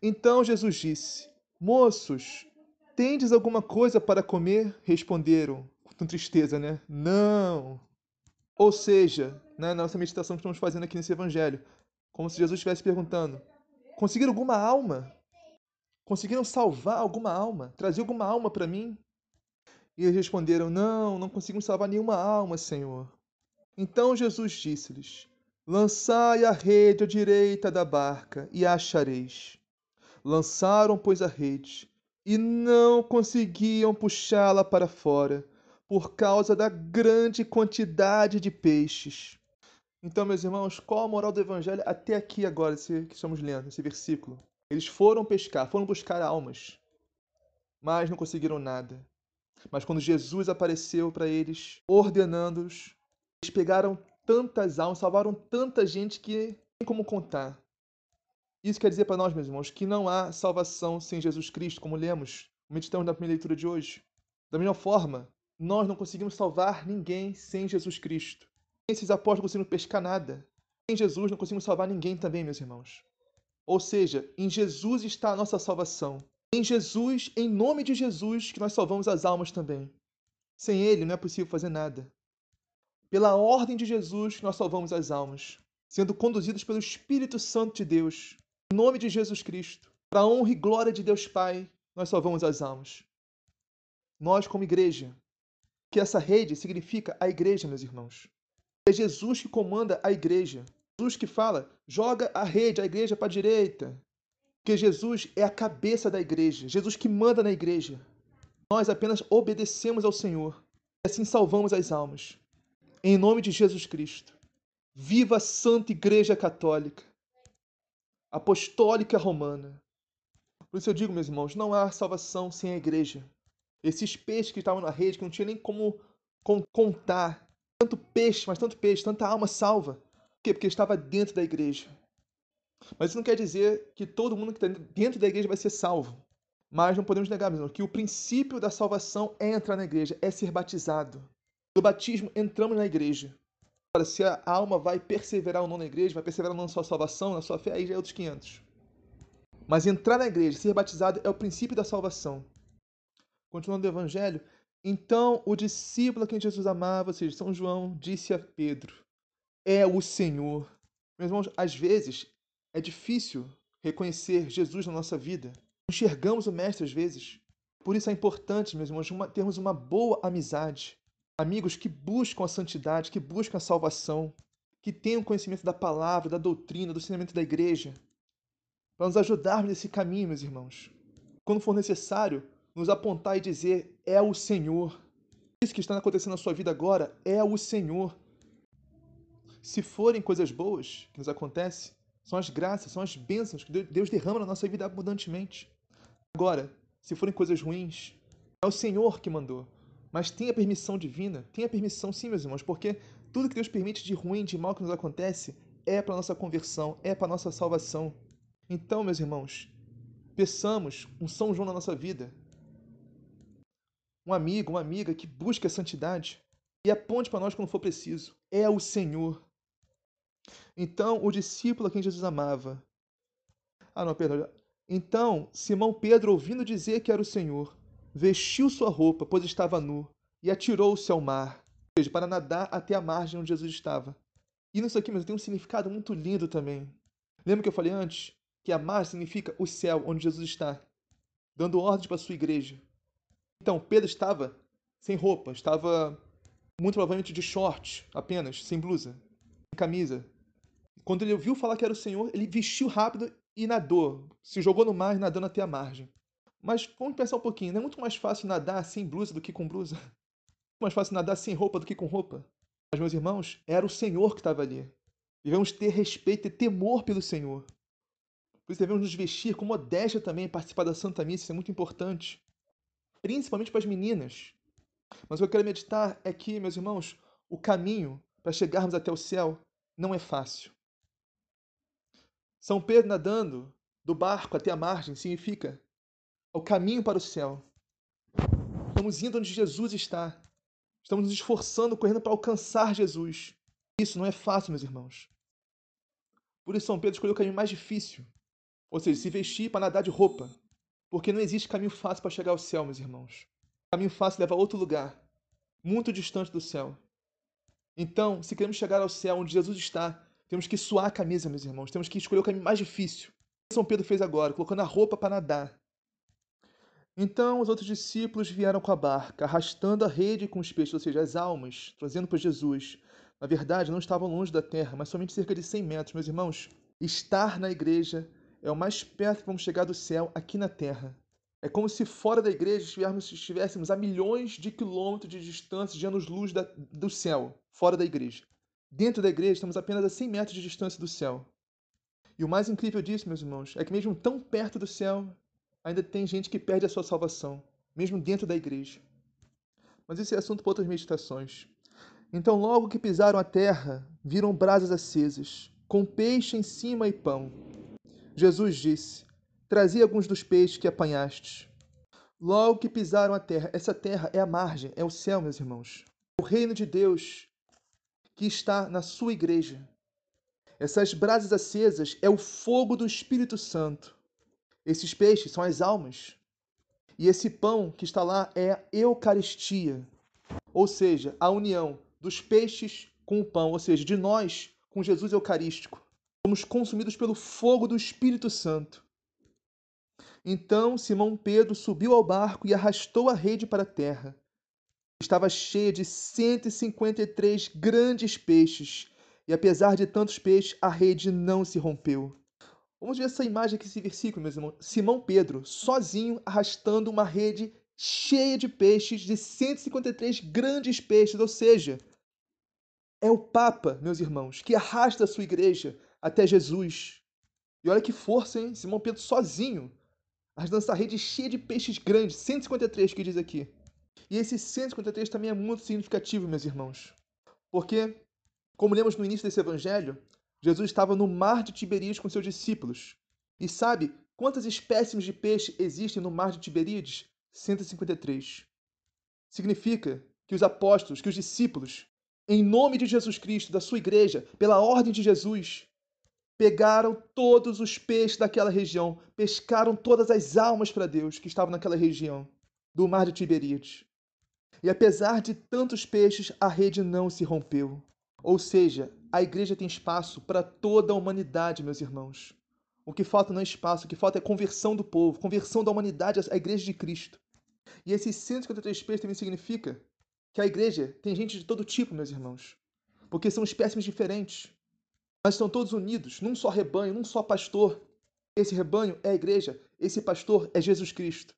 Então Jesus disse: Moços, tendes alguma coisa para comer? Responderam, com tristeza, né? Não. Ou seja, né, na nossa meditação que estamos fazendo aqui nesse evangelho, como se Jesus estivesse perguntando: conseguiram alguma alma? Conseguiram salvar alguma alma? Trazer alguma alma para mim? E eles responderam: Não, não conseguimos salvar nenhuma alma, Senhor. Então Jesus disse-lhes: Lançai a rede à direita da barca e achareis. Lançaram, pois, a rede, e não conseguiam puxá-la para fora, por causa da grande quantidade de peixes. Então, meus irmãos, qual a moral do Evangelho até aqui agora, esse, que estamos lendo, esse versículo? Eles foram pescar, foram buscar almas, mas não conseguiram nada. Mas quando Jesus apareceu para eles, ordenando-os, eles pegaram tantas almas, salvaram tanta gente que tem como contar. Isso quer dizer para nós, meus irmãos, que não há salvação sem Jesus Cristo, como lemos, meditamos na primeira leitura de hoje. Da mesma forma, nós não conseguimos salvar ninguém sem Jesus Cristo. Esses apóstolos não conseguiram pescar nada. Sem Jesus não conseguimos salvar ninguém também, meus irmãos. Ou seja, em Jesus está a nossa salvação. Em Jesus, em nome de Jesus, que nós salvamos as almas também. Sem Ele não é possível fazer nada. Pela ordem de Jesus que nós salvamos as almas, sendo conduzidos pelo Espírito Santo de Deus, em nome de Jesus Cristo, para a honra e glória de Deus Pai, nós salvamos as almas. Nós, como igreja, que essa rede significa a igreja, meus irmãos. É Jesus que comanda a igreja. Jesus que fala, joga a rede, a igreja para a direita. Porque Jesus é a cabeça da igreja. Jesus que manda na igreja. Nós apenas obedecemos ao Senhor. E assim salvamos as almas. Em nome de Jesus Cristo. Viva a Santa Igreja Católica apostólica romana. Por isso eu digo, meus irmãos, não há salvação sem a igreja. Esses peixes que estavam na rede, que não tinha nem como contar, tanto peixe, mas tanto peixe, tanta alma salva. Por quê? Porque estava dentro da igreja. Mas isso não quer dizer que todo mundo que está dentro da igreja vai ser salvo. Mas não podemos negar, meus irmãos, que o princípio da salvação é entrar na igreja, é ser batizado. No batismo, entramos na igreja. Se a alma vai perseverar ou não na igreja, vai perseverar ou não na sua salvação, na sua fé, aí já é outros 500. Mas entrar na igreja, ser batizado, é o princípio da salvação. Continuando o evangelho, então o discípulo a quem Jesus amava, ou seja, São João, disse a Pedro: É o Senhor. Meus irmãos, às vezes é difícil reconhecer Jesus na nossa vida. Enxergamos o Mestre às vezes. Por isso é importante, meus irmãos, termos uma boa amizade amigos que buscam a santidade, que buscam a salvação, que tenham conhecimento da palavra, da doutrina, do ensinamento da igreja, para nos ajudar nesse caminho, meus irmãos. Quando for necessário, nos apontar e dizer: é o Senhor. Isso que está acontecendo na sua vida agora é o Senhor. Se forem coisas boas que nos acontecem, são as graças, são as bênçãos que Deus derrama na nossa vida abundantemente. Agora, se forem coisas ruins, é o Senhor que mandou. Mas tem a permissão divina, tem a permissão sim, meus irmãos, porque tudo que Deus permite de ruim, de mal que nos acontece, é para nossa conversão, é para nossa salvação. Então, meus irmãos, peçamos um São João na nossa vida. Um amigo, uma amiga que busca a santidade, e aponte para nós quando for preciso. É o Senhor. Então, o discípulo a quem Jesus amava. Ah, não, perdão. Então, Simão Pedro, ouvindo dizer que era o Senhor, vestiu sua roupa, pois estava nu, e atirou-se ao mar, ou seja, para nadar até a margem onde Jesus estava. E nisso aqui, mas tem um significado muito lindo também. Lembra que eu falei antes? Que a mar significa o céu, onde Jesus está, dando ordens para a sua igreja. Então, Pedro estava sem roupa, estava muito provavelmente de short apenas, sem blusa, sem camisa. Quando ele ouviu falar que era o Senhor, ele vestiu rápido e nadou, se jogou no mar nadando até a margem. Mas vamos pensar um pouquinho, não é muito mais fácil nadar sem blusa do que com blusa? É mais fácil nadar sem roupa do que com roupa? Mas, meus irmãos, era o Senhor que estava ali. Devemos ter respeito e temor pelo Senhor. Por isso devemos nos vestir com modéstia também, participar da Santa Missa, isso é muito importante. Principalmente para as meninas. Mas o que eu quero meditar é que, meus irmãos, o caminho para chegarmos até o céu não é fácil. São Pedro nadando do barco até a margem significa o caminho para o céu. Estamos indo onde Jesus está. Estamos nos esforçando, correndo para alcançar Jesus. Isso não é fácil, meus irmãos. Por isso, São Pedro escolheu o caminho mais difícil, ou seja, se vestir para nadar de roupa, porque não existe caminho fácil para chegar ao céu, meus irmãos. O caminho fácil leva a outro lugar, muito distante do céu. Então, se queremos chegar ao céu onde Jesus está, temos que suar a camisa, meus irmãos. Temos que escolher o caminho mais difícil. O que São Pedro fez agora, colocando a roupa para nadar. Então os outros discípulos vieram com a barca, arrastando a rede com os peixes, ou seja, as almas, trazendo para Jesus. Na verdade, não estavam longe da terra, mas somente cerca de 100 metros. Meus irmãos, estar na igreja é o mais perto que vamos chegar do céu aqui na terra. É como se fora da igreja estivéssemos, estivéssemos a milhões de quilômetros de distância de anos-luz do céu, fora da igreja. Dentro da igreja estamos apenas a 100 metros de distância do céu. E o mais incrível disso, meus irmãos, é que mesmo tão perto do céu, ainda tem gente que perde a sua salvação, mesmo dentro da igreja. Mas esse é assunto para outras meditações. Então, logo que pisaram a terra, viram brasas acesas, com peixe em cima e pão. Jesus disse: Trazia alguns dos peixes que apanhastes. Logo que pisaram a terra, essa terra é a margem, é o céu, meus irmãos. O reino de Deus que está na sua igreja. Essas brasas acesas é o fogo do Espírito Santo esses peixes são as almas. E esse pão que está lá é a Eucaristia, ou seja, a união dos peixes com o pão, ou seja, de nós com Jesus Eucarístico. Somos consumidos pelo fogo do Espírito Santo. Então Simão Pedro subiu ao barco e arrastou a rede para a terra. Estava cheia de 153 grandes peixes, e apesar de tantos peixes, a rede não se rompeu. Vamos ver essa imagem aqui, esse versículo, meus irmãos. Simão Pedro, sozinho, arrastando uma rede cheia de peixes, de 153 grandes peixes, ou seja, é o Papa, meus irmãos, que arrasta a sua igreja até Jesus. E olha que força, hein? Simão Pedro sozinho, arrastando essa rede cheia de peixes grandes, 153 que diz aqui. E esse 153 também é muito significativo, meus irmãos. Porque, como lemos no início desse evangelho, Jesus estava no mar de Tiberíades com seus discípulos. E sabe quantas espécimes de peixe existem no mar de Tiberíades? 153. Significa que os apóstolos, que os discípulos, em nome de Jesus Cristo, da sua igreja, pela ordem de Jesus, pegaram todos os peixes daquela região, pescaram todas as almas para Deus que estavam naquela região do mar de Tiberíades. E apesar de tantos peixes, a rede não se rompeu. Ou seja, a igreja tem espaço para toda a humanidade, meus irmãos. O que falta não é espaço, o que falta é conversão do povo, conversão da humanidade à igreja de Cristo. E esses 153 peixes também significa que a igreja tem gente de todo tipo, meus irmãos. Porque são espécimes diferentes. Mas estão todos unidos num só rebanho, num só pastor. Esse rebanho é a igreja, esse pastor é Jesus Cristo.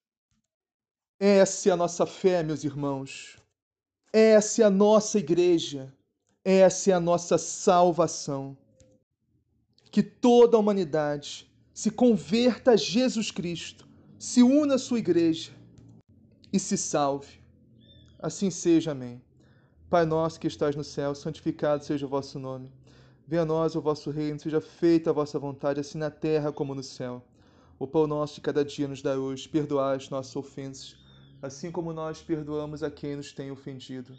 Essa é a nossa fé, meus irmãos. Essa é a nossa igreja. Essa é a nossa salvação. Que toda a humanidade se converta a Jesus Cristo, se una à sua igreja e se salve. Assim seja, amém. Pai nosso que estás no céu, santificado seja o vosso nome. Venha a nós o vosso reino, seja feita a vossa vontade, assim na terra como no céu. O pão nosso de cada dia nos dá hoje, perdoai as nossas ofensas, assim como nós perdoamos a quem nos tem ofendido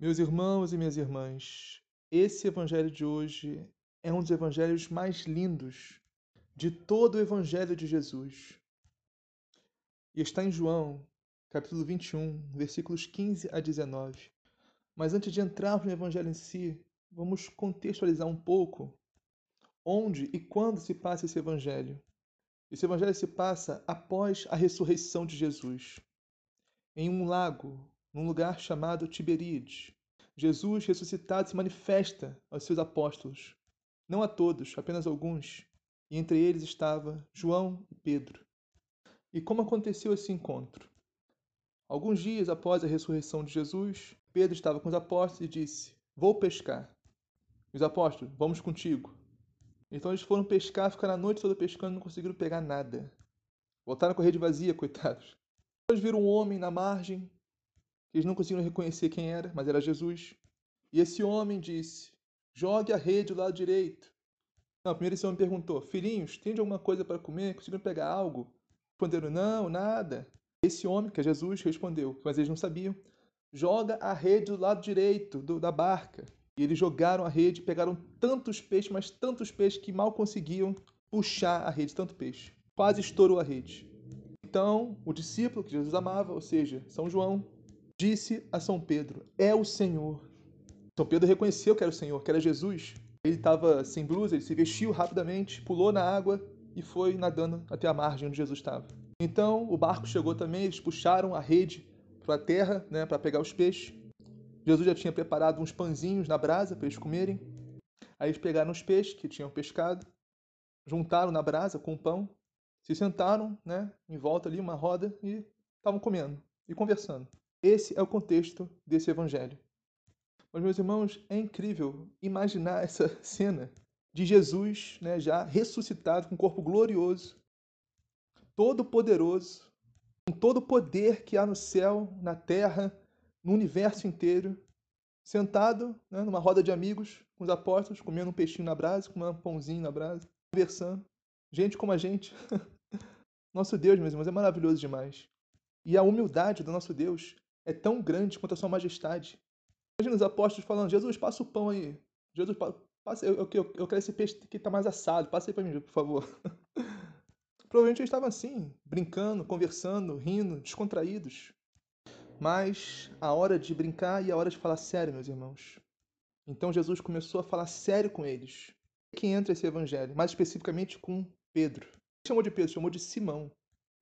Meus irmãos e minhas irmãs, esse evangelho de hoje é um dos evangelhos mais lindos de todo o evangelho de Jesus. E está em João, capítulo 21, versículos 15 a 19. Mas antes de entrarmos no evangelho em si, vamos contextualizar um pouco onde e quando se passa esse evangelho. Esse evangelho se passa após a ressurreição de Jesus, em um lago num lugar chamado Tiberíades. Jesus ressuscitado se manifesta aos seus apóstolos, não a todos, apenas alguns, e entre eles estava João e Pedro. E como aconteceu esse encontro? Alguns dias após a ressurreição de Jesus, Pedro estava com os apóstolos e disse: Vou pescar. Os apóstolos, vamos contigo. Então eles foram pescar, ficaram a noite toda pescando e não conseguiram pegar nada. Voltaram com a rede vazia, coitados. Depois viram um homem na margem eles não conseguiram reconhecer quem era, mas era Jesus. E esse homem disse: Jogue a rede do lado direito. Não, primeiro esse homem perguntou: Filhinhos, tem alguma coisa para comer? Conseguiram pegar algo? Responderam: Não, nada. Esse homem, que é Jesus, respondeu, mas eles não sabiam: Joga a rede do lado direito do, da barca. E eles jogaram a rede, pegaram tantos peixes, mas tantos peixes que mal conseguiam puxar a rede, tanto peixe. Quase estourou a rede. Então, o discípulo que Jesus amava, ou seja, São João, disse a São Pedro: É o Senhor. São Pedro reconheceu que era o Senhor, que era Jesus. Ele estava sem blusa, ele se vestiu rapidamente, pulou na água e foi nadando até a margem onde Jesus estava. Então o barco chegou também, eles puxaram a rede para a terra né, para pegar os peixes. Jesus já tinha preparado uns pãezinhos na brasa para eles comerem. Aí eles pegaram os peixes que tinham pescado, juntaram na brasa com o pão, se sentaram né, em volta ali, uma roda, e estavam comendo e conversando. Esse é o contexto desse evangelho. Mas, meus irmãos, é incrível imaginar essa cena de Jesus né, já ressuscitado, com um corpo glorioso, todo poderoso, com todo o poder que há no céu, na terra, no universo inteiro, sentado né, numa roda de amigos com os apóstolos, comendo um peixinho na brasa, comendo um pãozinho na brasa, conversando. Gente como a gente. Nosso Deus, meus irmãos, é maravilhoso demais. E a humildade do nosso Deus é tão grande quanto a sua majestade. Imagina os apóstolos falando, Jesus, passa o pão aí. Jesus, passa, eu, eu, eu, quero esse peixe que está mais assado, passa aí para mim, por favor. Provavelmente eles estavam assim, brincando, conversando, rindo, descontraídos. Mas a hora de brincar e a hora de falar sério, meus irmãos. Então Jesus começou a falar sério com eles. Que entra esse evangelho, mais especificamente com Pedro. Chamou de Pedro, chamou de Simão.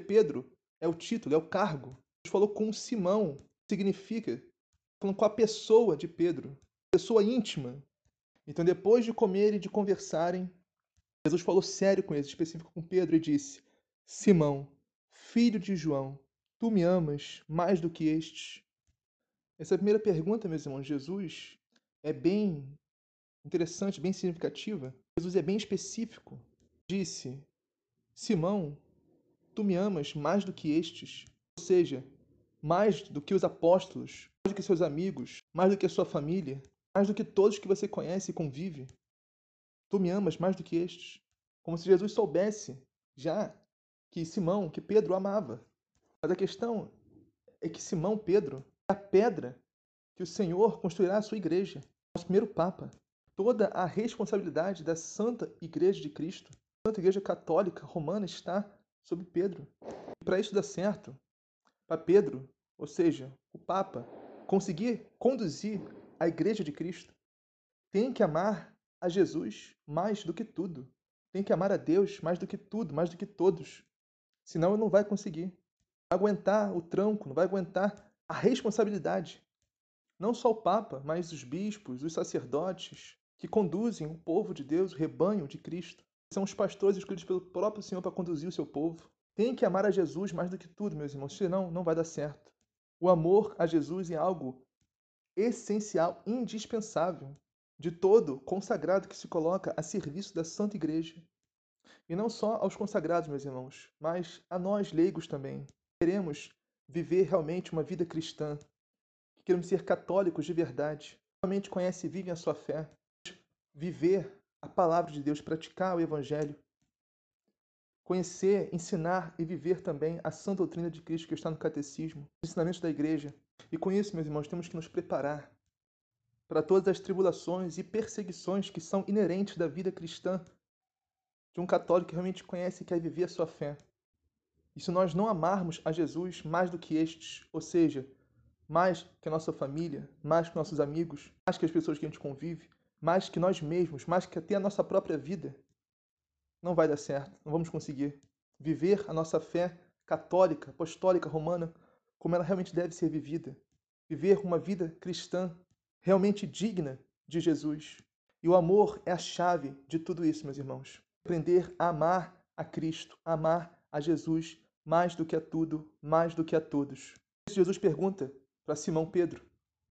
Pedro é o título, é o cargo. Jesus falou com Simão, significa falando com a pessoa de Pedro, pessoa íntima. Então, depois de comer e de conversarem, Jesus falou sério com eles, específico com Pedro, e disse: Simão, filho de João, tu me amas mais do que estes? Essa primeira pergunta, meus irmãos, Jesus é bem interessante, bem significativa. Jesus é bem específico. Disse: Simão, tu me amas mais do que estes? Ou seja, mais do que os apóstolos, mais do que seus amigos, mais do que a sua família, mais do que todos que você conhece e convive. Tu me amas mais do que estes. Como se Jesus soubesse já que Simão, que Pedro amava. Mas a questão é que Simão Pedro é a pedra que o Senhor construirá a sua igreja, nosso primeiro Papa. Toda a responsabilidade da Santa Igreja de Cristo, a Santa Igreja Católica Romana, está sobre Pedro. E para isso dar certo, para Pedro, ou seja, o Papa, conseguir conduzir a Igreja de Cristo, tem que amar a Jesus mais do que tudo. Tem que amar a Deus mais do que tudo, mais do que todos. Senão ele não vai conseguir. Aguentar o tranco, não vai aguentar a responsabilidade. Não só o Papa, mas os bispos, os sacerdotes que conduzem o povo de Deus, o rebanho de Cristo. São os pastores escolhidos pelo próprio Senhor para conduzir o seu povo. Tem que amar a Jesus mais do que tudo, meus irmãos, senão não vai dar certo. O amor a Jesus é algo essencial, indispensável de todo consagrado que se coloca a serviço da Santa Igreja. E não só aos consagrados, meus irmãos, mas a nós leigos também. Queremos viver realmente uma vida cristã, queremos ser católicos de verdade, realmente conhece e vive a sua fé, viver a palavra de Deus, praticar o Evangelho, conhecer, ensinar e viver também a sã doutrina de Cristo que está no catecismo, os ensinamentos da igreja. E com isso, meus irmãos, temos que nos preparar para todas as tribulações e perseguições que são inerentes da vida cristã de um católico que realmente conhece e quer viver a sua fé. E se nós não amarmos a Jesus mais do que estes, ou seja, mais que a nossa família, mais que nossos amigos, mais que as pessoas que a gente convive, mais que nós mesmos, mais que até a nossa própria vida, não vai dar certo, não vamos conseguir viver a nossa fé católica, apostólica, romana, como ela realmente deve ser vivida. Viver uma vida cristã realmente digna de Jesus. E o amor é a chave de tudo isso, meus irmãos. Aprender a amar a Cristo, a amar a Jesus mais do que a tudo, mais do que a todos. Jesus pergunta para Simão Pedro,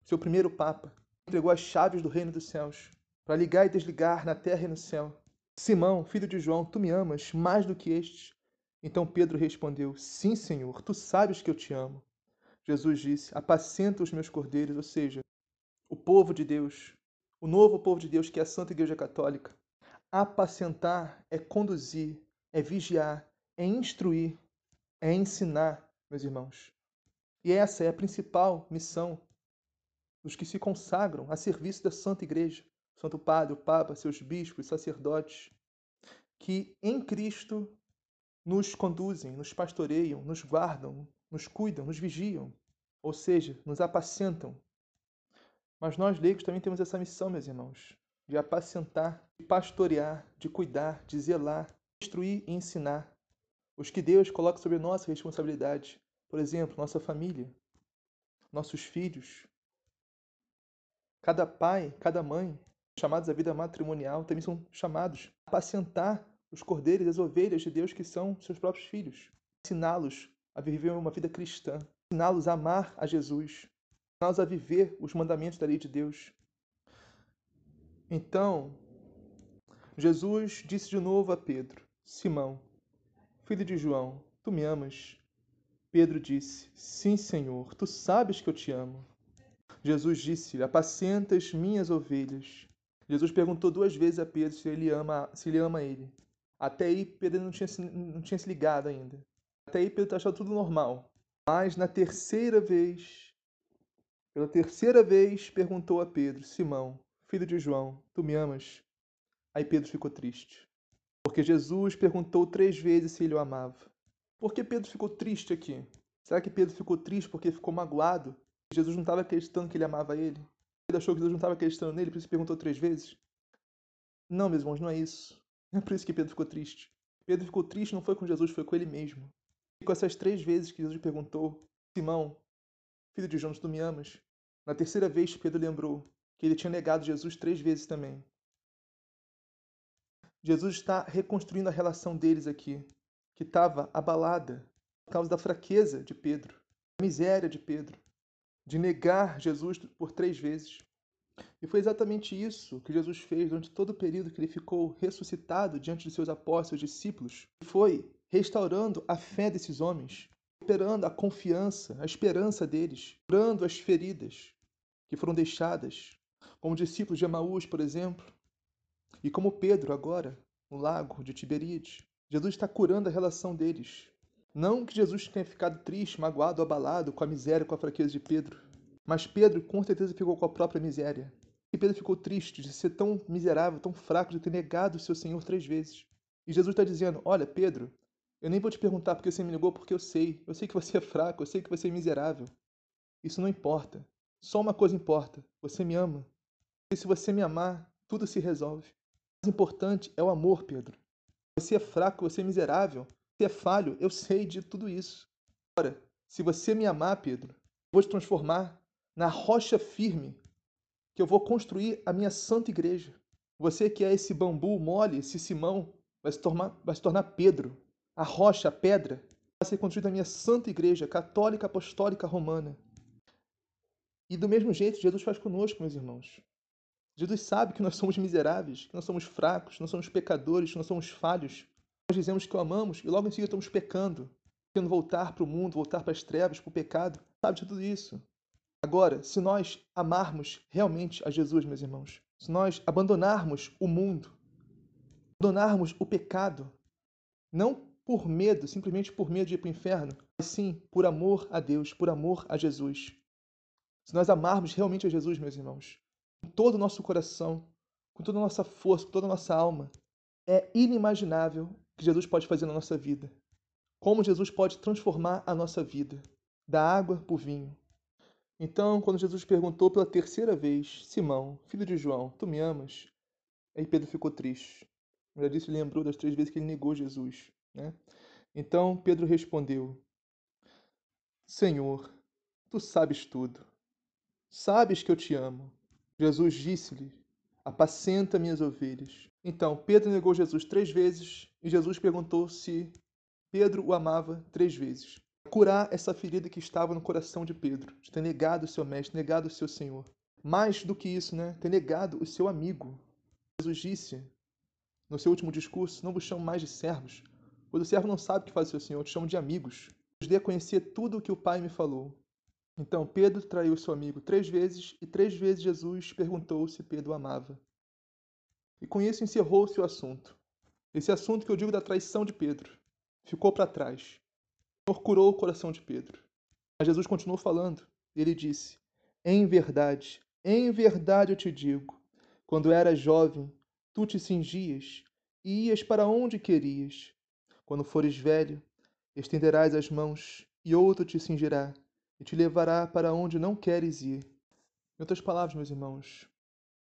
seu primeiro papa, entregou as chaves do reino dos céus para ligar e desligar na terra e no céu. Simão, filho de João, tu me amas mais do que estes? Então Pedro respondeu: Sim, Senhor, tu sabes que eu te amo. Jesus disse: Apacenta os meus cordeiros, ou seja, o povo de Deus, o novo povo de Deus que é a Santa Igreja Católica. Apacentar é conduzir, é vigiar, é instruir, é ensinar, meus irmãos. E essa é a principal missão dos que se consagram a serviço da Santa Igreja. Santo Padre, o Papa, seus bispos, sacerdotes, que em Cristo nos conduzem, nos pastoreiam, nos guardam, nos cuidam, nos vigiam, ou seja, nos apacentam. Mas nós leigos também temos essa missão, meus irmãos, de apacentar, de pastorear, de cuidar, de zelar, instruir e ensinar os que Deus coloca sobre nossa responsabilidade. Por exemplo, nossa família, nossos filhos. Cada pai, cada mãe chamados à vida matrimonial também são chamados a apacentar os cordeiros e as ovelhas de Deus que são seus próprios filhos, ensiná-los a viver uma vida cristã, ensiná-los a amar a Jesus, ensiná-los a viver os mandamentos da lei de Deus. Então, Jesus disse de novo a Pedro: Simão, filho de João, tu me amas? Pedro disse: Sim, Senhor, tu sabes que eu te amo. Jesus disse-lhe: Apacenta as minhas ovelhas. Jesus perguntou duas vezes a Pedro se ele ama, se ele ama ele. Até aí Pedro não tinha, não tinha se ligado ainda. Até aí Pedro achava tudo normal. Mas na terceira vez, pela terceira vez, perguntou a Pedro: Simão, filho de João, tu me amas? Aí Pedro ficou triste. Porque Jesus perguntou três vezes se ele o amava. Por que Pedro ficou triste aqui? Será que Pedro ficou triste porque ficou magoado? Jesus não estava acreditando que ele amava ele? Ele achou que Deus não estava acreditando nele, por isso perguntou três vezes? Não, meus irmãos, não é isso. Não é por isso que Pedro ficou triste. Pedro ficou triste não foi com Jesus, foi com ele mesmo. E com essas três vezes que Jesus perguntou, Simão, filho de João, tu me amas? Na terceira vez, Pedro lembrou que ele tinha negado Jesus três vezes também. Jesus está reconstruindo a relação deles aqui, que estava abalada por causa da fraqueza de Pedro, da miséria de Pedro, de negar Jesus por três vezes. E foi exatamente isso que Jesus fez durante todo o período que ele ficou ressuscitado diante de seus apóstolos, discípulos. Foi restaurando a fé desses homens, recuperando a confiança, a esperança deles, curando as feridas que foram deixadas, como discípulos de Emaús, por exemplo, e como Pedro agora, no lago de Tiberíades. Jesus está curando a relação deles, não que Jesus tenha ficado triste, magoado, abalado com a miséria, com a fraqueza de Pedro, mas Pedro com certeza ficou com a própria miséria. E Pedro ficou triste de ser tão miserável, tão fraco, de ter negado o seu Senhor três vezes. E Jesus está dizendo: Olha, Pedro, eu nem vou te perguntar porque você me negou, porque eu sei. Eu sei que você é fraco, eu sei que você é miserável. Isso não importa. Só uma coisa importa: você me ama. E se você me amar, tudo se resolve. O mais importante é o amor, Pedro. Você é fraco, você é miserável, você é falho, eu sei de tudo isso. Agora, se você me amar, Pedro, vou te transformar na rocha firme que eu vou construir a minha santa igreja. Você que é esse bambu mole, esse Simão, vai se tornar, vai se tornar Pedro. A rocha, a pedra, vai ser construída a minha santa igreja católica apostólica romana. E do mesmo jeito, Jesus faz conosco, meus irmãos. Jesus sabe que nós somos miseráveis, que nós somos fracos, que nós somos pecadores, que nós somos falhos. Nós dizemos que o amamos e logo em seguida estamos pecando, querendo voltar para o mundo, voltar para as trevas, para o pecado. Sabe de tudo isso. Agora, se nós amarmos realmente a Jesus, meus irmãos, se nós abandonarmos o mundo, abandonarmos o pecado, não por medo, simplesmente por medo de ir para o inferno, mas sim por amor a Deus, por amor a Jesus. Se nós amarmos realmente a Jesus, meus irmãos, com todo o nosso coração, com toda a nossa força, com toda a nossa alma, é inimaginável que Jesus pode fazer na nossa vida. Como Jesus pode transformar a nossa vida, da água para o vinho. Então, quando Jesus perguntou pela terceira vez, Simão, filho de João, tu me amas? Aí Pedro ficou triste. Já disse, lembrou das três vezes que ele negou Jesus. Né? Então Pedro respondeu: Senhor, tu sabes tudo. Sabes que eu te amo. Jesus disse-lhe: Apacenta minhas ovelhas. Então Pedro negou Jesus três vezes e Jesus perguntou se Pedro o amava três vezes. Curar essa ferida que estava no coração de Pedro, de ter negado o seu mestre, negado o seu Senhor. Mais do que isso, né? Ter negado o seu amigo. Jesus disse no seu último discurso: Não vos chamo mais de servos, pois o servo não sabe o que faz o seu senhor, eu te chamo de amigos. Os dei a conhecer tudo o que o Pai me falou. Então Pedro traiu seu amigo três vezes, e três vezes Jesus perguntou se Pedro o amava. E com isso encerrou-se o assunto. Esse assunto que eu digo da traição de Pedro ficou para trás. O Senhor curou o coração de Pedro. Mas Jesus continuou falando. Ele disse: Em verdade, em verdade eu te digo, quando eras jovem, tu te cingias e ias para onde querias. Quando fores velho, estenderás as mãos e outro te cingirá e te levará para onde não queres ir. Em outras palavras, meus irmãos,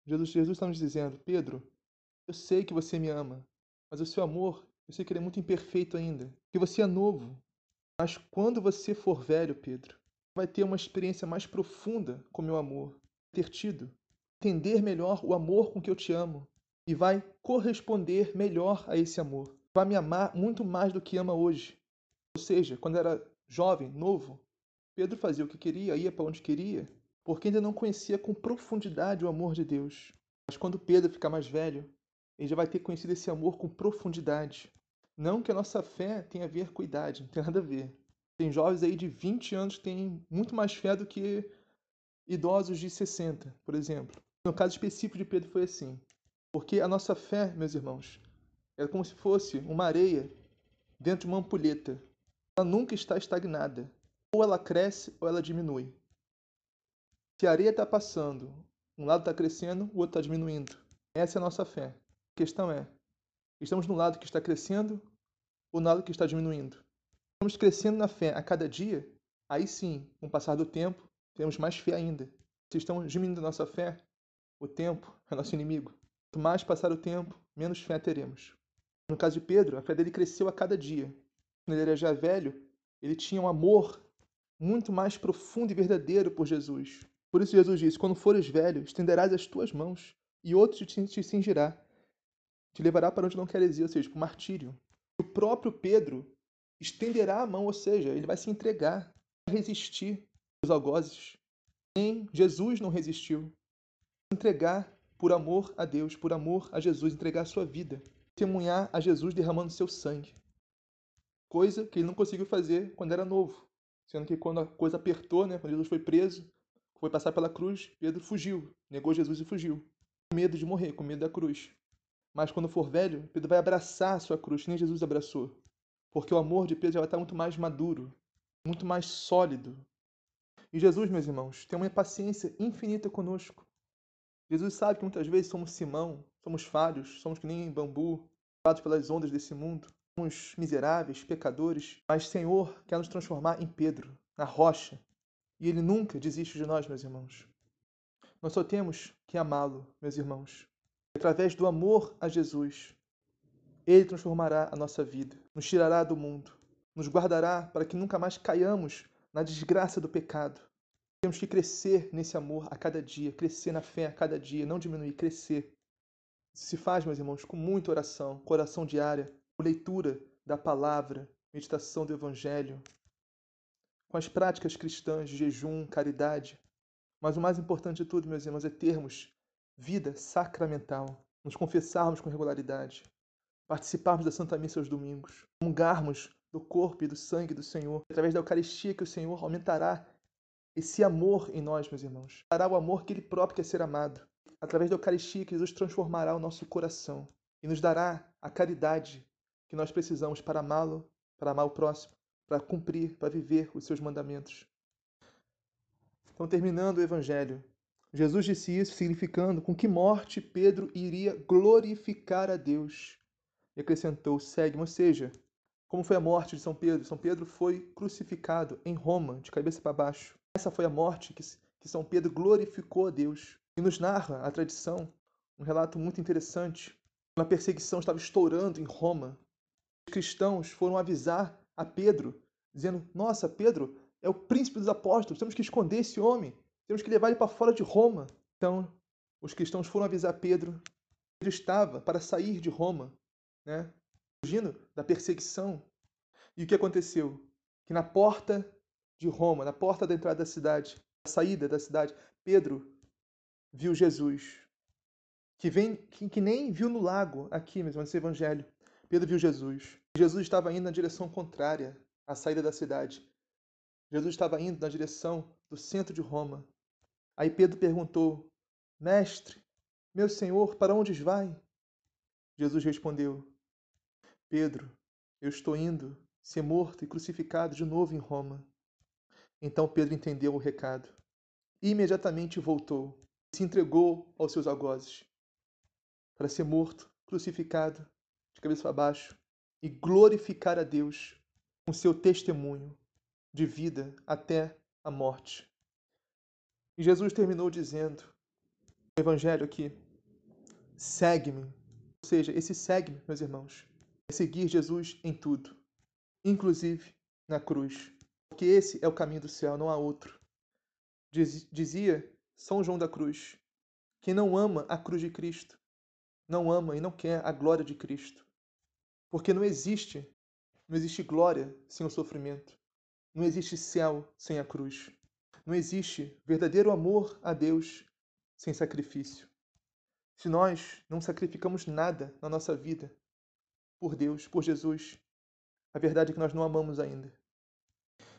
Jesus, Jesus está nos dizendo: Pedro, eu sei que você me ama, mas o seu amor, eu sei que ele é muito imperfeito ainda, que você é novo. Mas quando você for velho, Pedro, vai ter uma experiência mais profunda com meu amor, ter tido, entender melhor o amor com que eu te amo e vai corresponder melhor a esse amor vai me amar muito mais do que ama hoje. Ou seja, quando era jovem, novo, Pedro fazia o que queria, ia para onde queria, porque ainda não conhecia com profundidade o amor de Deus. Mas quando Pedro ficar mais velho, ele já vai ter conhecido esse amor com profundidade. Não que a nossa fé tenha a ver com idade, não tem nada a ver. Tem jovens aí de 20 anos que têm muito mais fé do que idosos de 60, por exemplo. No caso específico de Pedro foi assim. Porque a nossa fé, meus irmãos, é como se fosse uma areia dentro de uma ampulheta. Ela nunca está estagnada. Ou ela cresce ou ela diminui. Se a areia está passando, um lado está crescendo, o outro está diminuindo. Essa é a nossa fé. Questão é: estamos no lado que está crescendo ou no lado que está diminuindo? Estamos crescendo na fé a cada dia? Aí sim, com o passar do tempo, temos mais fé ainda. Se estamos diminuindo nossa fé, o tempo é nosso inimigo. Quanto mais passar o tempo, menos fé teremos. No caso de Pedro, a fé dele cresceu a cada dia. Quando ele era já velho, ele tinha um amor muito mais profundo e verdadeiro por Jesus. Por isso Jesus disse: Quando fores velho, estenderás as tuas mãos, e outro te cingirá, te levará para onde não queres ir, ou seja, para o martírio. O próprio Pedro estenderá a mão, ou seja, ele vai se entregar, resistir aos algozes. Nem Jesus não resistiu. Entregar por amor a Deus, por amor a Jesus, entregar a sua vida testemunhar a Jesus derramando seu sangue. Coisa que ele não conseguiu fazer quando era novo. Sendo que quando a coisa apertou, né, quando Jesus foi preso, foi passar pela cruz, Pedro fugiu, negou Jesus e fugiu. Com medo de morrer, com medo da cruz. Mas quando for velho, Pedro vai abraçar a sua cruz, nem Jesus abraçou. Porque o amor de Pedro já vai estar muito mais maduro, muito mais sólido. E Jesus, meus irmãos, tem uma paciência infinita conosco. Jesus sabe que muitas vezes somos Simão, somos falhos, somos que nem bambu, levados pelas ondas desse mundo. Somos miseráveis, pecadores, mas Senhor quer nos transformar em Pedro, na rocha. E Ele nunca desiste de nós, meus irmãos. Nós só temos que amá-lo, meus irmãos. Através do amor a Jesus, Ele transformará a nossa vida, nos tirará do mundo, nos guardará para que nunca mais caiamos na desgraça do pecado temos que crescer nesse amor a cada dia, crescer na fé a cada dia, não diminuir, crescer. Isso se faz, meus irmãos, com muita oração, com oração diária, com leitura da palavra, meditação do Evangelho, com as práticas cristãs de jejum, caridade. Mas o mais importante de tudo, meus irmãos, é termos vida sacramental, nos confessarmos com regularidade, participarmos da Santa Missa aos domingos, comungarmos do corpo e do sangue do Senhor, através da Eucaristia que o Senhor aumentará esse amor em nós, meus irmãos. Dará o amor que Ele próprio quer ser amado. Através da Eucaristia que Jesus transformará o nosso coração e nos dará a caridade que nós precisamos para amá-lo, para amar o próximo, para cumprir, para viver os seus mandamentos. Então, terminando o Evangelho, Jesus disse isso significando com que morte Pedro iria glorificar a Deus. E acrescentou: segue-me, ou seja, como foi a morte de São Pedro? São Pedro foi crucificado em Roma, de cabeça para baixo. Essa foi a morte que, que São Pedro glorificou a Deus. E nos narra a tradição um relato muito interessante. Uma perseguição estava estourando em Roma. Os cristãos foram avisar a Pedro, dizendo: Nossa, Pedro é o príncipe dos apóstolos, temos que esconder esse homem, temos que levar ele para fora de Roma. Então, os cristãos foram avisar Pedro. Pedro estava para sair de Roma, né? fugindo da perseguição. E o que aconteceu? Que na porta de Roma, na porta da entrada da cidade, na saída da cidade, Pedro viu Jesus, que vem que, que nem viu no lago aqui, mesmo nesse evangelho. Pedro viu Jesus. Jesus estava indo na direção contrária à saída da cidade. Jesus estava indo na direção do centro de Roma. Aí Pedro perguntou: Mestre, meu senhor, para onde vai? Jesus respondeu: Pedro, eu estou indo ser morto e crucificado de novo em Roma. Então Pedro entendeu o recado e imediatamente voltou, se entregou aos seus algozes para ser morto, crucificado, de cabeça para baixo e glorificar a Deus com seu testemunho de vida até a morte. E Jesus terminou dizendo, no Evangelho aqui, segue-me. Ou seja, esse segue-me, meus irmãos, é seguir Jesus em tudo, inclusive na cruz, porque esse é o caminho do céu, não há outro. Diz, dizia São João da Cruz: quem não ama a cruz de Cristo, não ama e não quer a glória de Cristo. Porque não existe, não existe glória sem o sofrimento. Não existe céu sem a cruz. Não existe verdadeiro amor a Deus sem sacrifício. Se nós não sacrificamos nada na nossa vida por Deus, por Jesus. A verdade é que nós não amamos ainda.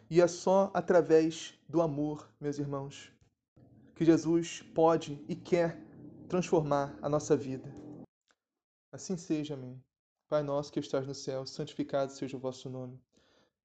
E é só através do amor, meus irmãos, que Jesus pode e quer transformar a nossa vida. Assim seja, amém. Pai nosso que estás no céu, santificado seja o vosso nome.